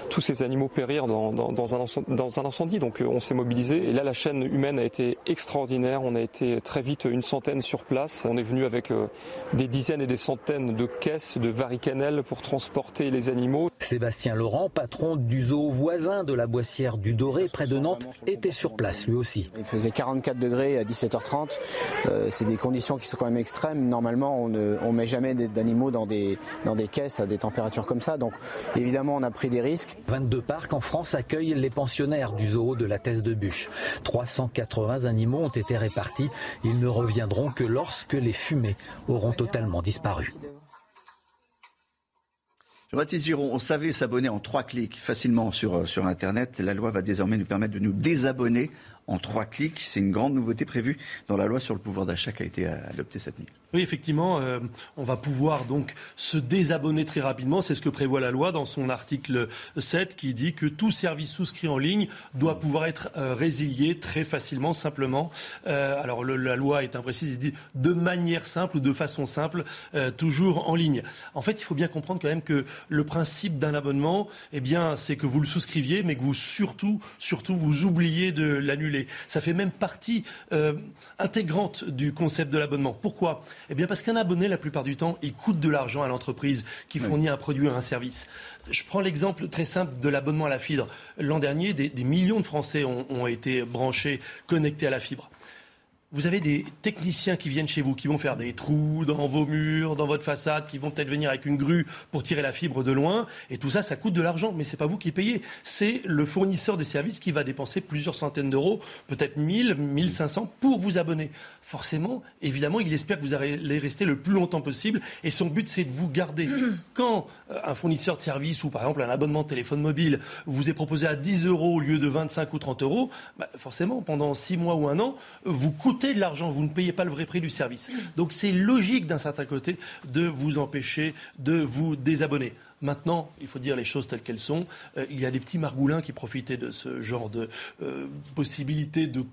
tous ces animaux périr dans, dans, un, dans un, incendie. Donc euh, on s'est mobilisé et là la chaîne humaine a été extraordinaire. On a été très vite une centaine sur place. On est venu avec euh, des dizaines et des centaines de caisses de varicanelles pour transporter les animaux. Sébastien Laurent, patron du zoo voisin de la Boissière du Doré près de Nantes, était sur place lui aussi. Il faisait 44 degrés à 17h30. C'est des conditions qui sont quand même extrêmes. Normalement, on ne on met jamais d'animaux dans des, dans des caisses à des températures comme ça. Donc évidemment, on a pris des risques. 22 parcs en France accueillent les pensionnaires du zoo de la Thèse de Bûche. 380 animaux ont été répartis. Ils ne reviendront que lorsque les fumées auront totalement disparu. Jean-Baptiste Giron, on savait s'abonner en trois clics facilement sur, euh, sur Internet. La loi va désormais nous permettre de nous désabonner en trois clics. C'est une grande nouveauté prévue dans la loi sur le pouvoir d'achat qui a été adoptée cette nuit. Oui, effectivement, euh, on va pouvoir donc se désabonner très rapidement. C'est ce que prévoit la loi dans son article 7 qui dit que tout service souscrit en ligne doit pouvoir être euh, résilié très facilement, simplement. Euh, alors la loi est imprécise, il dit de manière simple ou de façon simple, toujours en ligne. En fait, il faut bien comprendre quand même que le principe d'un abonnement, eh bien, c'est que vous le souscriviez, mais que vous surtout, surtout, vous oubliez de l'annuler. Ça fait même partie intégrante du concept de l'abonnement. Pourquoi? Eh bien parce qu'un abonné, la plupart du temps, il coûte de l'argent à l'entreprise qui fournit un produit ou un service. Je prends l'exemple très simple de l'abonnement à la fibre. L'an dernier, des, millions de Français ont été branchés, connectés à la fibre vous avez des techniciens qui viennent chez vous, qui vont faire des trous dans vos murs, dans votre façade, qui vont peut-être venir avec une grue pour tirer la fibre de loin. Et tout ça, ça coûte de l'argent. Mais ce n'est pas vous qui payez. C'est le fournisseur des services qui va dépenser plusieurs centaines d'euros, peut-être 1000, 1500 pour vous abonner. Forcément, évidemment, il espère que vous allez rester le plus longtemps possible. Et son but, c'est de vous garder. Quand euh, un fournisseur de services ou par exemple un abonnement de téléphone mobile vous est proposé à 10 euros au lieu de 25 ou 30 euros, bah, forcément, pendant 6 mois ou un an, vous coûtez de l'argent, vous ne payez pas le vrai prix du service. Donc c'est logique d'un certain côté de vous empêcher de vous désabonner. Maintenant, il faut dire les choses telles qu'elles sont. Euh, il y a des petits margoulins qui profitaient de ce genre de euh, possibilité de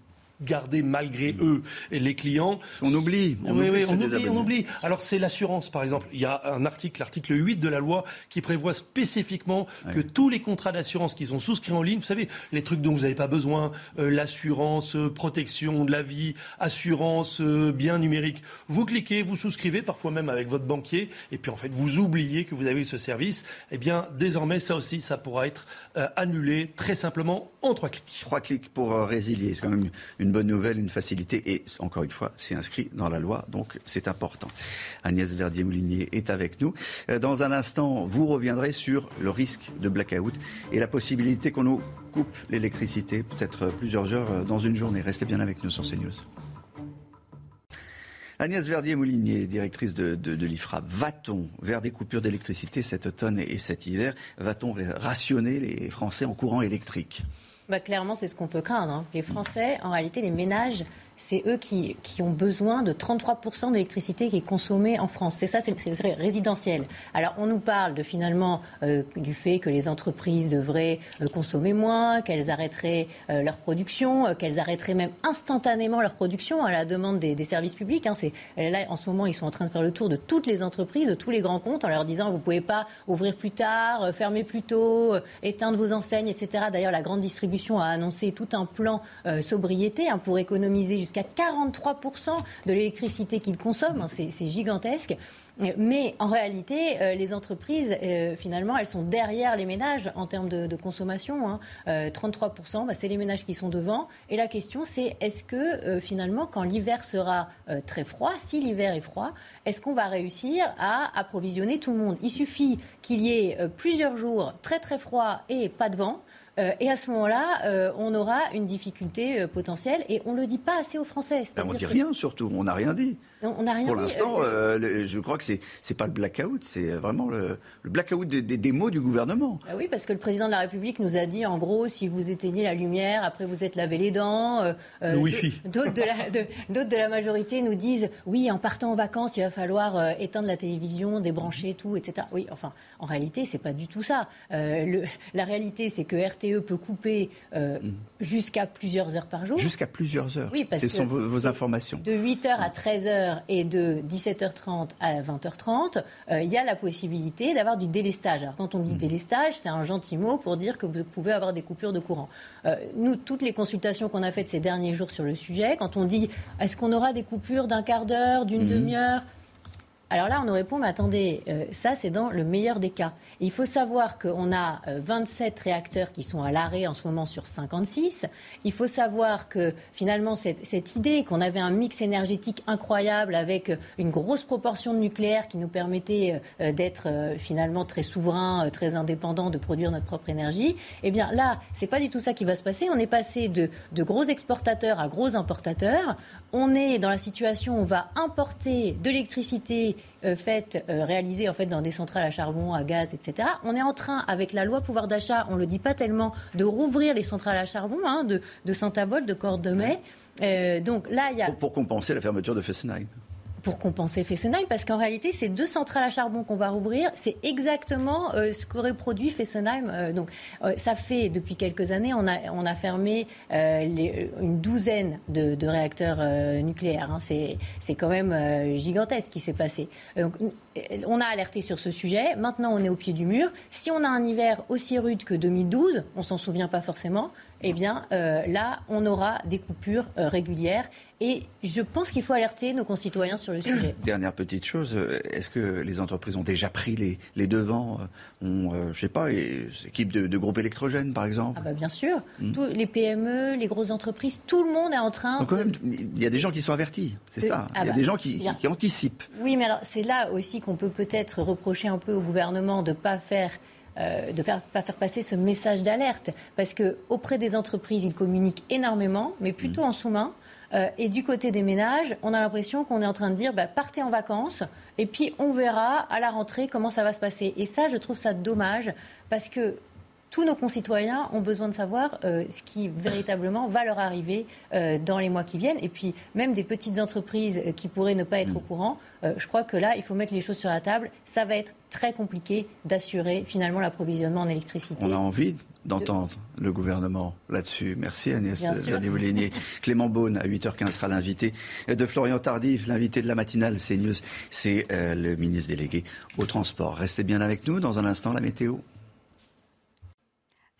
garder malgré eux les clients. On oublie. On, oublie, on oublie, Alors c'est l'assurance, par exemple. Il y a un article, l'article 8 de la loi, qui prévoit spécifiquement que tous les contrats d'assurance qui sont souscrits en ligne, vous savez, les trucs dont vous n'avez pas besoin, euh, l'assurance, euh, protection de la vie, assurance, euh, bien numérique, vous cliquez, vous souscrivez, parfois même avec votre banquier, et puis en fait vous oubliez que vous avez ce service. Eh bien, désormais, ça aussi, ça pourra être annulé très simplement en trois clics. Trois clics pour résilier. C'est quand même une une bonne nouvelle, une facilité. Et encore une fois, c'est inscrit dans la loi, donc c'est important. Agnès Verdier-Moulinier est avec nous. Euh, dans un instant, vous reviendrez sur le risque de blackout et la possibilité qu'on nous coupe l'électricité, peut-être plusieurs heures euh, dans une journée. Restez bien avec nous sur CNews. Agnès Verdier-Moulinier, directrice de, de, l'IFRA, va-t-on vers des coupures d'électricité cet automne et cet hiver? Va-t-on rationner les Français en courant électrique? Bah, clairement, c'est ce qu'on peut craindre. Hein. Les Français, en réalité, les ménages c'est eux qui, qui, ont besoin de 33% d'électricité qui est consommée en France. C'est ça, c'est résidentiel. Alors on nous parle de finalement euh, du fait que les entreprises devraient euh, consommer moins, qu'elles arrêteraient euh, leur production, qu'elles arrêteraient même instantanément leur production à la demande des, services publics. Hein. Là, en ce moment, ils sont en train de faire le tour de toutes les entreprises, de tous les grands comptes, en leur disant vous ne pouvez pas ouvrir plus tard, fermer plus tôt, éteindre vos enseignes, etc. D'ailleurs, la grande distribution a annoncé tout un plan sobriété hein, pour économiser jusqu'à 43% de l'électricité qu'ils consomment. Hein, c'est gigantesque. Mais en réalité, les entreprises, finalement, elles sont derrière les ménages en termes de, consommation. Hein. 33%, bah, c'est les ménages qui sont devant. Et la question, c'est est-ce que finalement, quand l'hiver sera très froid, si l'hiver est froid, est-ce qu'on va réussir à approvisionner tout le monde? Il suffit qu'il y ait plusieurs jours très très froids et pas de vent euh, et à ce moment-là, euh, on aura une difficulté euh, potentielle et on ne le dit pas assez aux Français. Ben, on ne dit rien surtout, on n'a rien dit. On n'a rien Pour l'instant, je crois que ce n'est pas le blackout, c'est vraiment le, blackout des, mots du gouvernement. Ah oui, parce que le président de la République nous a dit, en gros, si vous éteignez la lumière, après vous êtes lavé les dents. le Wi-Fi. D'autres de, la, de, la majorité nous disent, oui, en partant en vacances, il va falloir éteindre la télévision, débrancher tout, etc. Oui, enfin, en réalité, c'est pas du tout ça. Le, la réalité, c'est que RT RTE peut couper euh, mm. jusqu'à plusieurs heures par jour. Jusqu'à plusieurs heures Oui, parce Ce sont vos, informations. De 8h à 13h et de 17h30 à 20h30, euh, il y a la possibilité d'avoir du délestage. Alors quand on dit mm. délestage, c'est un gentil mot pour dire que vous pouvez avoir des coupures de courant. Euh, nous, toutes les consultations qu'on a faites ces derniers jours sur le sujet, quand on dit est-ce qu'on aura des coupures d'un quart d'heure, d'une mm. demi-heure alors là, on nous répond, mais attendez, euh, ça c'est dans le meilleur des cas. Il faut savoir qu'on a 27 euh, réacteurs qui sont à l'arrêt en ce moment sur 56. Il faut savoir que finalement, cette, idée qu'on avait un mix énergétique incroyable avec une grosse proportion de nucléaire qui nous permettait euh, d'être finalement très souverain, très indépendant, de produire notre propre énergie, eh bien là, c'est pas du tout ça qui va se passer. On est passé de, de gros exportateurs à gros importateurs on est dans la situation où on va importer de l'électricité euh, faite, euh, réalisée en fait dans des centrales à charbon, à gaz, etc. On est en train, avec la loi pouvoir d'achat, on ne le dit pas tellement, de rouvrir les centrales à charbon hein, de, Saint-Avold, de Cordemais. Euh, donc là, il y a... pour compenser la fermeture de Fessenheim pour compenser Fessenheim, parce qu'en réalité, ces deux centrales à charbon qu'on va rouvrir, c'est exactement euh, ce qu'aurait produit Fessenheim. Euh, donc, euh, ça fait depuis quelques années, on a, on a fermé une douzaine de, réacteurs nucléaires. Hein. C'est quand même gigantesque ce qui s'est passé. Donc, on a alerté sur ce sujet. Maintenant, on est au pied du mur. Si on a un hiver aussi rude que 2012, on s'en souvient pas forcément eh bien euh, là, on aura des coupures euh, régulières. Et je pense qu'il faut alerter nos concitoyens sur le sujet. Dernière petite chose, euh, est-ce que les entreprises ont déjà pris les, devants ont, Je ne sais pas, équipe de, de groupes électrogènes, par exemple ah bah Bien sûr. Hmm. Tous les PME, les grosses entreprises, tout le monde est en train... Donc, il y a des gens qui sont avertis, c'est ça. Ah il y a bah, des gens qui, anticipent. Oui, mais alors c'est là aussi qu'on peut peut-être reprocher un peu au gouvernement de ne pas faire euh, de ne faire, pas faire passer ce message d'alerte. Parce qu'auprès des entreprises, ils communiquent énormément, mais plutôt en sous-main. Euh, et du côté des ménages, on a l'impression qu'on est en train de dire bah, partez en vacances et puis on verra à la rentrée comment ça va se passer. Et ça, je trouve ça dommage parce que tous nos concitoyens ont besoin de savoir euh, ce qui véritablement va leur arriver dans les mois qui viennent. Et puis même des petites entreprises qui pourraient ne pas être au courant, je crois que là, il faut mettre les choses sur la table. Ça va être très compliqué d'assurer finalement l'approvisionnement en électricité. On a envie d'entendre le gouvernement là-dessus. Merci Agnès. Clément Beaune, à 8h15, sera l'invité de Florian Tardif, l'invité de la matinale CNews. C'est euh, le ministre délégué au transport. Restez bien avec nous. Dans un instant, la météo.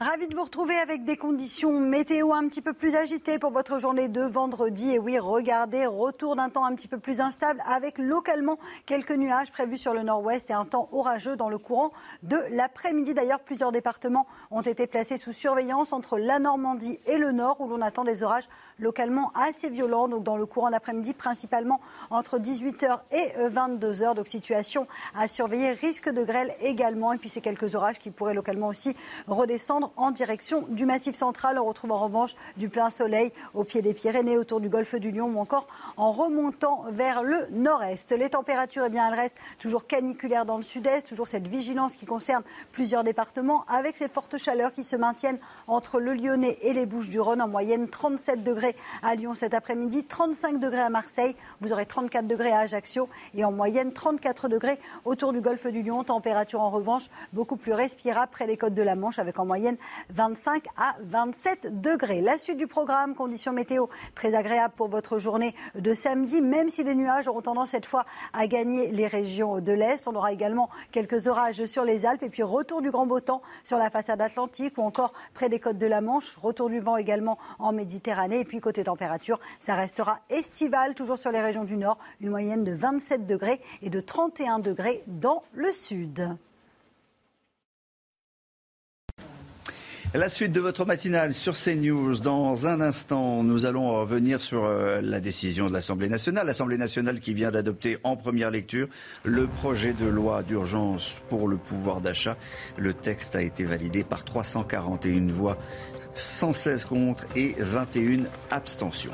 Ravi de vous retrouver avec des conditions météo un petit peu plus agitées pour votre journée de vendredi. Et oui, regardez, retour d'un temps un petit peu plus instable avec localement quelques nuages prévus sur le nord-ouest et un temps orageux dans le courant de l'après-midi. D'ailleurs, plusieurs départements ont été placés sous surveillance entre la Normandie et le nord où l'on attend des orages localement assez violents. Donc dans le courant d'après-midi, principalement entre 18h et 22h. Donc situation à surveiller. Risque de grêle également. Et puis ces quelques orages qui pourraient localement aussi redescendre en direction du Massif central. On retrouve en revanche du plein soleil au pied des Pyrénées, autour du golfe du Lion ou encore en remontant vers le nord-est. Les températures, eh bien, elles restent toujours caniculaires dans le sud-est, toujours cette vigilance qui concerne plusieurs départements avec ces fortes chaleurs qui se maintiennent entre le Lyonnais et les Bouches-du-Rhône en moyenne 37 degrés à Lyon cet après-midi, 35 degrés à Marseille, vous aurez 34 degrés à Ajaccio et en moyenne 34 degrés autour du golfe du Lion. Température en revanche beaucoup plus respirable près des côtes de la Manche avec en moyenne 25 à 27 degrés. La suite du programme, conditions météo très agréables pour votre journée de samedi, même si les nuages auront tendance cette fois à gagner les régions de l'Est. On aura également quelques orages sur les Alpes et puis retour du grand beau temps sur la façade atlantique ou encore près des côtes de la Manche. Retour du vent également en Méditerranée. Et puis côté température, ça restera estival, toujours sur les régions du Nord, une moyenne de 27 degrés et de 31 degrés dans le sud. La suite de votre matinale sur CNews. Dans un instant, nous allons revenir sur euh, la décision de l'Assemblée nationale. L'Assemblée nationale qui vient d'adopter en première lecture le projet de loi d'urgence pour le pouvoir d'achat. Le texte a été validé par 341 voix, 116 contre et 21 abstentions.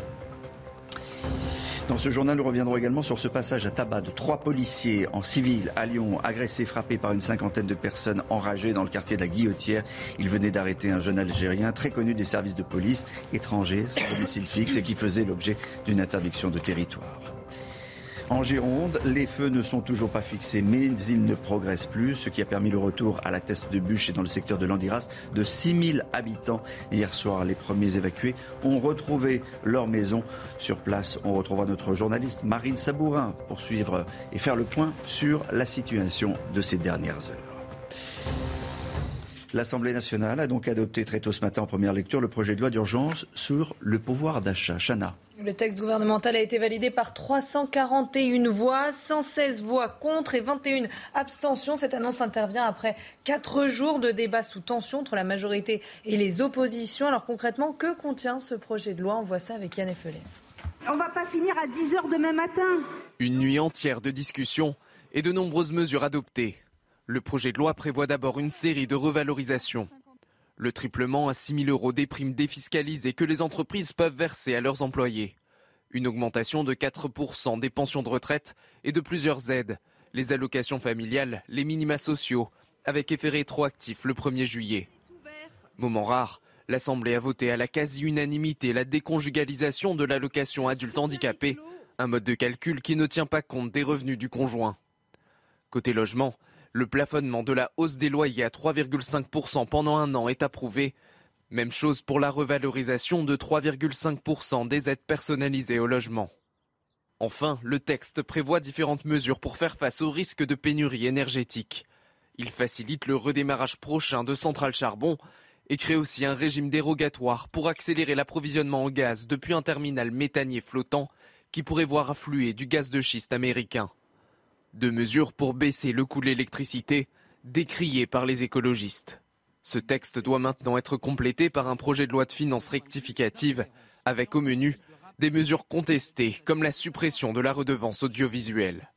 Dans ce journal, nous reviendrons également sur ce passage à tabac de trois policiers en civil à Lyon, agressés, frappés par une cinquantaine de personnes enragées dans le quartier de la Guillotière. Ils venaient d'arrêter un jeune Algérien très connu des services de police, étranger, sans domicile fixe et qui faisait l'objet d'une interdiction de territoire. En Gironde, les feux ne sont toujours pas fixés, mais ils ne progressent plus, ce qui a permis le retour à la teste de bûche et dans le secteur de l'Andiras de 6000 habitants. Hier soir, les premiers évacués ont retrouvé leur maison. Sur place, on retrouvera notre journaliste Marine Sabourin pour suivre et faire le point sur la situation de ces dernières heures. L'Assemblée nationale a donc adopté très tôt ce matin en première lecture le projet de loi d'urgence sur le pouvoir d'achat. Chana. Le texte gouvernemental a été validé par 341 voix, 116 voix contre et 21 abstentions. Cette annonce intervient après quatre jours de débats sous tension entre la majorité et les oppositions. Alors concrètement, que contient ce projet de loi? On voit ça avec Yann Effelé. On va pas finir à 10 heures demain matin. Une nuit entière de discussions et de nombreuses mesures adoptées. Le projet de loi prévoit d'abord une série de revalorisations. Le triplement à 6 000 euros des primes défiscalisées que les entreprises peuvent verser à leurs employés. Une augmentation de 4% des pensions de retraite et de plusieurs aides, les allocations familiales, les minima sociaux, avec effet rétroactif le 1er juillet. Moment rare, l'Assemblée a voté à la quasi-unanimité la déconjugalisation de l'allocation adulte handicapé, un mode de calcul qui ne tient pas compte des revenus du conjoint. Côté logement, le plafonnement de la hausse des loyers à 3,5% pendant un an est approuvé. Même chose pour la revalorisation de 3,5% des aides personnalisées au logement. Enfin, le texte prévoit différentes mesures pour faire face au risque de pénurie énergétique. Il facilite le redémarrage prochain de centrales charbon et crée aussi un régime dérogatoire pour accélérer l'approvisionnement en gaz depuis un terminal méthanier flottant qui pourrait voir affluer du gaz de schiste américain. Deux mesures pour baisser le coût de l'électricité, décriées par les écologistes. Ce texte doit maintenant être complété par un projet de loi de finances rectificative, avec au menu des mesures contestées, comme la suppression de la redevance audiovisuelle.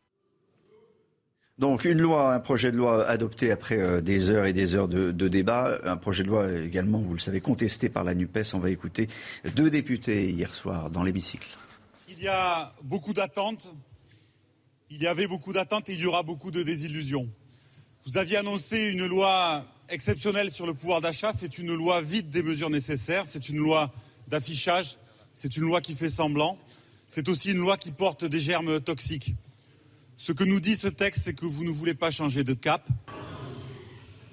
Donc une loi, un projet de loi adopté après euh, des heures et des heures de, de, débat, un projet de loi également, vous le savez, contesté par la NUPES. On va écouter deux députés hier soir dans l'hémicycle. Il y a beaucoup d'attentes il y avait beaucoup d'attentes et il y aura beaucoup de désillusions. Vous aviez annoncé une loi exceptionnelle sur le pouvoir d'achat. C'est une loi vide des mesures nécessaires. C'est une loi d'affichage. C'est une loi qui fait semblant. C'est aussi une loi qui porte des germes toxiques. Ce que nous dit ce texte, c'est que vous ne voulez pas changer de cap.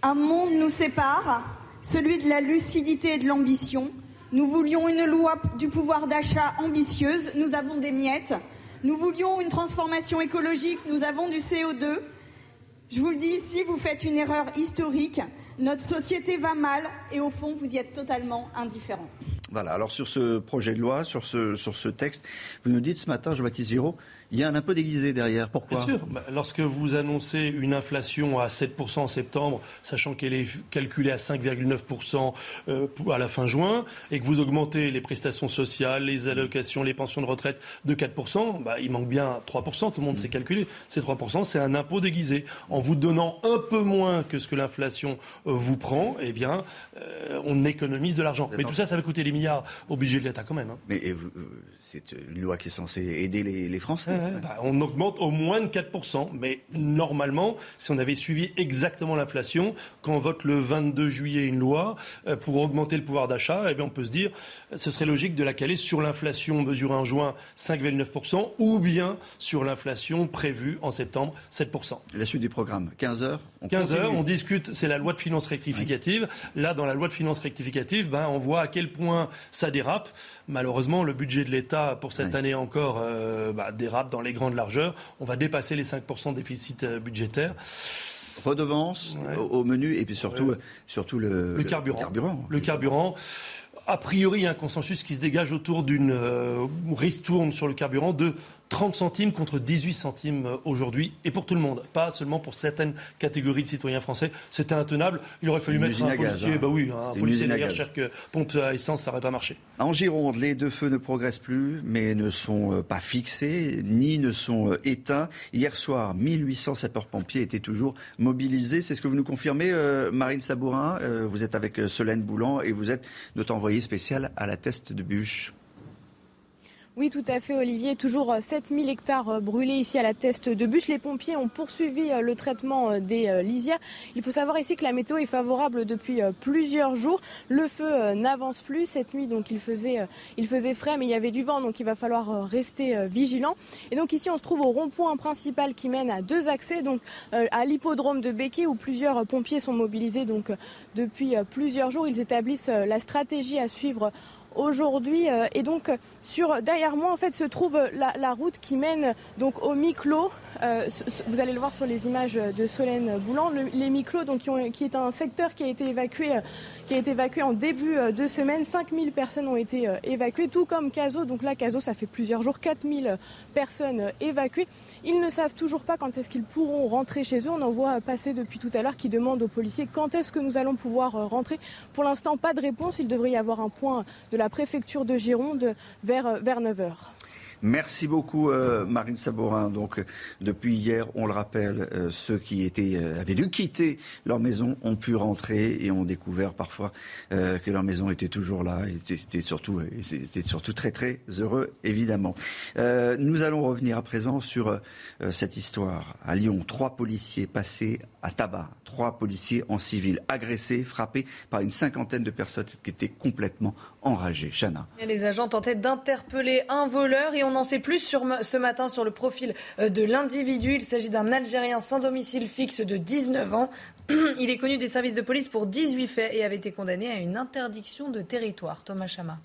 Un monde nous sépare, celui de la lucidité et de l'ambition. Nous voulions une loi du pouvoir d'achat ambitieuse. Nous avons des miettes. Nous voulions une transformation écologique, nous avons du CO2. Je vous le dis ici, vous faites une erreur historique. Notre société va mal et au fond, vous y êtes totalement indifférent. Voilà, alors sur ce projet de loi, sur ce, sur ce texte, vous nous dites ce matin, Jean-Baptiste Giraud, il y a un impôt déguisé derrière. Pourquoi Bien sûr. Bah, lorsque vous annoncez une inflation à 7% en septembre, sachant qu'elle est calculée à 5,9% euh, à la fin juin, et que vous augmentez les prestations sociales, les allocations, les pensions de retraite de 4%, bah, il manque bien 3%. Tout le monde sait calculer. Ces 3%, c'est un impôt déguisé. En vous donnant un peu moins que ce que l'inflation euh, vous prend, eh bien, euh, on économise de l'argent. Mais tout ça, ça va coûter des milliards au budget de l'État quand même. Hein. Mais c'est une loi qui est censée aider les, les Français. Bah, on augmente au moins de 4%. Mais normalement, si on avait suivi exactement l'inflation, quand on vote le 22 juillet une loi euh, pour augmenter le pouvoir d'achat, eh bien, on peut se dire ce serait logique de la caler sur l'inflation mesurée en juin 5,9% ou bien sur l'inflation prévue en septembre 7%. La suite du programme, 15 heures 15 heures, on discute, c'est la loi de finances rectificative. Là, dans la loi de finances rectificative, ben, on voit à quel point ça dérape. Malheureusement, le budget de l'État pour cette année encore euh, bah, dérape dans les grandes largeurs. On va dépasser les 5% de déficit euh, budgétaire. Redevance au, menu et puis surtout, surtout le, carburant. Le carburant. Le carburant a priori, il y a un consensus qui se dégage autour d'une euh, ristourne sur le carburant de 30 centimes contre 18 centimes euh, aujourd'hui, et pour tout le monde, pas seulement pour certaines catégories de citoyens français. C'était intenable. Il aurait fallu mettre un policier, hein. bah oui, un policier derrière cher que pompe à essence, ça n'aurait pas marché. En Gironde, les deux feux ne progressent plus, mais ne sont euh, pas fixés, ni ne sont euh, éteints. Hier soir, 1800 sapeurs-pompiers étaient toujours mobilisés. C'est ce que vous nous confirmez, Marine Sabourin. vous êtes avec Solène Boulan et vous êtes notre envoyé spécial à la teste de bûche. Oui, tout à fait, Olivier. Toujours 7000 euh, hectares euh, brûlés ici à la teste de bûche. Les pompiers ont poursuivi euh, le traitement des lisières. Il faut savoir ici que la météo est favorable depuis plusieurs jours. Le feu n'avance plus. Cette nuit, donc, il faisait, il faisait frais, mais il y avait du vent, donc il va falloir rester vigilant. Et donc, ici, on se trouve au rond-point principal qui mène à deux accès, donc à l'hippodrome de Béquet, où plusieurs pompiers sont mobilisés donc, depuis plusieurs jours. Ils établissent la stratégie à suivre aujourd'hui. Euh, et donc sur derrière moi en fait se trouve la, route qui mène donc au Miclo. Euh, vous allez le voir sur les images de Solène Boulan. les Miclos donc qui, est un secteur qui a été évacué qui a été évacué en début de semaine. 5000 personnes ont été euh, évacuées, tout comme Caso. Donc là, Caso, ça fait plusieurs jours, 4000 personnes évacuées. Ils ne savent toujours pas quand est-ce qu'ils pourront rentrer chez eux. On en voit passer depuis tout à l'heure qui demandent aux policiers quand est-ce que nous allons pouvoir euh, rentrer. Pour l'instant, pas de réponse. Il devrait y avoir un point de la préfecture de Gironde vers, euh, vers 9 h. Merci beaucoup, euh, Marine Sabourin. Donc, depuis hier, on le rappelle, euh, ceux qui avaient dû quitter leur maison ont pu rentrer et ont découvert parfois que leur maison était toujours là. Et étaient surtout, étaient surtout très, très heureux, évidemment. nous allons revenir à présent sur cette histoire. À Lyon, trois policiers passés à tabac. Trois policiers en civil agressés, frappés par une cinquantaine de personnes qui étaient complètement enragées. Chana. Les agents tentaient d'interpeller un voleur et on en sait plus sur, ce matin sur le profil euh, de l'individu. Il s'agit d'un Algérien sans domicile fixe de 19 ans. Il est connu des services de police pour 18 faits et avait été condamné à une interdiction de territoire. Thomas Chama.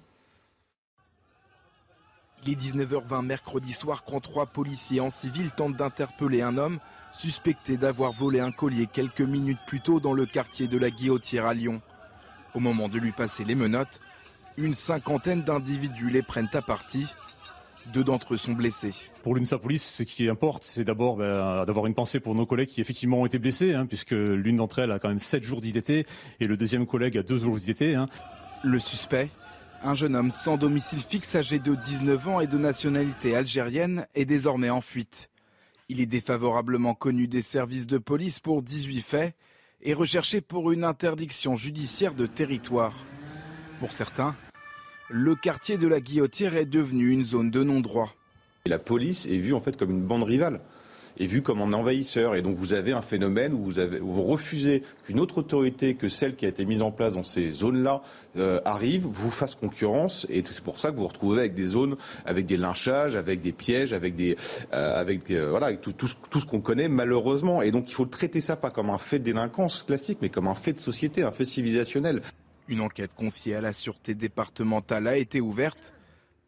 Il est 19h20 mercredi soir quand trois policiers en civil tentent d'interpeller un homme suspecté d'avoir volé un collier quelques minutes plus tôt dans le quartier de la Guillotière à Lyon. Au moment de lui passer les menottes, une cinquantaine d'individus les prennent à partie. Deux d'entre eux sont blessés. Pour l'UNSA Police, ce qui importe, c'est d'abord ben, d'avoir une pensée pour nos collègues qui effectivement ont été blessés, hein, puisque l'une d'entre elles a quand même 7 jours d'ITT et le deuxième collègue a 2 jours d'ITT. Hein. Le suspect, un jeune homme sans domicile fixe âgé de 19 ans et de nationalité algérienne, est désormais en fuite. Il est défavorablement connu des services de police pour 18 faits et recherché pour une interdiction judiciaire de territoire. Pour certains, le quartier de la Guillotière est devenu une zone de non-droit. La police est vue en fait comme une bande rivale est vu comme un envahisseur. Et donc vous avez un phénomène où vous, avez, refusez qu'une autre autorité que celle qui a été mise en place dans ces zones-là euh, arrive, vous fasse concurrence. Et c'est pour ça que vous retrouvez avec des zones, avec des lynchages, avec des pièges, avec des, euh, avec euh, voilà, tout, tout, tout ce qu'on connaît malheureusement. Et donc il faut traiter ça pas comme un fait de délinquance classique, mais comme un fait de société, un fait civilisationnel. Une enquête confiée à la sûreté départementale a été ouverte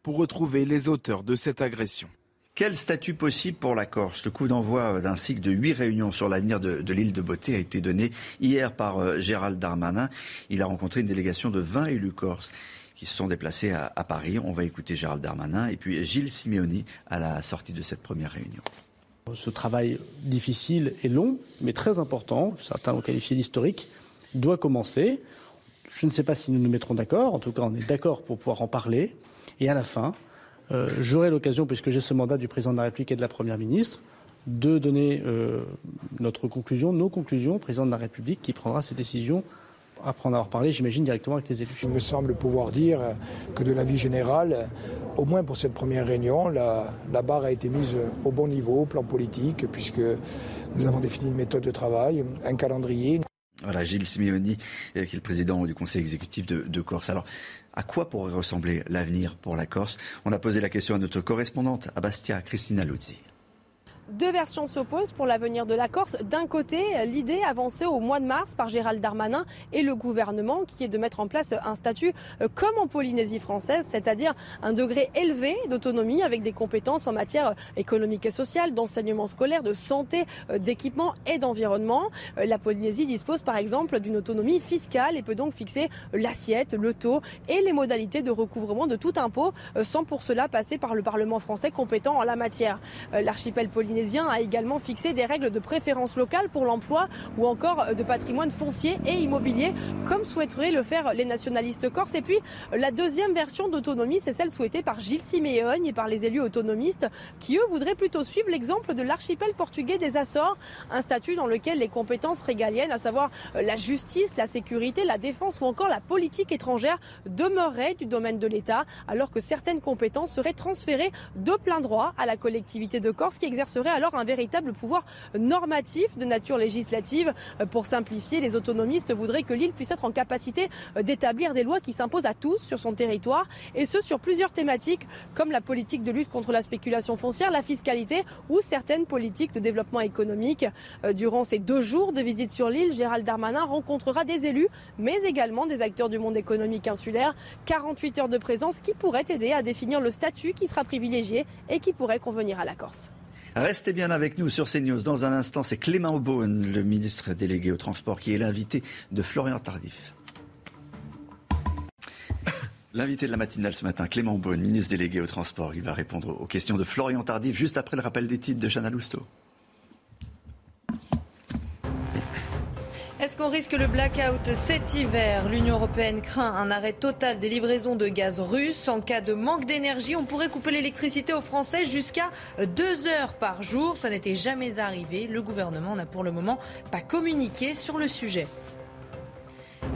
pour retrouver les auteurs de cette agression. Quel statut possible pour la Corse? Le coup d'envoi d'un cycle de huit réunions sur l'avenir de, l'île de Beauté a été donné hier par euh, Gérald Darmanin. Il a rencontré une délégation de 20 élus corses qui se sont déplacés à, Paris. On va écouter Gérald Darmanin et puis Gilles Simeoni à la sortie de cette première réunion. Ce travail difficile et long, mais très important, certains l'ont qualifié d'historique, doit commencer. Je ne sais pas si nous nous mettrons d'accord, en tout cas on est d'accord pour pouvoir en parler. Et à la fin, euh, j'aurai l'occasion, puisque j'ai ce mandat du président de la République et de la Première ministre, de donner euh, notre conclusion, nos conclusions au président de la République qui prendra ses décisions après en avoir parlé, j'imagine, directement avec les élus. Il me semble pouvoir dire que de la vie générale, au moins pour cette première réunion, la, la, barre a été mise au bon niveau, au plan politique, puisque nous avons défini une méthode de travail, un calendrier. Voilà, Gilles Simeoni, qui est le président du conseil exécutif de, de Corse. Alors, à quoi pourrait ressembler l'avenir pour la Corse? On a posé la question à notre correspondante à Bastia, Christina Luzzi deux versions s'opposent pour l'avenir de la Corse. D'un côté, l'idée avancée au mois de mars par Gérald Darmanin et le gouvernement qui est de mettre en place un statut euh, comme en Polynésie française, c'est-à-dire un degré élevé d'autonomie avec des compétences en matière euh, économique et sociale, d'enseignement scolaire, de santé, euh, d'équipement et d'environnement. La Polynésie dispose par exemple d'une autonomie fiscale et peut donc fixer l'assiette, le taux et les modalités de recouvrement de tout impôt sans pour cela passer par le Parlement français compétent en la matière. L'archipel a également fixé des règles de préférence locale pour l'emploi ou encore de patrimoine foncier et immobilier, comme souhaiteraient le faire les nationalistes corses. Et puis, la deuxième version d'autonomie, c'est celle souhaitée par Gilles Siméogne et par les élus autonomistes, qui eux voudraient plutôt suivre l'exemple de l'archipel portugais des Açores, un statut dans lequel les compétences régaliennes, à savoir la justice, la sécurité, la défense ou encore la politique étrangère, demeureraient du domaine de l'État, alors que certaines compétences seraient transférées de plein droit à la collectivité de Corse qui exercerait alors un véritable pouvoir normatif de nature législative. Euh, pour simplifier, les autonomistes voudraient que l'île puisse être en capacité euh, d'établir des lois qui s'imposent à tous sur son territoire, et ce sur plusieurs thématiques comme la politique de lutte contre la spéculation foncière, la fiscalité ou certaines politiques de développement économique. Euh, durant ces deux jours de visite sur l'île, Gérald Darmanin rencontrera des élus, mais également des acteurs du monde économique insulaire. 48 heures de présence qui pourraient aider à définir le statut qui sera privilégié et qui pourrait convenir à la Corse. Restez bien avec nous sur CNews. Dans un instant, c'est Clément Beaune, le ministre délégué au transport, qui est l'invité de Florian Tardif. L'invité de la matinale ce matin, Clément Beaune, ministre délégué au transport. Il va répondre aux questions de Florian Tardif juste après le rappel des titres de Chana Lousteau. Est-ce qu'on risque le blackout cet hiver? L'Union européenne craint un arrêt total des livraisons de gaz russe. En cas de manque d'énergie, on pourrait couper l'électricité aux Français jusqu'à deux heures par jour. Ça n'était jamais arrivé. Le gouvernement n'a pour le moment pas communiqué sur le sujet.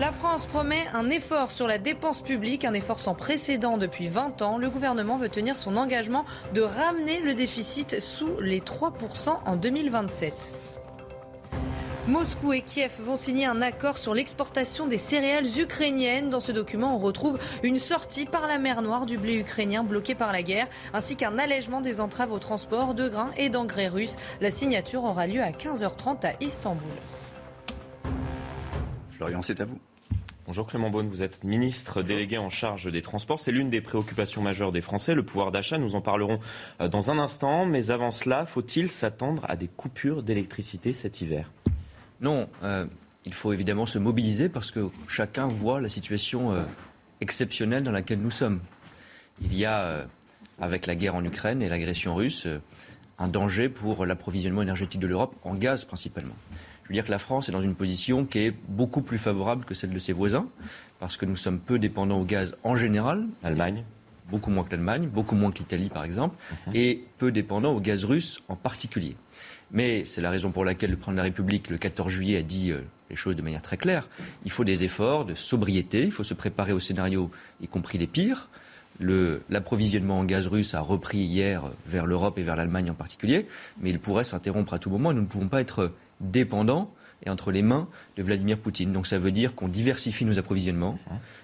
La France promet un effort sur la dépense publique, un effort sans précédent depuis 20 ans. Le gouvernement veut tenir son engagement de ramener le déficit sous les 3% en 2027. Moscou et Kiev vont signer un accord sur l'exportation des céréales ukrainiennes. Dans ce document, on retrouve une sortie par la mer Noire du blé ukrainien bloqué par la guerre, ainsi qu'un allègement des entraves au transport de grains et d'engrais russes. La signature aura lieu à 15h30 à Istanbul. Florian, c'est à vous. Bonjour Clément Beaune, vous êtes ministre délégué en charge des transports. C'est l'une des préoccupations majeures des Français, le pouvoir d'achat. Nous en parlerons euh, dans un instant. Mais avant cela, faut-il s'attendre à des coupures d'électricité cet hiver? Non, euh, il faut évidemment se mobiliser parce que chacun voit la situation euh, exceptionnelle dans laquelle nous sommes. Il y a, euh, avec la guerre en Ukraine et l'agression russe, un danger pour l'approvisionnement énergétique de l'Europe, en gaz principalement. Je veux dire que la France est dans une position qui est beaucoup plus favorable que celle de ses voisins, parce que nous sommes peu dépendants au gaz en général. Allemagne Beaucoup moins que l'Allemagne, beaucoup moins que l'Italie par exemple, mhm. et peu dépendants au gaz russe en particulier. Mais c'est la raison pour laquelle le président de la République, le 14 juillet, a dit euh, les choses de manière très claire. Il faut des efforts de sobriété, il faut se préparer au scénario, y compris les pires. L'approvisionnement en gaz russe a repris hier vers l'Europe et vers l'Allemagne en particulier, mais il pourrait s'interrompre à tout moment. Nous ne pouvons pas être dépendants et entre les mains de Vladimir Poutine. Donc ça veut dire qu'on diversifie nos approvisionnements,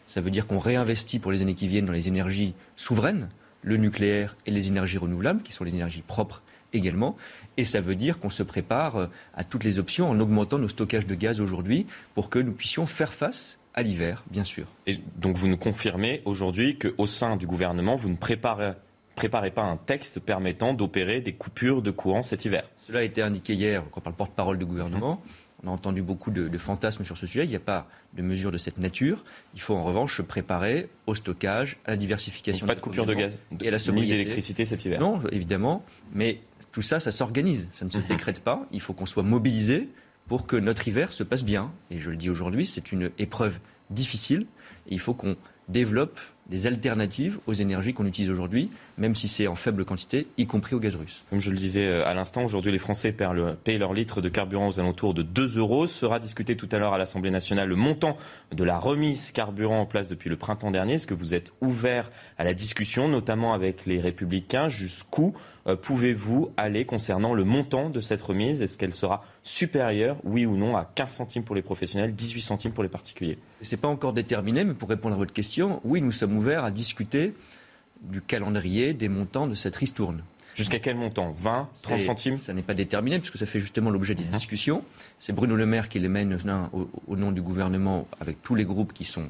ça veut dire qu'on réinvestit pour les années qui viennent dans les énergies souveraines, le nucléaire et les énergies renouvelables, qui sont les énergies propres également. Et ça veut dire qu'on se prépare euh, à toutes les options en augmentant nos stockages de gaz aujourd'hui pour que nous puissions faire face à l'hiver, bien sûr. Et donc vous nous confirmez aujourd'hui qu'au sein du gouvernement, vous ne préparez, préparez pas un texte permettant d'opérer des coupures de courant cet hiver Cela a été indiqué hier quand par le porte-parole du gouvernement. On a entendu beaucoup de, fantasmes sur ce sujet. Il n'y a pas de mesure de cette nature. Il faut en revanche se préparer au stockage, à la diversification. pas de coupure de gaz et à la sobriété. d'électricité cet hiver. Non, évidemment. Mais tout ça, ça s'organise. Ça ne se mhm. décrète pas. Il faut qu'on soit mobilisé pour que notre hiver se passe bien. Et je le dis aujourd'hui, c'est une épreuve difficile. Et il faut qu'on développe des alternatives aux énergies qu'on utilise aujourd'hui, même si c'est en faible quantité, y compris au gaz russe. Comme je le disais euh, à l'instant, aujourd'hui les Français payent leur litre de carburant aux alentours de 2 euros. Sera discuté tout à l'heure à l'Assemblée nationale le montant de la remise carburant en place depuis le printemps dernier. Est-ce que vous êtes ouvert à la discussion, notamment avec les républicains? Jusqu'où euh, pouvez-vous aller concernant le montant de cette remise? Est-ce qu'elle sera supérieure, oui ou non, à 15 centimes pour les professionnels, 18 centimes pour les particuliers? Ce n'est pas encore déterminé, mais pour répondre à votre question, oui, nous sommes ouverts à discuter du calendrier, des montants de cette ristourne. Jusqu'à quel montant? 20, 30 centimes? Ça n'est pas déterminé, puisque ça fait justement l'objet des mhm. discussions. C'est Bruno Le Maire qui les mène au, au, nom du gouvernement avec tous les groupes qui sont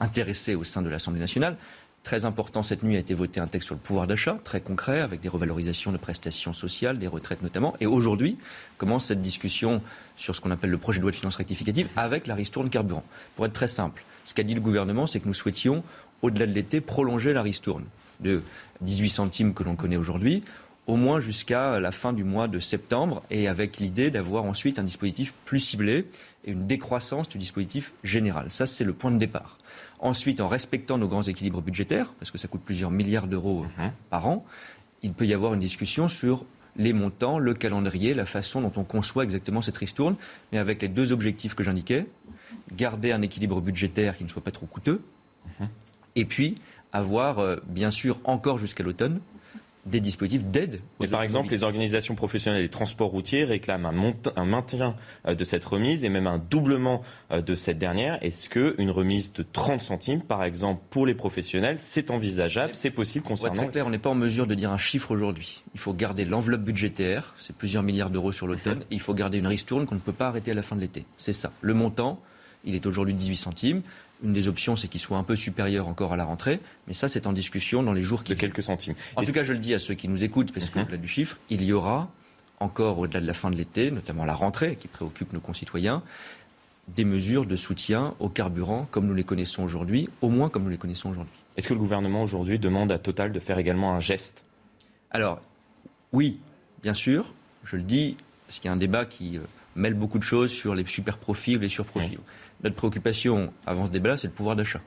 intéressés au sein de l'Assemblée nationale. Très important, cette nuit a été voté un texte sur le pouvoir d'achat, très concret, avec des revalorisations de prestations sociales, des retraites notamment. Et aujourd'hui commence cette discussion sur ce qu'on appelle le projet de loi de finances rectificative avec la ristourne carburant. Pour être très simple, ce qu'a dit le gouvernement, c'est que nous souhaitions, au-delà de l'été, prolonger la ristourne de 18 centimes que l'on connaît aujourd'hui au moins jusqu'à la fin du mois de septembre et avec l'idée d'avoir ensuite un dispositif plus ciblé et une décroissance du dispositif général. Ça, c'est le point de départ. Ensuite, en respectant nos grands équilibres budgétaires, parce que ça coûte plusieurs milliards d'euros mhm. par an, il peut y avoir une discussion sur les montants, le calendrier, la façon dont on conçoit exactement cette ristourne, mais avec les deux objectifs que j'indiquais garder un équilibre budgétaire qui ne soit pas trop coûteux, mhm. Et puis avoir, euh, bien sûr, encore jusqu'à l'automne, des dispositifs d'aide. Par exemple, les organisations professionnelles des transports routiers réclament un, maintien euh, de cette remise et même un doublement euh, de cette dernière. Est-ce qu'une remise de 30 centimes, par exemple, pour les professionnels, c'est envisageable, c'est possible concernant... Très clair, on n'est pas en mesure de dire un chiffre aujourd'hui. Il faut garder l'enveloppe budgétaire, c'est plusieurs milliards d'euros sur l'automne, il faut garder une ristourne qu'on ne peut pas arrêter à la fin de l'été. C'est ça. Le montant, il est aujourd'hui de 18 centimes. Une des options, c'est qu'il soit un peu supérieur encore à la rentrée, mais ça, c'est en discussion dans les jours qui. De quelques centimes. En tout cas, je le dis à ceux qui nous écoutent, parce qu'au-delà mhm. du chiffre, il y aura encore au-delà de la fin de l'été, notamment la rentrée qui préoccupe nos concitoyens, des mesures de soutien au carburant comme nous les connaissons aujourd'hui, au moins comme nous les connaissons aujourd'hui. Est-ce que le gouvernement aujourd'hui demande à Total de faire également un geste? Alors, oui, bien sûr, je le dis, parce qu'il y a un débat qui euh, mêle beaucoup de choses sur les super profits ou les surprofits. Notre préoccupation avant ce débat, c'est le pouvoir d'achat.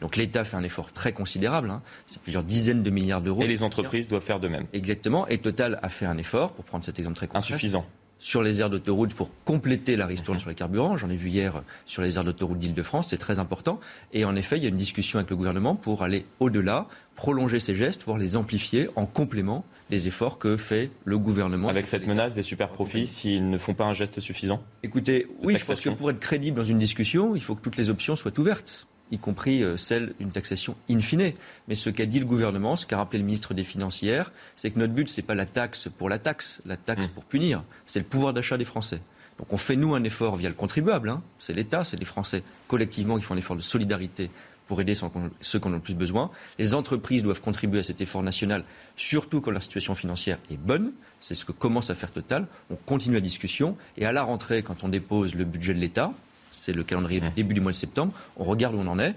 Donc l'État fait un effort très considérable, hein. c'est plusieurs dizaines de milliards d'euros. Et les entreprises doivent faire de même. Exactement, et Total a fait un effort, pour prendre cet exemple très concret. Insuffisant sur les aires d'autoroute pour compléter la ristourne sur les carburants. J'en ai vu hier sur les aires d'autoroute d'Île-de-France, c'est très important. Et en effet, il y a une discussion avec le gouvernement pour aller au-delà, prolonger ces gestes, voire les amplifier en complément des efforts que fait le gouvernement. Avec cette menace des super profits s'ils ne font pas un geste suffisant Écoutez, oui, je pense que pour être crédible dans une discussion, il faut que toutes les options soient ouvertes y compris euh, celle d'une taxation in fine. Mais ce qu'a dit le gouvernement, ce qu'a rappelé le ministre des Financières, c'est que notre but, ce n'est pas la taxe pour la taxe, la taxe mmh. pour punir, c'est le pouvoir d'achat des Français. Donc on fait, nous, un effort via le contribuable. Hein. C'est l'État, c'est les Français collectivement qui font un effort de solidarité pour aider ceux qui en ont le plus besoin. Les entreprises doivent contribuer à cet effort national, surtout quand leur situation financière est bonne. C'est ce que commence à faire Total. On continue la discussion. Et à la rentrée, quand on dépose le budget de l'État, c'est le calendrier début du mois de septembre. On regarde où on en est.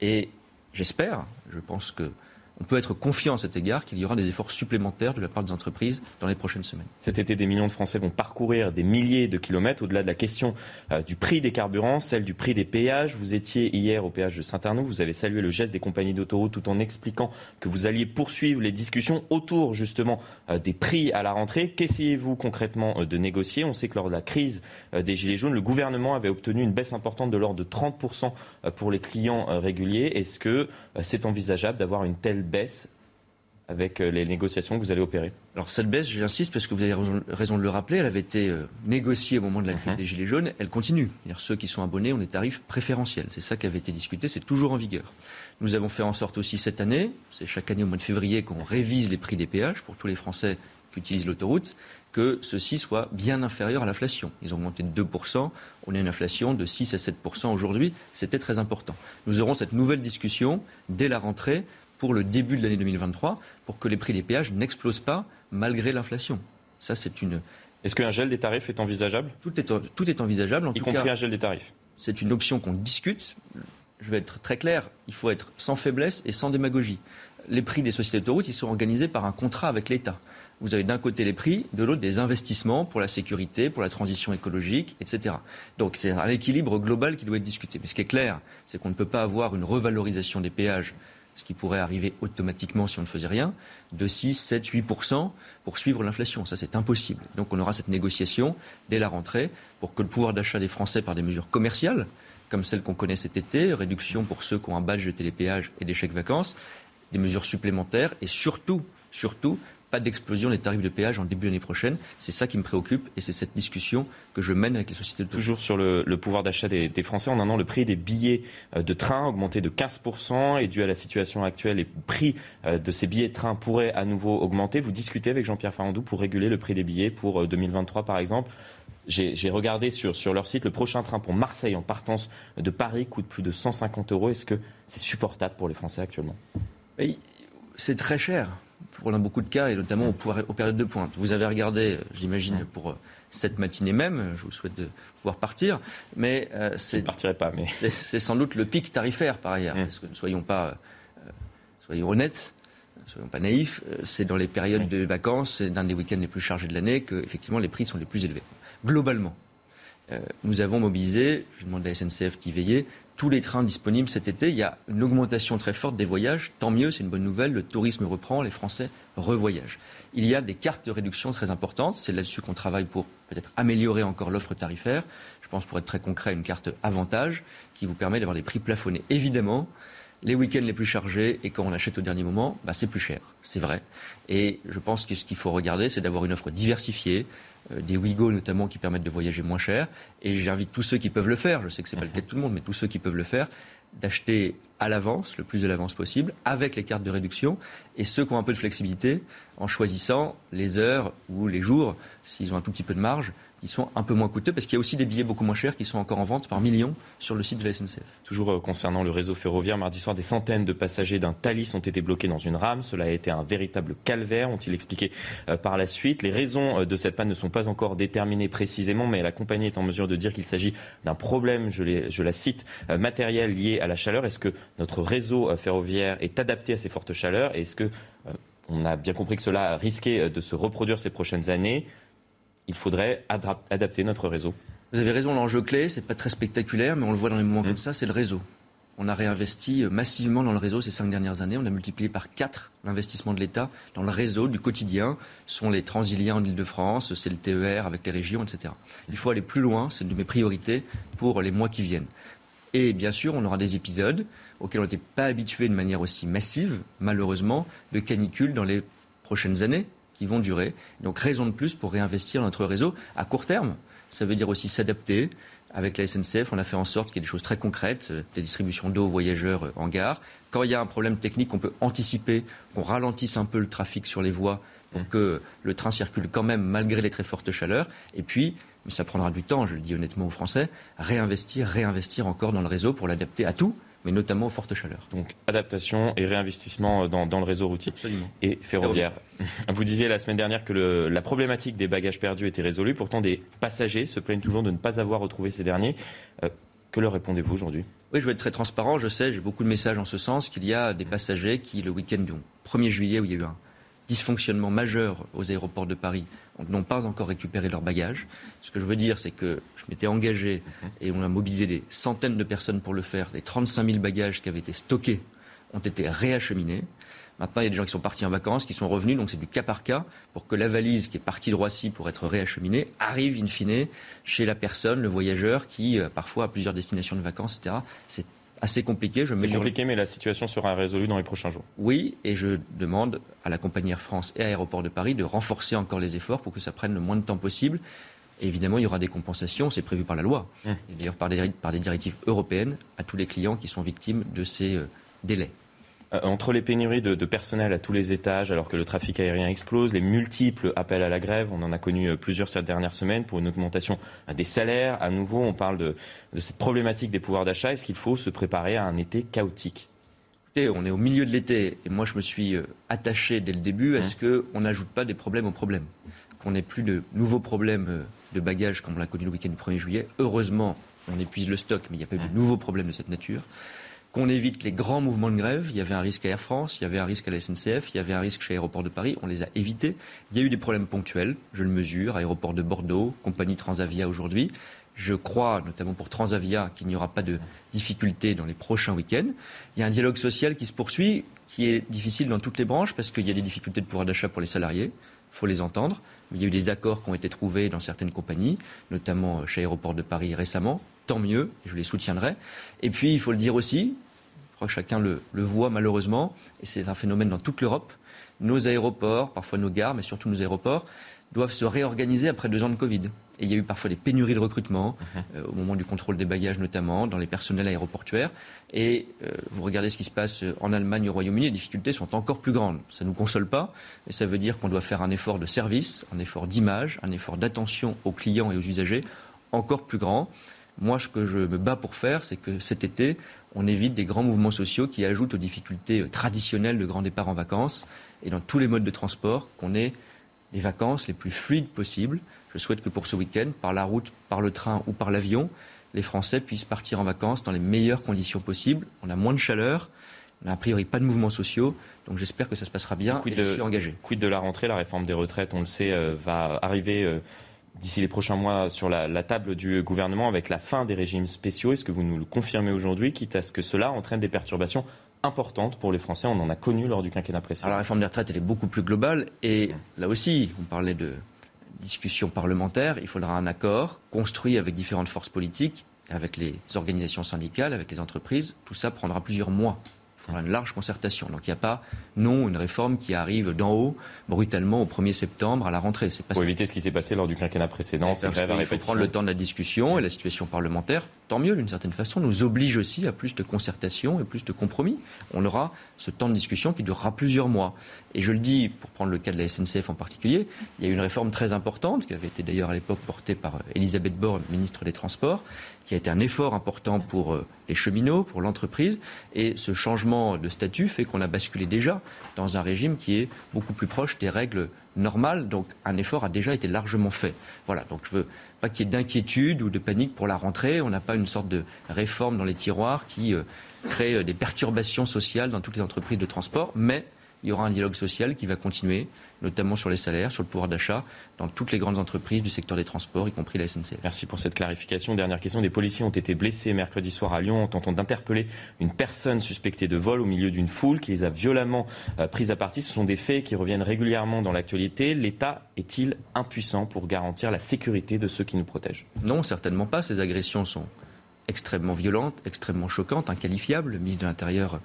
Et j'espère, je pense que on peut être confiant à cet égard qu'il y aura des efforts supplémentaires de la part des entreprises dans les prochaines semaines. Cet été, des millions de Français vont parcourir des milliers de kilomètres au-delà de la question euh, du prix des carburants, celle du prix des péages. Vous étiez hier au péage de Saint-Arnaud, vous avez salué le geste des compagnies d'autoroute tout en expliquant que vous alliez poursuivre les discussions autour justement euh, des prix à la rentrée. Qu'essayez-vous concrètement euh, de négocier? On sait que lors de la crise des Gilets jaunes, le gouvernement avait obtenu une baisse importante de l'ordre de 30% pour les clients réguliers. Est-ce que c'est envisageable d'avoir une telle baisse avec euh, les négociations que vous allez opérer Alors cette baisse, j'insiste parce que vous avez raison, de le rappeler, elle avait été euh, négociée au moment de la crise mhm. des Gilets jaunes, elle continue. Ceux qui sont abonnés ont des tarifs préférentiels. C'est ça qui avait été discuté, c'est toujours en vigueur. Nous avons fait en sorte aussi cette année, c'est chaque année au mois de février qu'on révise les prix des péages pour tous les Français qui utilisent l'autoroute, que ceux-ci soient bien inférieurs à l'inflation. Ils ont augmenté de 2%, on a une inflation de 6 à 7% aujourd'hui, c'était très important. Nous aurons cette nouvelle discussion dès la rentrée pour le début de l'année 2023 pour que les prix des péages n'explosent pas malgré l'inflation. Ça, c'est une. Est-ce qu'un gel des tarifs est envisageable? Tout est, tout est envisageable. En y compris un gel des tarifs. C'est une option qu'on discute. Je vais être très clair. Il faut être sans faiblesse et sans démagogie. Les prix des sociétés d'autoroute, ils sont organisés par un contrat avec l'État. Vous avez d'un côté les prix, de l'autre des investissements pour la sécurité, pour la transition écologique, etc. Donc c'est un équilibre global qui doit être discuté. Mais ce qui est clair, c'est qu'on ne peut pas avoir une revalorisation des péages ce qui pourrait arriver automatiquement si on ne faisait rien, de 6, 7, 8% pour suivre l'inflation. Ça, c'est impossible. Donc on aura cette négociation dès la rentrée pour que le pouvoir d'achat des Français par des mesures commerciales, comme celles qu'on connaît cet été, réduction pour ceux qui ont un badge de télépéage et des chèques vacances, des mesures supplémentaires et surtout, surtout, pas d'explosion des tarifs de péage en début d'année prochaine. C'est ça qui me préoccupe et c'est cette discussion que je mène avec les sociétés de Toujours sur le, pouvoir d'achat des, Français, en un an, le prix des billets euh, de train a augmenté de 15% et dû à la situation actuelle, les prix euh, de ces billets de train pourraient à nouveau augmenter. Vous discutez avec Jean-Pierre Farandou pour réguler le prix des billets pour 2023 euh, par exemple j'ai regardé sur, sur, leur site, le prochain train pour Marseille en partance de Paris coûte plus de 150 euros. Est-ce que c'est supportable pour les Français actuellement? C'est très cher pour beaucoup de cas, et notamment aux, périodes de pointe. Vous avez regardé, j'imagine, pour euh, cette matinée même, je vous souhaite de pouvoir partir, mais euh, c'est... pas, mais... C'est sans doute le pic tarifaire, par ailleurs, mmh. parce que ne soyons pas... Euh, soyons honnêtes, soyons pas naïfs, c'est dans les périodes de vacances, c'est dans des week-ends les plus chargés de l'année que, effectivement, les prix sont les plus élevés. Globalement, nous avons mobilisé, je demande à la SNCF qui veillait, tous les trains disponibles cet été. Il y a une augmentation très forte des voyages. Tant mieux, c'est une bonne nouvelle. Le tourisme reprend, les Français revoyagent. Il y a des cartes de réduction très importantes. C'est là-dessus qu'on travaille pour peut-être améliorer encore l'offre tarifaire. Je pense, pour être très concret, une carte avantage qui vous permet d'avoir des prix plafonnés. Évidemment, les week-ends les plus chargés et quand on achète au dernier moment, bah, c'est plus cher, c'est vrai. Et je pense que ce qu'il faut regarder, c'est d'avoir une offre diversifiée, euh, des Ouigo notamment qui permettent de voyager moins cher. Et j'invite tous ceux qui peuvent le faire, je sais que ce n'est pas le cas de tout le monde, mais tous ceux qui peuvent le faire, d'acheter à l'avance, le plus de l'avance possible, avec les cartes de réduction, et ceux qui ont un peu de flexibilité, en choisissant les heures ou les jours, s'ils ont un tout petit peu de marge, qui sont un peu moins coûteux parce qu'il y a aussi des billets beaucoup moins chers qui sont encore en vente par millions sur le site de la SNCF. Toujours euh, concernant le réseau ferroviaire, mardi soir, des centaines de passagers d'un Thalys ont été bloqués dans une rame. Cela a été un véritable calvaire, ont-ils expliqué euh, par la suite. Les raisons euh, de cette panne ne sont pas encore déterminées précisément, mais la compagnie est en mesure de dire qu'il s'agit d'un problème, je, la cite, matériel lié à la chaleur. Est-ce que notre réseau ferroviaire est adapté à ces fortes chaleurs? Est-ce que on a bien compris que cela risquait de se reproduire ces prochaines années? Il faudrait adapter notre réseau. Vous avez raison, l'enjeu clé, c'est pas très spectaculaire, mais on le voit dans les moments mmh. comme ça, c'est le réseau. On a réinvesti euh, massivement dans le réseau ces cinq dernières années. On a multiplié par quatre l'investissement de l'État dans le réseau du quotidien. Ce sont les transiliens en Ile-de-France, c'est le TER avec les régions, etc. Il faut aller plus loin, c'est une de mes priorités pour les mois qui viennent. Et bien sûr, on aura des épisodes auxquels on n'était pas habitué de manière aussi massive, malheureusement, de canicule dans les prochaines années qui vont durer. Donc raison de plus pour réinvestir notre réseau à court terme. Ça veut dire aussi s'adapter. Avec la SNCF, on a fait en sorte qu'il y ait des choses très concrètes, euh, des distributions d'eau aux voyageurs euh, en gare. Quand il y a un problème technique, on peut anticiper, qu'on ralentisse un peu le trafic sur les voies pour que le train circule quand même malgré les très fortes chaleurs. Et puis, mais ça prendra du temps, je le dis honnêtement aux Français, réinvestir, réinvestir encore dans le réseau pour l'adapter à tout mais notamment aux fortes chaleurs. Donc adaptation et réinvestissement dans, le réseau routier et ferroviaire. Vous disiez la semaine dernière que la problématique des bagages perdus était résolue. Pourtant, des passagers se plaignent toujours de ne pas avoir retrouvé ces derniers. Euh, que leur répondez-vous aujourd'hui? Oui, je vais être très transparent. Je sais, j'ai beaucoup de messages en ce sens, qu'il y a des passagers qui, le week-end du 1er juillet, où il y a eu un dysfonctionnement majeur aux aéroports de Paris, n'ont pas encore récupéré leurs bagages. Ce que je veux dire, c'est que je m'étais engagé et on a mobilisé des centaines de personnes pour le faire. Les 35 000 bagages qui avaient été stockés ont été réacheminés. Maintenant, il y a des gens qui sont partis en vacances, qui sont revenus, donc c'est du cas par cas pour que la valise qui est partie de Roissy pour être réacheminée arrive in fine chez la personne, le voyageur, qui euh, parfois a plusieurs destinations de vacances, etc. C'est assez compliqué. Je C'est compliqué, mais la situation sera résolue dans les prochains jours. Oui, et je demande à la compagnie Air France et à Aéroport de Paris de renforcer encore les efforts pour que ça prenne le moins de temps possible. évidemment, il y aura des compensations, c'est prévu par la loi, mmh. et d'ailleurs par des, par des directives européennes, à tous les clients qui sont victimes de ces euh, délais. Euh, entre les pénuries de, personnel à tous les étages, alors que le trafic aérien explose, les multiples appels à la grève, on en a connu euh, plusieurs ces dernières semaines pour une augmentation euh, des salaires. À nouveau, on parle de, cette problématique des pouvoirs d'achat. Est-ce qu'il faut se préparer à un été chaotique? Écoutez, on est au milieu de l'été et moi je me suis attaché dès le début à ce mmh. qu'on n'ajoute pas des problèmes aux problèmes. Qu'on n'ait plus de nouveaux problèmes de bagages comme on l'a connu le week-end du 1er juillet. Heureusement, on épuise le stock, mais il n'y a pas eu de mmh. nouveaux problèmes de cette nature qu'on évite les grands mouvements de grève. Il y avait un risque à Air France, il y avait un risque à la SNCF, il y avait un risque chez Aéroport de Paris. On les a évités. Il y a eu des problèmes ponctuels, je le mesure, Aéroport de Bordeaux, compagnie Transavia aujourd'hui. Je crois, notamment pour Transavia, qu'il n'y aura pas de difficultés dans les prochains week-ends. Il y a un dialogue social qui se poursuit, qui est difficile dans toutes les branches, parce qu'il y a des difficultés de pouvoir d'achat pour les salariés. Il faut les entendre. Il y a eu des accords qui ont été trouvés dans certaines compagnies, notamment chez Aéroport de Paris récemment. Tant mieux, je les soutiendrai. Et puis, il faut le dire aussi, je crois que chacun le, le voit malheureusement, et c'est un phénomène dans toute l'Europe, nos aéroports, parfois nos gares, mais surtout nos aéroports, doivent se réorganiser après deux ans de Covid. Et il y a eu parfois des pénuries de recrutement, euh, au moment du contrôle des bagages notamment, dans les personnels aéroportuaires. Et euh, vous regardez ce qui se passe en Allemagne, au Royaume-Uni, les difficultés sont encore plus grandes. Ça ne nous console pas, mais ça veut dire qu'on doit faire un effort de service, un effort d'image, un effort d'attention aux clients et aux usagers encore plus grand. Moi, ce que je me bats pour faire, c'est que cet été, on évite des grands mouvements sociaux qui ajoutent aux difficultés euh, traditionnelles de grand départ en vacances et dans tous les modes de transport, qu'on ait les vacances les plus fluides possibles. Je souhaite que pour ce week-end, par la route, par le train ou par l'avion, les Français puissent partir en vacances dans les meilleures conditions possibles. On a moins de chaleur, on n'a a priori pas de mouvements sociaux, donc j'espère que ça se passera bien quid et de, je suis engagé. Quid de la rentrée, la réforme des retraites, on le sait, euh, va arriver euh, d'ici les prochains mois sur la, la, table du gouvernement avec la fin des régimes spéciaux. Est-ce que vous nous le confirmez aujourd'hui, quitte à ce que cela entraîne des perturbations importantes pour les Français? On en a connu lors du quinquennat précédent. Alors la réforme des retraites, elle est beaucoup plus globale et là aussi, on parlait de discussion parlementaire, il faudra un accord construit avec différentes forces politiques, avec les organisations syndicales, avec les entreprises. Tout ça prendra plusieurs mois. Il faudra une large concertation. Donc il n'y a pas, non, une réforme qui arrive d'en haut, brutalement, au 1er septembre, à la rentrée. C'est pas Pour ça. éviter ce qui s'est passé lors du quinquennat précédent, Il faut prendre le temps de la discussion et la situation parlementaire, tant mieux d'une certaine façon, nous oblige aussi à plus de concertation et plus de compromis. On aura ce temps de discussion qui durera plusieurs mois. Et je le dis, pour prendre le cas de la SNCF en particulier, il y a eu une réforme très importante, qui avait été d'ailleurs à l'époque portée par Elisabeth Borne, ministre des Transports, qui a été un effort important pour les cheminots, pour l'entreprise. Et ce changement de statut fait qu'on a basculé déjà dans un régime qui est beaucoup plus proche des règles normales. Donc un effort a déjà été largement fait. Voilà, donc je veux pas qu'il y ait d'inquiétude ou de panique pour la rentrée. On n'a pas une sorte de réforme dans les tiroirs qui euh, crée des perturbations sociales dans toutes les entreprises de transport, mais il y aura un dialogue social qui va continuer, notamment sur les salaires, sur le pouvoir d'achat, dans toutes les grandes entreprises du secteur des transports, y compris la SNCF. Merci pour cette clarification. Dernière question. Des policiers ont été blessés mercredi soir à Lyon en tentant d'interpeller une personne suspectée de vol au milieu d'une foule qui les a violemment euh, prises à partie. Ce sont des faits qui reviennent régulièrement dans l'actualité. L'État est-il impuissant pour garantir la sécurité de ceux qui nous protègent? Non, certainement pas. Ces agressions sont extrêmement violentes, extrêmement choquantes, inqualifiables. Le ministre de l'Intérieur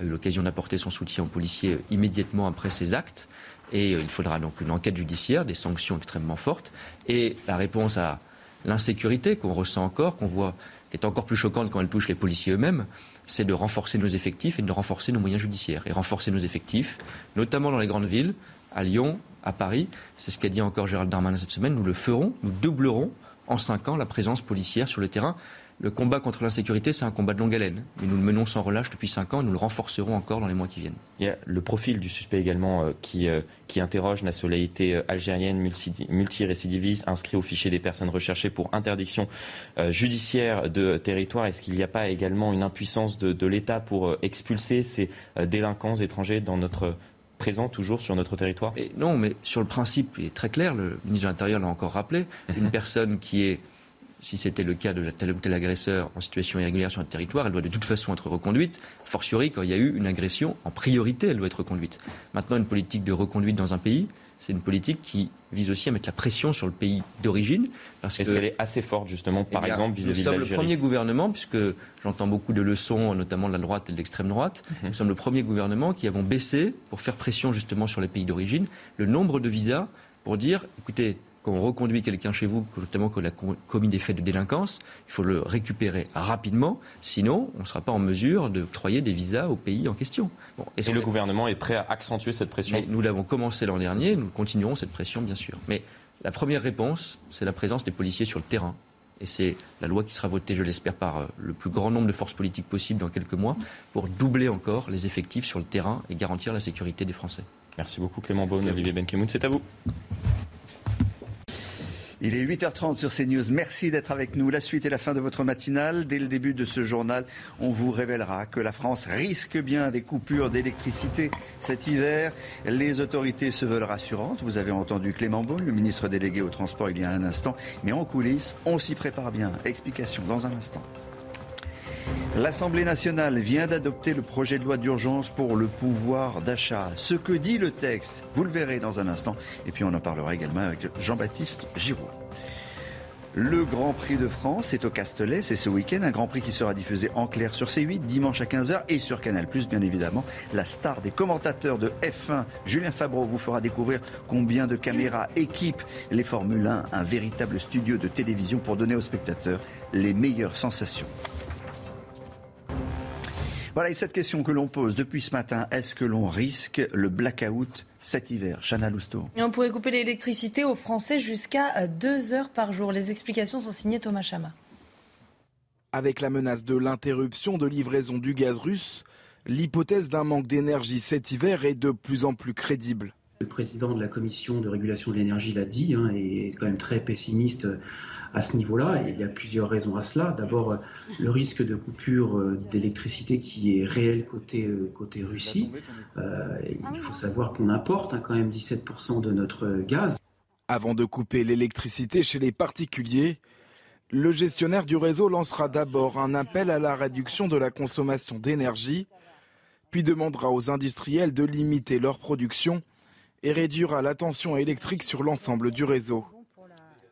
a eu l'occasion d'apporter son soutien aux policiers immédiatement après ces actes. Et il faudra donc une enquête judiciaire, des sanctions extrêmement fortes. Et la réponse à l'insécurité qu'on ressent encore, qu'on voit, qui est encore plus choquante quand elle touche les policiers eux-mêmes, c'est de renforcer nos effectifs et de renforcer nos moyens judiciaires. Et renforcer nos effectifs, notamment dans les grandes villes, à Lyon, à Paris. C'est ce qu'a dit encore Gérald Darmanin cette semaine. Nous le ferons, nous doublerons en cinq ans la présence policière sur le terrain. Le combat contre l'insécurité, c'est un combat de longue haleine. Mais nous le menons sans relâche depuis cinq ans et nous le renforcerons encore dans les mois qui viennent. Il y a le profil du suspect également euh, qui, euh, qui interroge nationalité euh, algérienne, multirécidiviste, inscrit au fichier des personnes recherchées pour interdiction euh, judiciaire de territoire. Est-ce qu'il n'y a pas également une impuissance de, de l'État pour expulser ces délinquants étrangers dans notre présent toujours sur notre territoire? Et Non, mais sur le principe, il est très clair, le ministre de l'Intérieur l'a encore rappelé, une personne qui est si c'était le cas de tel ou tel agresseur en situation irrégulière sur un territoire, elle doit de toute façon être reconduite. Fortiori, quand il y a eu une agression, en priorité, elle doit être reconduite. Maintenant, une politique de reconduite dans un pays, c'est une politique qui vise aussi à mettre la pression sur le pays d'origine. Est-ce qu'elle est assez forte, justement, par eh bien, exemple, vis-à-vis de l'Algérie Nous sommes le premier gouvernement, puisque j'entends beaucoup de leçons, notamment de la droite et de l'extrême droite, mm -hmm. nous sommes le premier gouvernement qui avons baissé, pour faire pression justement sur les pays d'origine, le nombre de visas pour dire, écoutez, quand on reconduit quelqu'un chez vous, notamment quand il a commis des faits de délinquance, il faut le récupérer rapidement, sinon on ne sera pas en mesure d'octroyer des visas au pays en question. Bon, et, et le gouvernement est prêt à accentuer cette pression? Mais Nous l'avons commencé l'an dernier, nous continuerons cette pression bien sûr. Mais la première réponse, c'est la présence des policiers sur le terrain. Et c'est la loi qui sera votée, je l'espère, par le plus grand nombre de forces politiques possibles dans quelques mois, pour doubler encore les effectifs sur le terrain et garantir la sécurité des Français. Merci beaucoup Clément Beaune, Olivier Benkemoun, c'est à vous. Il est 8h30 sur CNews. Merci d'être avec nous. La suite et la fin de votre matinale. Dès le début de ce journal, on vous révélera que la France risque bien des coupures d'électricité cet hiver. Les autorités se veulent rassurantes. Vous avez entendu Clément Beaune, le ministre délégué au transport, il y a un instant. Mais en coulisses, on s'y prépare bien. Explication dans un instant. L'Assemblée nationale vient d'adopter le projet de loi d'urgence pour le pouvoir d'achat. Ce que dit le texte, vous le verrez dans un instant. Et puis on en parlera également avec Jean-Baptiste Giraud. Le Grand Prix de France est au Castellet, c'est ce week-end, un Grand Prix qui sera diffusé en clair sur C8 dimanche à 15h et sur Canal+, bien évidemment. La star des commentateurs de F1, Julien Fabreau, vous fera découvrir combien de caméras équipent les Formule 1, un véritable studio de télévision pour donner aux spectateurs les meilleures sensations. Voilà, et cette question que l'on pose depuis ce matin, est-ce que l'on risque le blackout cet hiver Chana Lousteau. on pourrait couper l'électricité aux Français jusqu'à 2 heures par jour. Les explications sont signées Thomas Chama. Avec la menace de l'interruption de livraison du gaz russe, l'hypothèse d'un manque d'énergie cet hiver est de plus en plus crédible. Le président de la commission de régulation de l'énergie l'a dit, hein, et est quand même très pessimiste à ce niveau-là. il y a plusieurs raisons à cela. D'abord, le risque de coupure euh, d'électricité qui est réel côté, euh, côté Russie. Euh, il faut savoir qu'on importe hein, quand même 17% de notre gaz. Avant de couper l'électricité chez les particuliers, le gestionnaire du réseau lancera d'abord un appel à la réduction de la consommation d'énergie, puis demandera aux industriels de limiter leur production et réduira la tension électrique sur l'ensemble du réseau.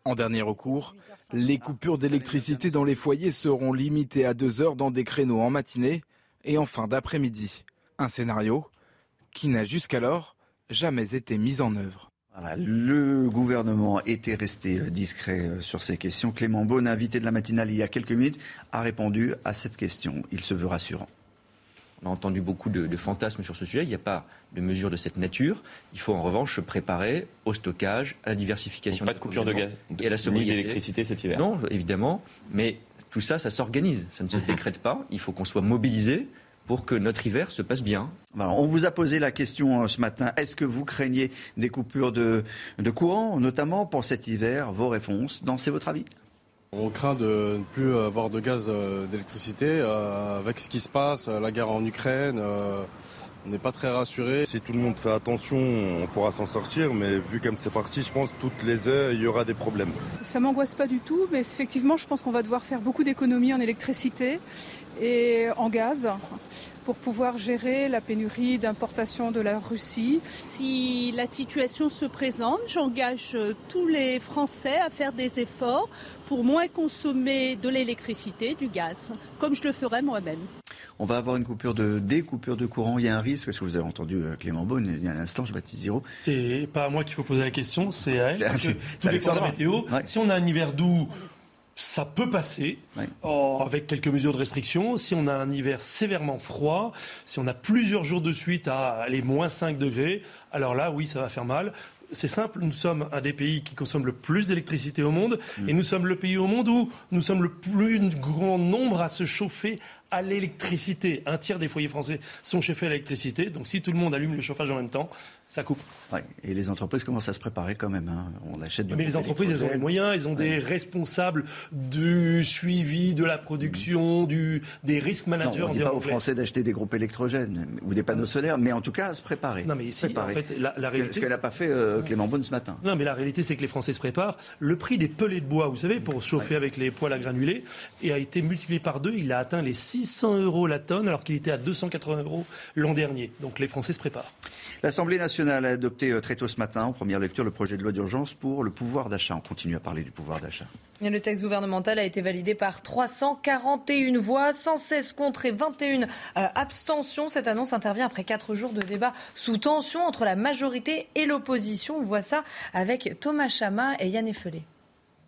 En dernier recours, les coupures d'électricité dans les foyers seront limitées à deux heures dans des créneaux en matinée et en fin d'après-midi. Un scénario qui n'a jusqu'alors jamais été mis en œuvre. le gouvernement était resté discret euh, sur ces questions. Clément Beaune, invité de la matinale il y a quelques minutes, a répondu à cette question. Il se veut rassurant. On a entendu beaucoup de, fantasmes sur ce sujet. Il n'y a pas de mesures de cette nature. Il faut en revanche se préparer au stockage, à la diversification. pas de coupure de gaz et à la sobriété. d'électricité cet hiver. Non, évidemment. Mais tout ça, ça s'organise. Ça ne se mhm. décrète pas. Il faut qu'on soit mobilisé pour que notre hiver se passe bien. on vous a posé la question euh, ce matin. Est-ce que vous craignez des coupures de, de courant, notamment pour cet hiver? Vos réponses, dans c'est votre avis on craint de ne plus avoir de gaz euh, d'électricité euh, avec ce qui se passe, euh, la guerre en Ukraine. On n'est pas très rassuré. Si tout le monde fait attention, on pourra s'en sortir, mais vu comme c'est parti, je pense toutes les heures, il y aura des problèmes. Ça m'angoisse pas du tout, mais effectivement, je pense qu'on va devoir faire beaucoup d'économies en électricité et en gaz pour pouvoir gérer la pénurie d'importation de la Russie. Si la situation se présente, j'engage euh, tous les Français à faire des efforts pour moins consommer de l'électricité, du gaz, comme je le ferai moi-même. On va avoir une coupure de, des coupures de courant. Il y a un risque, parce que vous avez entendu euh, Clément Beaune il y a un instant, je baptise Zéro. C'est pas à moi qu'il faut poser la question, c'est à elle. De la météo. Si on a un hiver doux, ça peut passer oh, avec quelques mesures de restriction. Si on a un hiver sévèrement froid, si on a plusieurs jours de suite à les moins 5 degrés, alors là, oui, ça va faire mal. C'est simple, nous sommes un des pays qui consomme le plus d'électricité au monde et nous sommes le pays au monde où nous sommes le plus grand nombre à se chauffer à l'électricité. Un tiers des foyers français sont chauffés à l'électricité. Donc si tout le monde allume le chauffage en même temps, ça coupe. Et les entreprises commencent à se préparer quand même. Hein. On achète du Mais les entreprises, elles ont les moyens, elles ont des responsables du suivi de la production, du, des risques managers. on ne dit pas aux Français d'acheter des groupes électrogènes ou des panneaux solaires, mais en tout cas à se préparer. Non, mais ici, en fait, la, réalité. Ce qu'elle n'a pas fait euh, Clément Beaune ce matin. Non, mais la réalité, c'est que les Français se préparent. Le prix des pelets de bois, vous savez, pour chauffer avec les poêles à granulés, et a été multiplié par deux. Il a atteint les 600 euros la tonne, alors qu'il était à 280 euros l'an dernier. Donc les Français se préparent. L'Assemblée nationale a adopté euh, très tôt ce matin, en première lecture, le projet de loi d'urgence pour le pouvoir d'achat. On continue à parler du pouvoir d'achat. Le texte gouvernemental a été validé par 341 voix, 116 contre et 21 euh, abstentions. Cette annonce intervient après quatre jours de débat sous tension entre la majorité et l'opposition. On voit ça avec Thomas Chama et Yann Effelé.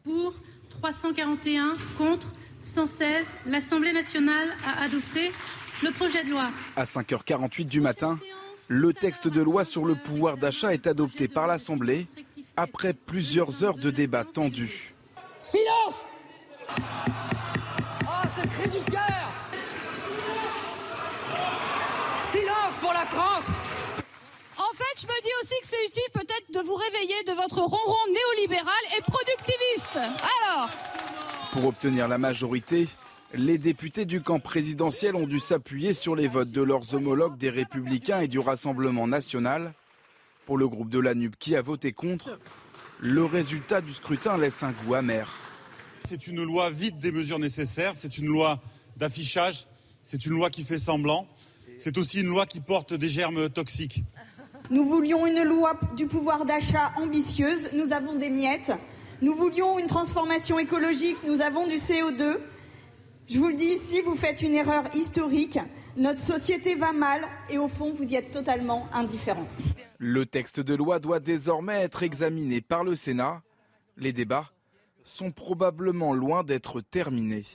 Pour 341 contre 116, l'Assemblée nationale a adopté le projet de loi. À 5h48 du matin, le texte de loi sur le pouvoir d'achat est adopté par l'Assemblée après plusieurs heures de débat tendus. Silence Oh, c'est le cri du cœur Silence pour la France En fait, je me dis aussi que c'est utile peut-être de vous réveiller de votre ronron néolibéral et productiviste. Alors? Pour obtenir la majorité, les députés du camp présidentiel ont dû s'appuyer sur les votes de leurs homologues des Républicains et du Rassemblement national. Pour le groupe de la NUP qui a voté contre, le résultat du scrutin laisse un goût amer. C'est une loi vide des mesures nécessaires, c'est une loi d'affichage, c'est une loi qui fait semblant, c'est aussi une loi qui porte des germes toxiques. Nous voulions une loi du pouvoir d'achat ambitieuse, nous avons des miettes. Nous voulions une transformation écologique, nous avons du CO2. Je vous le dis ici, vous faites une erreur historique. Notre société va mal et au fond, vous y êtes totalement indifférent. Le texte de loi doit désormais être examiné par le Sénat. Les débats sont probablement loin d'être terminés.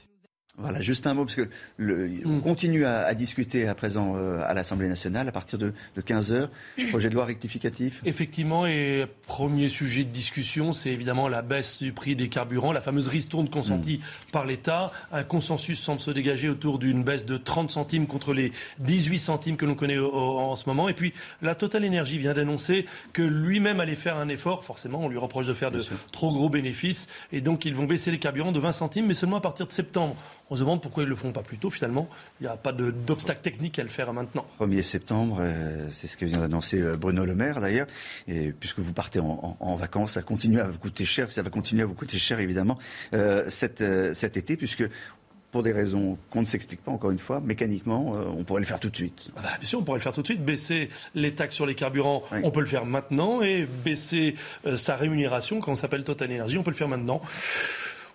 Voilà, juste un mot, parce que le, on continue à, à discuter à présent euh, à l'Assemblée nationale à partir de, de 15h. Projet de loi rectificatif? Effectivement, et premier sujet de discussion, c'est évidemment la baisse du prix des carburants, la fameuse ristourne consentie par l'État. Un consensus semble se dégager autour d'une baisse de 30 centimes contre les 18 centimes que l'on connaît au- au- en ce moment. Et puis, la Total Energy vient d'annoncer que lui-même allait faire un effort. Forcément, on lui reproche de faire de trop gros bénéfices. Et donc, ils vont baisser les carburants de 20 centimes, mais seulement à partir de septembre. On se demande pourquoi ils ne le font pas plus tôt. Finalement, il n'y a pas d'obstacle technique à le faire maintenant. 1er septembre, euh, c'est ce que vient d'annoncer euh, Bruno Le Maire d'ailleurs. Et puisque vous partez en, en- en vacances, ça continue à vous coûter cher, ça va continuer à vous coûter cher évidemment euh, cet, euh, cet été, puisque pour des raisons qu'on ne s'explique pas encore une fois, mécaniquement, euh, on pourrait le faire tout de suite. Ah bah, bien sûr, on pourrait le faire tout de suite. Baisser les taxes sur les carburants, on peut le faire maintenant. Et baisser euh, sa rémunération, quand on s'appelle Total Energy, on peut le faire maintenant.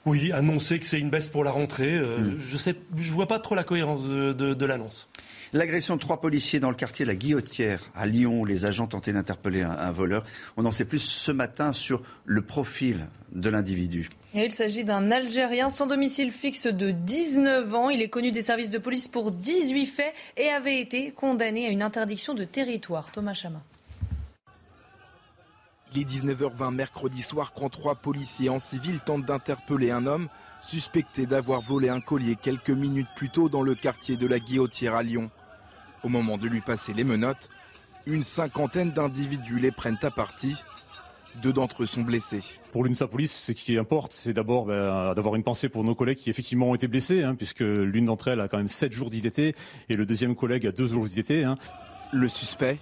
Oui, annoncer que c'est une baisse pour la rentrée, euh, je sais, je vois pas trop la cohérence de, de- de l'annonce. L'agression de trois policiers dans le quartier de la Guillotière à Lyon, où les agents tentaient d'interpeller un, un voleur. On en sait plus ce matin sur le profil de l'individu. Et il s'agit d'un Algérien sans domicile fixe de 19 ans. Il est connu des services de police pour 18 faits et avait été condamné à une interdiction de territoire. Thomas Chama. Il est 19h20 mercredi soir quand trois policiers en civil tentent d'interpeller un homme suspecté d'avoir volé un collier quelques minutes plus tôt dans le quartier de la Guillotière à Lyon. Au moment de lui passer les menottes, une cinquantaine d'individus les prennent à partie. Deux d'entre eux sont blessés. Pour l'UNSA Police, ce qui importe, c'est d'abord ben, d'avoir une pensée pour nos collègues qui effectivement ont été blessés, hein, puisque l'une d'entre elles a quand même 7 jours d'ITT et le deuxième collègue a 2 jours d'ITT. Hein. Le suspect,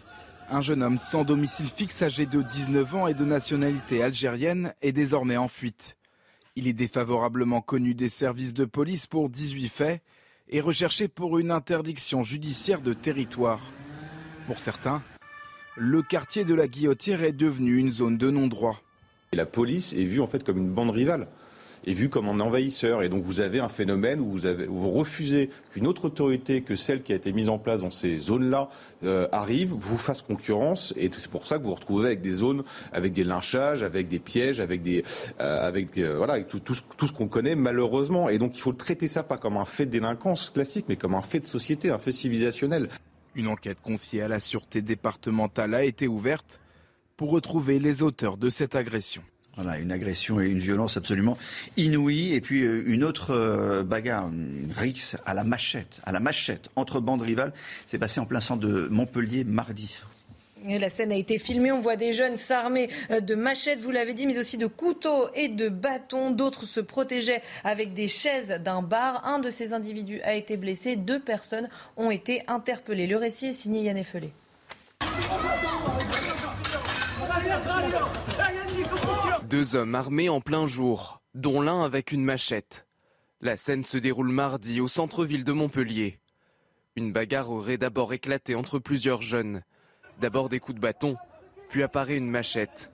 un jeune homme sans domicile fixe âgé de 19 ans et de nationalité algérienne, est désormais en fuite. Il est défavorablement connu des services de police pour 18 faits et recherché pour une interdiction judiciaire de territoire. Pour certains, le quartier de la Guillotière est devenu une zone de non-droit. La police est vue en fait comme une bande rivale, est vue comme un envahisseur. Et donc vous avez un phénomène où vous, refusez qu'une autre autorité que celle qui a été mise en place dans ces zones-là euh, arrive, vous fasse concurrence. Et c'est pour ça que vous vous retrouvez avec des zones, avec des lynchages, avec des pièges, avec des, euh, avec euh, voilà, avec tout, tout ce, tout ce qu'on connaît malheureusement. Et donc il faut traiter ça pas comme un fait de délinquance classique, mais comme un fait de société, un fait civilisationnel. Une enquête confiée à la sûreté départementale a été ouverte pour retrouver les auteurs de cette agression. Voilà, une agression et une violence absolument inouïe. Et puis euh, une autre euh, bagarre, une rixe à la machette, à la machette entre bandes rivales, s'est passé en plein centre de Montpellier mardi. La scène a été filmée. On voit des jeunes s'armer euh, de machettes, vous l'avez dit, mais aussi de couteaux et de bâtons. D'autres se protégeaient avec des chaises d'un bar. Un de ces individus a été blessé. Deux personnes ont été interpellées. Le récit est signé Yann Effelé. Deux hommes armés en plein jour, dont l'un avec une machette. La scène se déroule mardi au centre-ville de Montpellier. Une bagarre aurait d'abord éclaté entre plusieurs jeunes. D'abord des coups de bâton, puis apparaît une machette.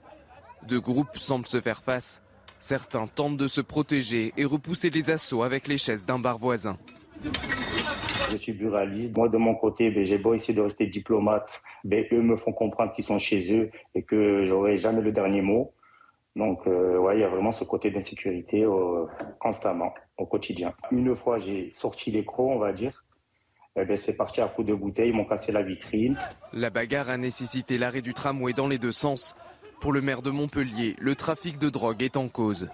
Deux groupes semblent se faire face. Certains tentent de se protéger et repousser les assauts avec les chaises d'un bar voisin. Je suis buraliste. Moi, de mon côté, ben, j'ai beau essayer de rester diplomate, ben, eux me font comprendre qu'ils sont chez eux et que j'aurai jamais le dernier mot. Donc, euh, ouais, il y a vraiment ce côté d'insécurité euh, constamment, au quotidien. Une fois, j'ai sorti les crocs, on va dire. Eh ben, c'est parti à coups de bouteille, ils m'ont cassé la vitrine. La bagarre a nécessité l'arrêt du tramway dans les deux sens. Pour le maire de Montpellier, le trafic de drogue est en cause.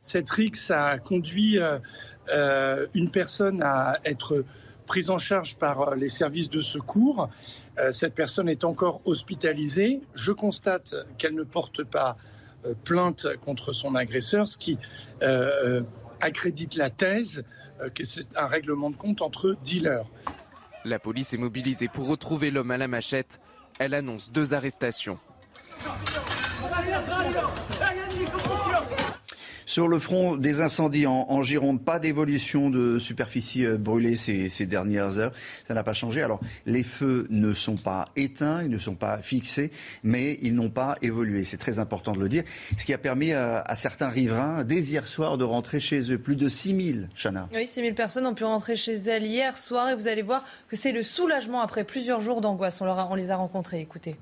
Cette rixe a conduit euh, une personne à être prise en charge par les services de secours. Cette personne est encore hospitalisée. Je constate qu'elle ne porte pas plainte contre son agresseur, ce qui accrédite la thèse que c'est un règlement de compte entre dealers. La police est mobilisée pour retrouver l'homme à la machette. Elle annonce deux arrestations. Sur le front des incendies en, Gironde, pas d'évolution de superficie euh, brûlée ces, ces dernières heures. Ça n'a pas changé. Alors, les feux ne sont pas éteints, ils ne sont pas fixés, mais ils n'ont pas évolué. C'est très important de le dire. Ce qui a permis à, certains riverains, dès hier soir, de rentrer chez eux. Plus de 6000, Chana. Oui, 6000 personnes ont pu rentrer chez elles hier soir et vous allez voir que c'est le soulagement après plusieurs jours d'angoisse. On, on les a rencontrés. Écoutez.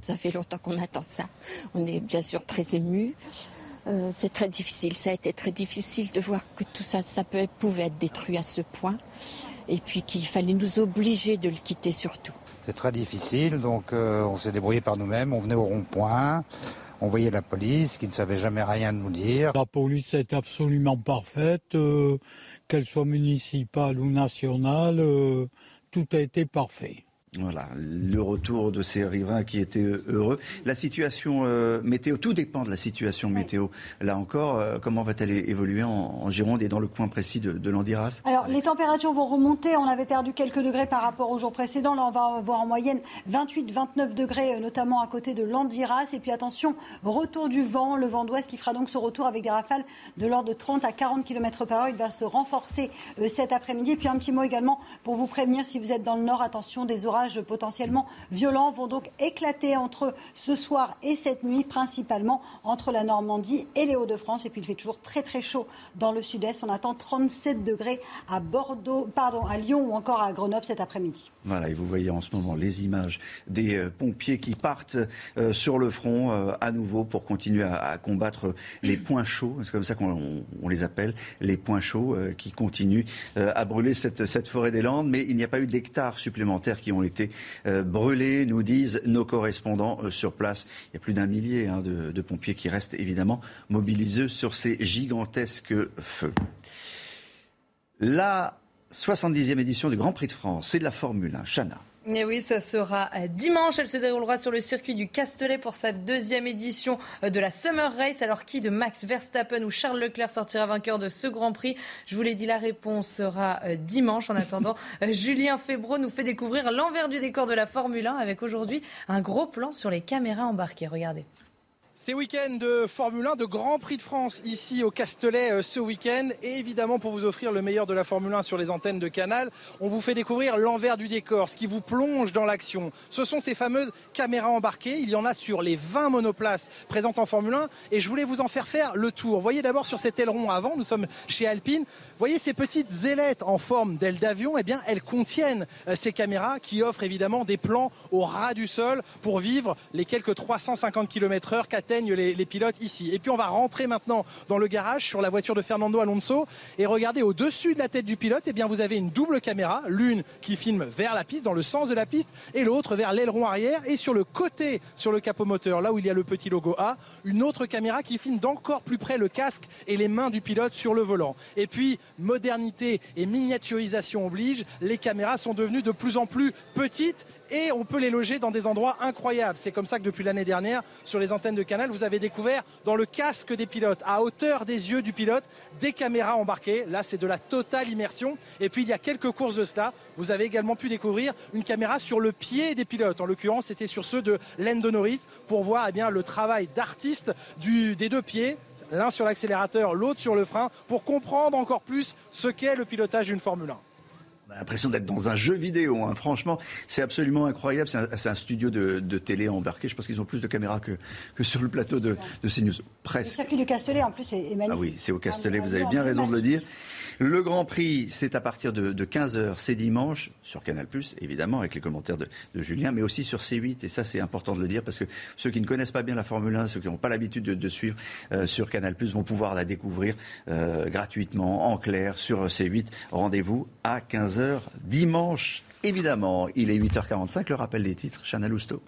Ça fait longtemps qu'on attend ça. On est bien sûr très émus. Euh, c'est très difficile. Ça a été très difficile de voir que tout ça, ça peut, pouvait être détruit à ce point. Et puis qu'il fallait nous obliger de le quitter surtout. C'est très difficile, donc euh, on s'est débrouillé par nous-mêmes. On venait au rond-point, on voyait la police qui ne savait jamais rien nous dire. La police est absolument parfaite, euh, qu'elle soit municipale ou nationale, tout a été parfait. Voilà, le retour de ces riverains qui étaient heureux. La situation euh, météo, tout dépend de la situation météo. Là encore, euh, comment va-t-elle évoluer en, Gironde et dans le coin précis de, de l'Andiras? Alors, les températures vont remonter. On avait perdu quelques degrés par rapport au jour précédent. Là, on va voir en moyenne 28-29 degrés, euh, notamment à côté de l'Andiras. Et puis, attention, retour du vent, le vent d'ouest qui fera donc ce retour avec des rafales de l'ordre de 30 à 40 km par heure. Il va se renforcer cet après-midi. Et puis, un petit mot également pour vous prévenir si vous êtes dans le nord, attention, des orages potentiellement violents vont donc éclater entre ce soir et cette nuit, principalement entre la Normandie et les Hauts-de-France. Et puis il fait toujours très très chaud dans le sud-est. On attend 37 degrés à Bordeaux, pardon, à Lyon ou encore à Grenoble cet après-midi. Voilà, et vous voyez en ce moment les images des euh, pompiers qui partent euh, sur le front euh, à nouveau pour continuer à, combattre les points chauds, c'est comme ça qu'on les appelle, les points chauds qui continuent à brûler cette, forêt des Landes. Mais il n'y a pas eu d'hectares supplémentaires qui ont été euh, brûlés, nous disent nos correspondants euh, sur place. Il y a plus d'un millier hein, de, pompiers qui restent évidemment mobilisés sur ces gigantesques feux. La 70e édition du Grand Prix de France, c'est de la Formule 1. Chana. Et oui, ça sera euh, dimanche. Elle se déroulera sur le circuit du Castellet pour sa deuxième édition euh, de la Summer Race. Alors qui de Max Verstappen ou Charles Leclerc sortira vainqueur de ce Grand Prix? Je vous l'ai dit, la réponse sera euh, dimanche. En attendant, Julien Febro nous fait découvrir l'envers du décor de la Formule 1 avec aujourd'hui un gros plan sur les caméras embarquées. Regardez. C'est week-end de Formule 1, de Grand Prix de France ici au Castellet euh, ce week-end. Et évidemment, pour vous offrir le meilleur de la Formule 1 sur les antennes de Canal, on vous fait découvrir l'envers du décor, ce qui vous plonge dans l'action. Ce sont ces fameuses caméras embarquées. Il y en a sur les 20 monoplaces présentes en Formule 1. Et je voulais vous en faire faire le tour. Voyez d'abord sur cet aileron avant, nous sommes chez Alpine. Voyez ces petites ailettes en forme d'aile d'avion. Eh bien, elles contiennent euh, ces caméras qui offrent évidemment des plans au ras du sol pour vivre les quelques 350 km/h les, pilotes ici. Et puis on va rentrer maintenant dans le garage sur la voiture de Fernando Alonso et regardez au-dessus de la tête du pilote, eh bien vous avez une double caméra, l'une qui filme vers la piste, dans le sens de la piste, et l'autre vers l'aileron arrière et sur le côté, sur le capot moteur, là où il y a le petit logo A, une autre caméra qui filme d'encore plus près le casque et les mains du pilote sur le volant. Et puis modernité et miniaturisation oblige, les caméras sont devenues de plus en plus petites et on peut les loger dans des endroits incroyables. C'est comme ça que depuis l'année dernière, sur les antennes de Canal, vous avez découvert dans le casque des pilotes, à hauteur des yeux du pilote, des caméras embarquées. Là, c'est de la totale immersion. Et puis, il y a quelques courses de cela. Vous avez également pu découvrir une caméra sur le pied des pilotes. En l'occurrence, c'était sur ceux de Lando Norris pour voir eh bien, le travail d'artiste des deux pieds l'un sur l'accélérateur, l'autre sur le frein, pour comprendre encore plus ce qu'est le pilotage d'une Formule 1 l'impression d'être dans un jeu vidéo. Hein. Franchement, c'est absolument incroyable. C'est un, studio de, télé embarqué. Je pense qu'ils ont plus de caméras que, que sur le plateau de, de CNews. Presse. Le circuit du Castellet, en plus, est, magnifique. Ah oui, c'est au Castellet, vous avez bien raison de le dire. Le Grand Prix, c'est à partir de, 15h, c'est dimanche, sur Canal+, évidemment, avec les commentaires de, Julien, mais aussi sur C8. Et ça, c'est important de le dire, parce que ceux qui ne connaissent pas bien la Formule 1, ceux qui n'ont pas l'habitude de, suivre euh, sur Canal+, vont pouvoir la découvrir euh, gratuitement, en clair, sur C8. Rendez-vous à 15h dimanche. Évidemment, il est 8h45, le rappel des titres, Chana Lousteau.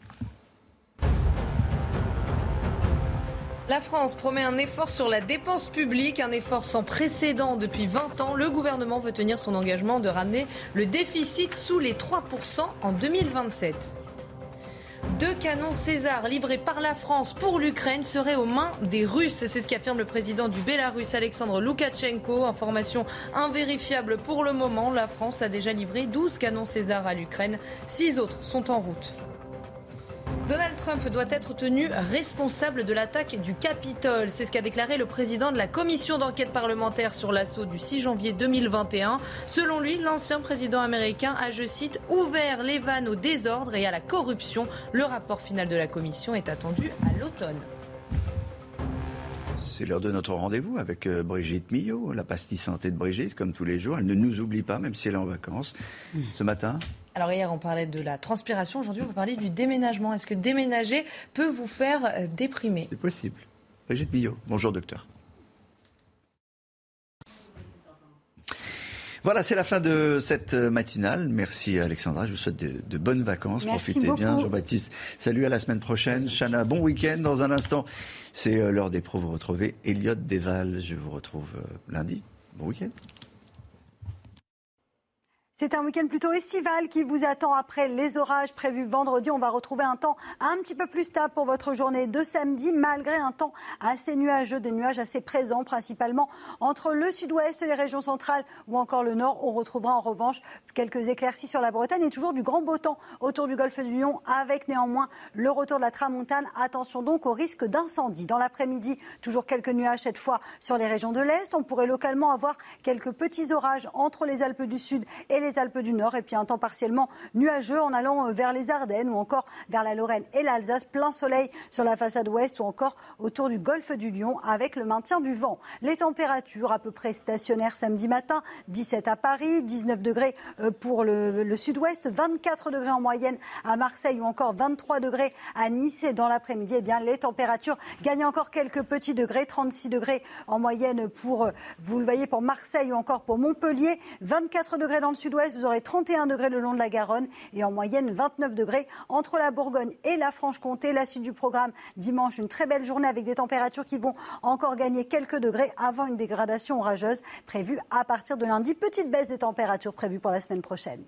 La France promet un effort sur la dépense publique, un effort sans précédent depuis 20 ans. Le gouvernement veut tenir son engagement de ramener le déficit sous les 3% en 2027. Deux canons César livrés par la France pour l'Ukraine seraient aux mains des Russes. C'est ce qu'affirme le président du Bélarus, Alexandre Loukachenko. Information invérifiable pour le moment. La France a déjà livré 12 canons César à l'Ukraine. Six autres sont en route. Donald Trump doit être tenu responsable de l'attaque du Capitole. C'est ce qu'a déclaré le président de la commission d'enquête parlementaire sur l'assaut du 6 janvier 2021. Selon lui, l'ancien président américain a, je cite, ouvert les vannes au désordre et à la corruption. Le rapport final de la commission est attendu à l'automne. C'est l'heure de notre rendez-vous avec euh, Brigitte Millot, la pastille santé de Brigitte, comme tous les jours. Elle ne nous oublie pas, même si elle est en vacances. Ce matin, alors hier, on parlait de la transpiration. Aujourd'hui, on va parler du déménagement. Est-ce que déménager peut vous faire euh, déprimer? C'est possible. Brigitte Millot, bonjour docteur. Voilà, c'est la fin de cette euh, matinale. Merci Alexandra, je vous souhaite de, bonnes vacances. Profitez bien. Jean-Baptiste, salut à la semaine prochaine. Chana, bon week-end. Dans un instant, c'est euh, l'heure des pros. Vous retrouvez Elliot Deval. Je vous retrouve lundi. Bon week-end. C'est un week-end plutôt estival qui vous attend après les orages prévus vendredi. On va retrouver un temps un petit peu plus stable pour votre journée de samedi, malgré un temps assez nuageux, des nuages assez présents, principalement entre le sud-ouest, les régions centrales ou encore le nord. On retrouvera en revanche quelques éclaircies sur la Bretagne et toujours du grand beau temps autour du golfe du Lion, avec néanmoins le retour de la tramontane. Attention donc au risque d'incendie. Dans l'après-midi, toujours quelques nuages cette fois sur les régions de l'Est. On pourrait localement avoir quelques petits orages entre les Alpes du Sud et les les Alpes du Nord et puis un temps partiellement nuageux en allant euh, vers les Ardennes ou encore vers la Lorraine et l'Alsace. Plein soleil sur la façade ouest ou encore autour du golfe du Lion avec le maintien du vent. Les températures à peu près stationnaires samedi matin, 17 à Paris, 19 degrés euh, pour le, sud-ouest, 24 degrés en moyenne à Marseille ou encore 23 degrés à Nice et dans l'après-midi, eh bien les températures gagnent encore quelques petits degrés, 36 degrés en moyenne pour, euh, vous le voyez, pour Marseille ou encore pour Montpellier, 24 degrés dans le sud-ouest vous aurez 31 degrés le long de la Garonne et en moyenne 29 degrés entre la Bourgogne et la Franche-Comté. La suite du programme dimanche, une très belle journée avec des températures qui vont encore gagner quelques degrés avant une dégradation orageuse prévue à partir de lundi. Petite baisse des températures prévues pour la semaine prochaine.